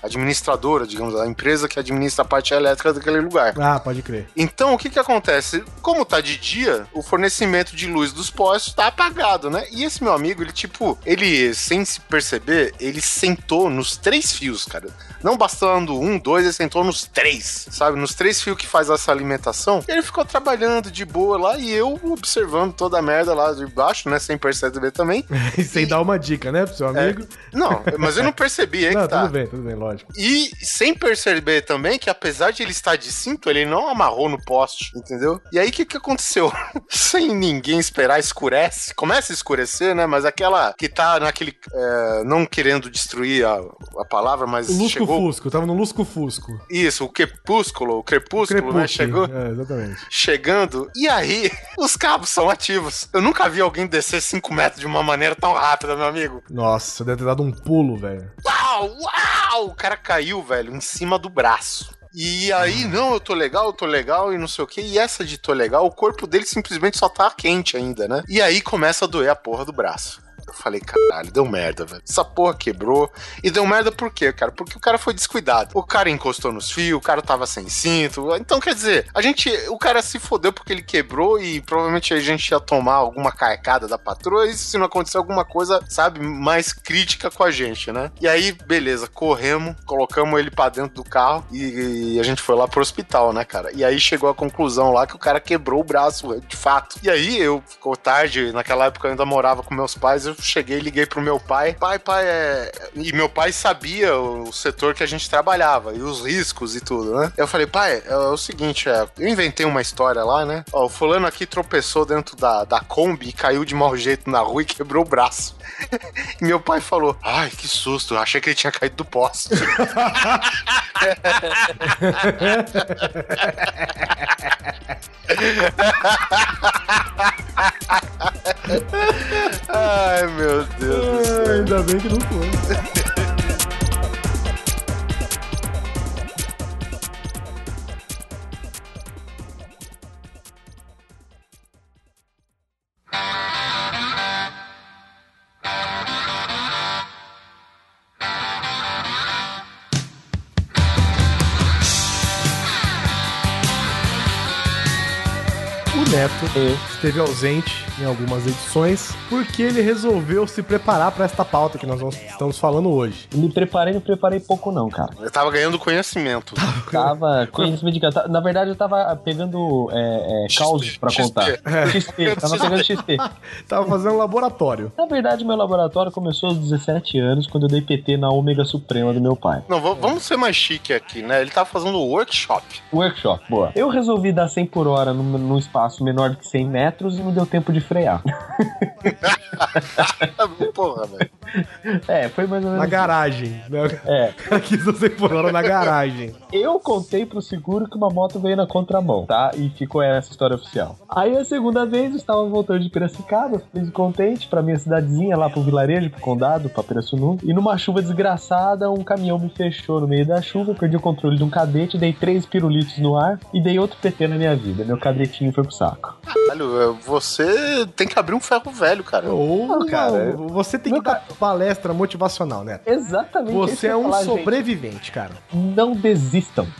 Speaker 5: administradora, digamos, a empresa que administra a parte elétrica daquele lugar.
Speaker 1: Ah, pode crer.
Speaker 5: Então, o que que acontece? Como tá de dia, o fornecimento de luz dos postes tá apagado, né? E esse meu amigo, ele tipo, ele sem se perceber, ele sentou nos três fios. Cara. Não bastando um, dois, ele sentou nos três, sabe? Nos três fios que faz essa alimentação. Ele ficou trabalhando de boa lá e eu observando toda a merda lá de baixo, né? Sem perceber também.
Speaker 1: E sem dar uma dica, né, pro seu amigo?
Speaker 5: Não, mas eu não percebi, aí
Speaker 1: não,
Speaker 5: que tá.
Speaker 1: tudo bem, tudo bem, lógico.
Speaker 5: E sem perceber também que apesar de ele estar de cinto, ele não amarrou no poste, entendeu? E aí o que, que aconteceu? sem ninguém esperar, escurece. Começa a escurecer, né? Mas aquela que tá naquele. é, não querendo destruir a, a palavra, mas
Speaker 1: O
Speaker 5: chegou.
Speaker 1: lusco-fusco, tava no lusco-fusco.
Speaker 5: Isso, o crepúsculo, o crepúsculo, né? Chegou.
Speaker 1: É, exatamente.
Speaker 5: Chegando, e aí os cabos são ativos. Eu nunca vi alguém descer 5 metros de uma maneira tão rápida, meu amigo.
Speaker 1: Nossa, deve ter dado um pulo, velho.
Speaker 5: Uau, uau! O cara caiu, velho, em cima do braço. E aí, não, eu tô legal, eu tô legal e não sei o que. E essa de tô legal, o corpo dele simplesmente só tá quente ainda, né? E aí começa a doer a porra do braço. Eu falei, caralho, deu merda, velho. Essa porra quebrou. E deu merda por quê, cara? Porque o cara foi descuidado. O cara encostou nos fios, o cara tava sem cinto. Então, quer dizer, a gente. O cara se fodeu porque ele quebrou e provavelmente a gente ia tomar alguma carcada da patroa. E se não acontecer alguma coisa, sabe, mais crítica com a gente, né? E aí, beleza, corremos, colocamos ele pra dentro do carro e, e a gente foi lá pro hospital, né, cara? E aí chegou a conclusão lá que o cara quebrou o braço, de fato. E aí eu, ficou tarde, naquela época eu ainda morava com meus pais, eu cheguei liguei pro meu pai. Pai, pai, é. E meu pai sabia o setor que a gente trabalhava e os riscos e tudo, né? Eu falei, pai, é, o seguinte, é, eu inventei uma história lá, né? Ó, o fulano aqui tropeçou dentro da, da Kombi e caiu de mau jeito na rua e quebrou o braço. E meu pai falou: Ai, que susto, achei que ele tinha caído do poste. Ai, meu Deus céu.
Speaker 1: Ainda bem que não foi. Esteve ausente em algumas edições porque ele resolveu se preparar para esta pauta que nós vamos- estamos falando hoje.
Speaker 2: Me preparei, não preparei pouco não, cara.
Speaker 5: Eu tava ganhando conhecimento.
Speaker 2: Tava conhecimento de cantar. Na verdade, eu tava pegando é, é, causos pra
Speaker 5: XP.
Speaker 2: contar. XP, tava pegando XP.
Speaker 1: Tava fazendo laboratório.
Speaker 2: Na verdade, meu laboratório começou aos 17 anos, quando eu dei PT na Ômega Suprema do meu pai.
Speaker 5: Não, va- vamos ser mais chique aqui, né? Ele tava fazendo workshop.
Speaker 2: Workshop, boa. Eu resolvi dar 100 por hora num, num espaço menor do que 100 metros e não deu tempo de frear.
Speaker 5: Porra, velho.
Speaker 2: É, foi mais ou menos.
Speaker 1: Na garagem. Né?
Speaker 2: É,
Speaker 1: Aqui você por hora na garagem.
Speaker 2: eu contei pro seguro que uma moto veio na contramão, tá? E ficou essa história oficial. Aí a segunda vez eu estava voltando de Piracicaba, feliz e contente, pra minha cidadezinha, lá pro vilarejo, pro condado, pra Pirassununga. E numa chuva desgraçada, um caminhão me fechou no meio da chuva, perdi o controle de um cadete, dei três pirulitos no ar e dei outro PT na minha vida. Meu cadetinho foi pro saco.
Speaker 5: Caralho, você tem que abrir um ferro velho, cara.
Speaker 1: Ou,
Speaker 2: Não,
Speaker 1: cara, você tem que dar palestra motivacional, né?
Speaker 2: Exatamente.
Speaker 1: Você é um
Speaker 2: falar, gente.
Speaker 1: sobrevivente, cara.
Speaker 2: Não desistam.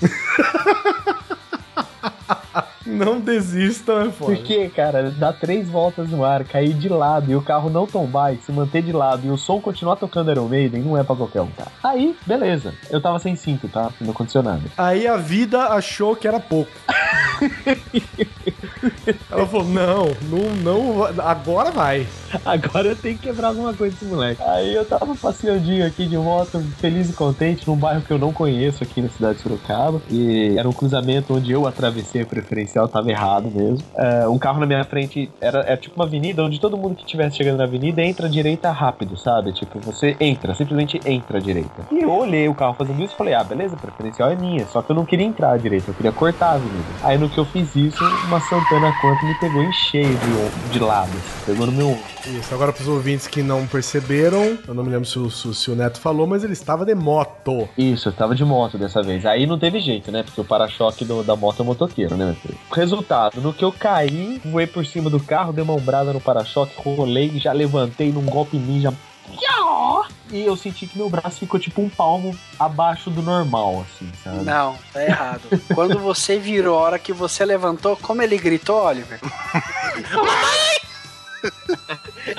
Speaker 1: Não desista, é foda.
Speaker 2: Porque, cara, dar três voltas no ar, cair de lado e o carro não tombar e se manter de lado e o som continuar tocando Iron Maiden não é pra qualquer um, cara. Aí, beleza. Eu tava sem cinto, tá? Não aconteceu nada.
Speaker 1: Aí a vida achou que era pouco. Ela falou: não, não, não, agora vai.
Speaker 2: Agora eu tenho que quebrar alguma coisa desse moleque. Aí eu tava passeandinho aqui de moto, feliz e contente, num bairro que eu não conheço aqui na cidade de Sorocaba. E era um cruzamento onde eu atravessei a preferencial, tava errado mesmo. É, um carro na minha frente era, era tipo uma avenida onde todo mundo que estivesse chegando na avenida entra à direita rápido, sabe? Tipo, você entra, simplesmente entra à direita. E eu olhei o carro fazendo isso e falei, ah, beleza, a preferencial é minha. Só que eu não queria entrar à direita, eu queria cortar a avenida. Aí no que eu fiz isso, uma Santana Quanto me pegou em cheio de, de lado, pegou no meu ombro.
Speaker 1: Isso, agora pros ouvintes que não perceberam, eu não me lembro se o, se o- Neto falou, mas ele estava de moto.
Speaker 2: Isso, eu tava de moto dessa vez. Aí não teve jeito, né? Porque o para-choque da moto é motoqueiro, né, meu filho? Resultado, no que eu caí, voei por cima do carro, dei uma ombrada no para-choque, rolei, já levantei num golpe ninja. E eu senti que meu braço ficou tipo um palmo abaixo do normal, assim, sabe?
Speaker 3: Não, tá errado. Quando você virou, a hora que você levantou, como ele gritou, Oliver?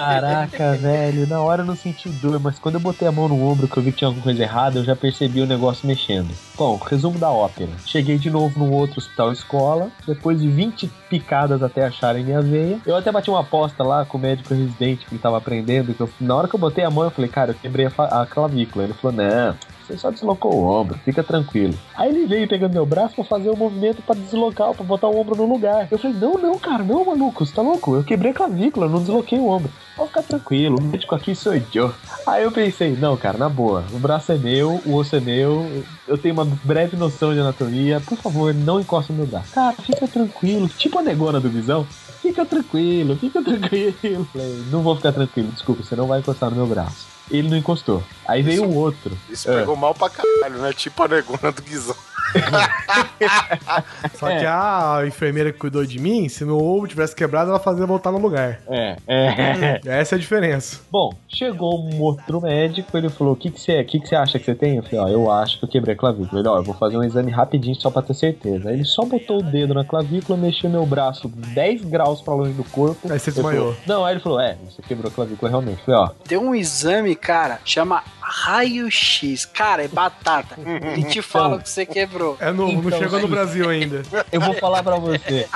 Speaker 2: Caraca, velho, na hora eu não senti dor, mas quando eu botei a mão no ombro que eu vi que tinha alguma coisa errada, eu já percebi o negócio mexendo. Bom, resumo da ópera. Cheguei de novo no outro hospital escola, depois de 20 picadas até acharem minha veia. Eu até bati uma aposta lá com o médico residente que ele tava aprendendo, que eu- na hora que eu botei a mão, eu falei, cara, eu quebrei a, a clavícula. Ele falou, não, você só deslocou o ombro, fica tranquilo. Aí ele veio pegando meu braço pra fazer o movimento pra deslocar, pra botar o ombro no lugar. Eu falei, não, não, cara, não, maluco, você tá louco? Eu quebrei a clavícula, não desloquei o ombro. Pode ficar tranquilo, o médico aqui sou eu. Aí eu pensei, não, cara, na boa, o braço é meu, o osso é meu, eu tenho uma breve noção de anatomia, por favor, não encosta no meu braço. Cara, fica tranquilo, tipo a negona do Visão. Fica tranquilo, fica tranquilo. Falei, não vou ficar tranquilo, desculpa, você não vai encostar no meu braço. Ele não encostou. Aí veio o outro.
Speaker 5: Isso
Speaker 2: É.
Speaker 5: pegou mal pra caralho, né? Tipo a negona do Guizão.
Speaker 1: Só
Speaker 2: É.
Speaker 1: que a enfermeira que cuidou de mim, se meu ovo tivesse quebrado, ela fazia voltar no lugar.
Speaker 2: É, é.
Speaker 1: Essa é a diferença.
Speaker 2: Bom, chegou um outro médico, ele falou: O que, que você é? O que, que você acha que você tem? Eu falei: Ó, eu acho que eu quebrei a clavícula. Ele, ó, eu vou fazer um exame rapidinho só pra ter certeza. Aí ele só botou o dedo na clavícula, mexeu meu braço 10 graus pra longe do corpo.
Speaker 1: Aí você desmaiou.
Speaker 2: falou, Não, aí ele falou: É, você quebrou a clavícula realmente. Eu falei: Ó,
Speaker 3: Tem um exame, cara, chama raio-x. Cara, é batata. E te fala que você quebrou.
Speaker 1: É novo, não
Speaker 2: Então,
Speaker 1: chegou no. Brasil ainda.
Speaker 2: eu vou falar pra você.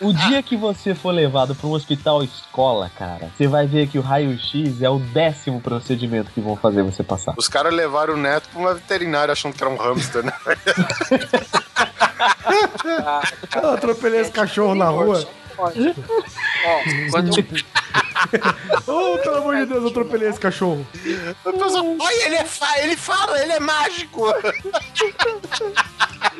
Speaker 2: O dia que você for levado pra um hospital escola, cara, você vai ver que o raio-x é o décimo procedimento que vão fazer você passar.
Speaker 5: Os caras levaram o neto pra uma veterinária achando que era um hamster, né?
Speaker 1: Eu atropelei esse cachorro na rua.
Speaker 3: Pode. Ó, quando eu,
Speaker 1: Oh, pelo amor de Deus, eu atropelei esse cachorro.
Speaker 5: Olha, ele, é fa ele fala, ele é mágico.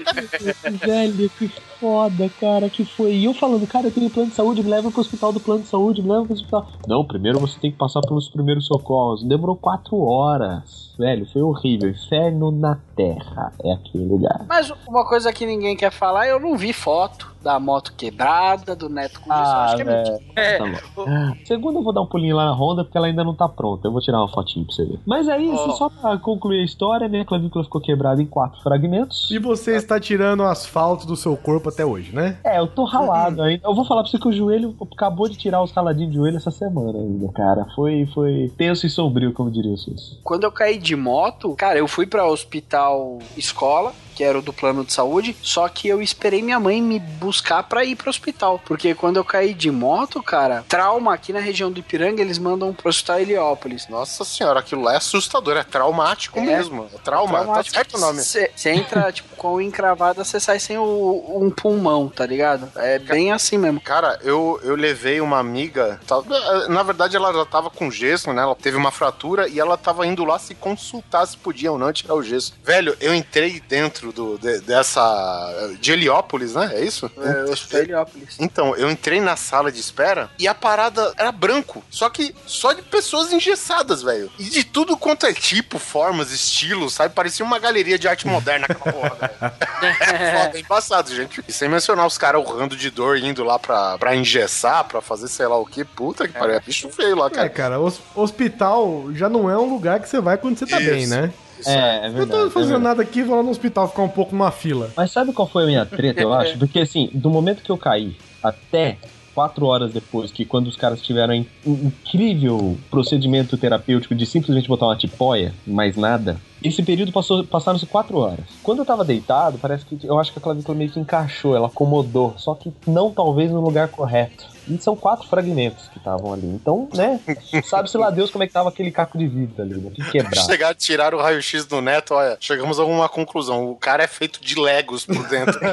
Speaker 2: Velho, que foda, cara, que foi. E eu falando, cara, eu tenho plano de saúde, me leva pro hospital do plano de saúde, me leva pro hospital. Não, primeiro você tem que passar pelos primeiros socorros. Demorou quatro horas. Velho, foi horrível. Inferno na terra é aquele lugar.
Speaker 3: Mas uma coisa que ninguém quer falar, eu não vi foto da moto quebrada, do neto com. Eu acho que é mentira.
Speaker 2: velho. Tá bom. Segundo, eu vou dar um pulinho lá na Honda porque ela ainda não tá pronta. Eu vou tirar uma fotinho pra você ver. Mas aí,
Speaker 3: Ó.
Speaker 2: só pra concluir a história, minha clavícula ficou quebrada em quatro fragmentos.
Speaker 1: E você está tirando asfalto do seu corpo até hoje, né?
Speaker 2: É, eu tô ralado ainda. Eu vou falar pra você que o joelho acabou de tirar os raladinhos de joelho essa semana ainda, cara. Foi, foi tenso e sombrio, como diria o Sus.
Speaker 3: Quando eu caí de moto, cara, eu fui pra hospital escola, que era o do plano de saúde, só que eu esperei minha mãe me buscar pra ir pro hospital. Porque quando eu caí de moto, cara, trauma aqui na região do Ipiranga, eles mandam pro hospital Heliópolis.
Speaker 5: Nossa senhora, aquilo lá é assustador, é traumático
Speaker 3: É.
Speaker 5: mesmo. É trauma, tá certo o nome.
Speaker 3: Você entra, tipo, com o encravada, você sai sem o- um pulmão, tá ligado? É bem assim mesmo.
Speaker 5: Cara, eu, eu levei uma amiga. tá- Na verdade, ela já tava com gesso, né? Ela teve uma fratura e ela tava indo lá se consultar se podia ou não tirar o gesso. Velho, eu entrei dentro do, de- dessa. de Heliópolis, né? É isso?
Speaker 3: É, hospital Heliópolis.
Speaker 5: Então, eu entrei na sala de espera e a parada era branco. Só que só de pessoas engessadas, velho. E de tudo quanto é tipo, formas, estilos, sabe? Parecia uma galeria de arte moderna aquela porra, velho. É foda, é embaçado, gente. E sem mencionar os caras urrando de dor indo lá pra, pra engessar, pra fazer sei lá o que. Puta que pariu. É bicho feio lá,
Speaker 1: É,
Speaker 5: cara.
Speaker 1: cara, hos- hospital já não é um lugar que você vai quando você tá
Speaker 5: Isso.
Speaker 1: bem, né?
Speaker 2: É, é
Speaker 1: Eu
Speaker 2: verdade.
Speaker 1: tô
Speaker 2: é
Speaker 1: fazendo
Speaker 2: verdade.
Speaker 1: nada aqui, vou lá no hospital ficar um pouco numa fila.
Speaker 2: Mas sabe qual foi a minha treta, eu acho? Porque assim, do momento que eu caí até quatro horas depois, que quando os caras tiveram um incrível procedimento terapêutico de simplesmente botar uma tipóia, mais nada, esse período passou, passaram-se quatro horas. Quando eu tava deitado, parece que eu acho que a clavícula meio que encaixou, ela acomodou, só que não talvez no lugar correto. E são quatro fragmentos que estavam ali. Então, né? Sabe-se lá Deus como é que tava aquele caco de vidro ali, né? Que quebrado.
Speaker 5: Chegar, tirar o raio-x do neto, olha, chegamos a uma conclusão. O cara é feito de legos por dentro.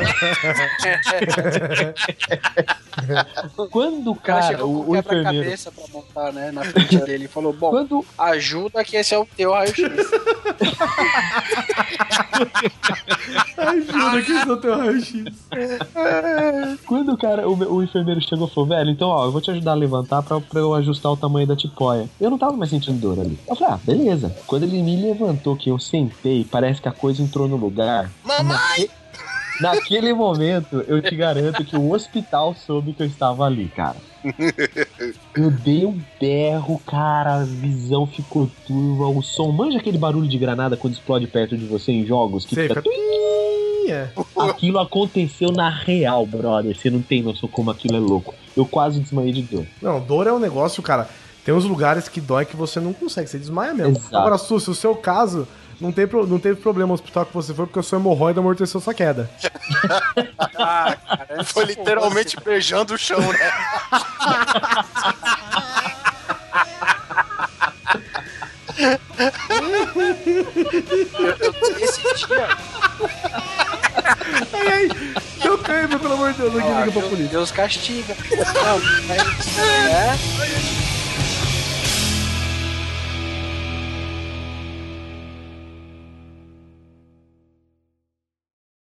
Speaker 2: Quando o
Speaker 3: cara
Speaker 2: cara,
Speaker 3: chegou
Speaker 2: o,
Speaker 3: com
Speaker 2: o enfermeiro.
Speaker 3: quebra-cabeça pra montar, né, na frente dele. E falou, bom,
Speaker 2: Quando
Speaker 3: ajuda que esse é o teu raio-x.
Speaker 1: Ai, juro que isso é o teu raio-x.
Speaker 2: Quando o cara, o, o enfermeiro chegou e falou, velho, então ó, eu vou te ajudar a levantar pra, pra eu ajustar o tamanho da tipóia. Eu não tava mais sentindo dor ali. Eu falei, ah, beleza. Quando ele me levantou, que eu sentei, parece que a coisa entrou no lugar.
Speaker 5: Mamãe!
Speaker 2: Naquele momento, eu te garanto que o hospital soube que eu estava ali, cara. Eu dei um berro, cara, a visão ficou turva, o som. Manja aquele barulho de granada quando explode perto de você em jogos? Que
Speaker 1: Você
Speaker 2: fica
Speaker 1: fica... É.
Speaker 2: Aquilo aconteceu na real, brother. Você não tem noção como aquilo é louco. Eu quase desmaiei de dor.
Speaker 1: Não, dor é um negócio, cara. Tem uns lugares que dói que você não consegue, você desmaia mesmo.
Speaker 2: Exato.
Speaker 1: Agora, Su, se o seu caso, não, tem, pro- não teve problema no hospital que você foi, porque o seu hemorroida amorteceu sua queda.
Speaker 3: Ah, cara,
Speaker 5: Foi literalmente beijando o chão, né?
Speaker 3: Esse dia.
Speaker 1: Ai, ai, deu cãibra, pelo amor de Deus, não liga pra
Speaker 3: Deus,
Speaker 1: polícia.
Speaker 3: Deus castiga. Não, mas- é.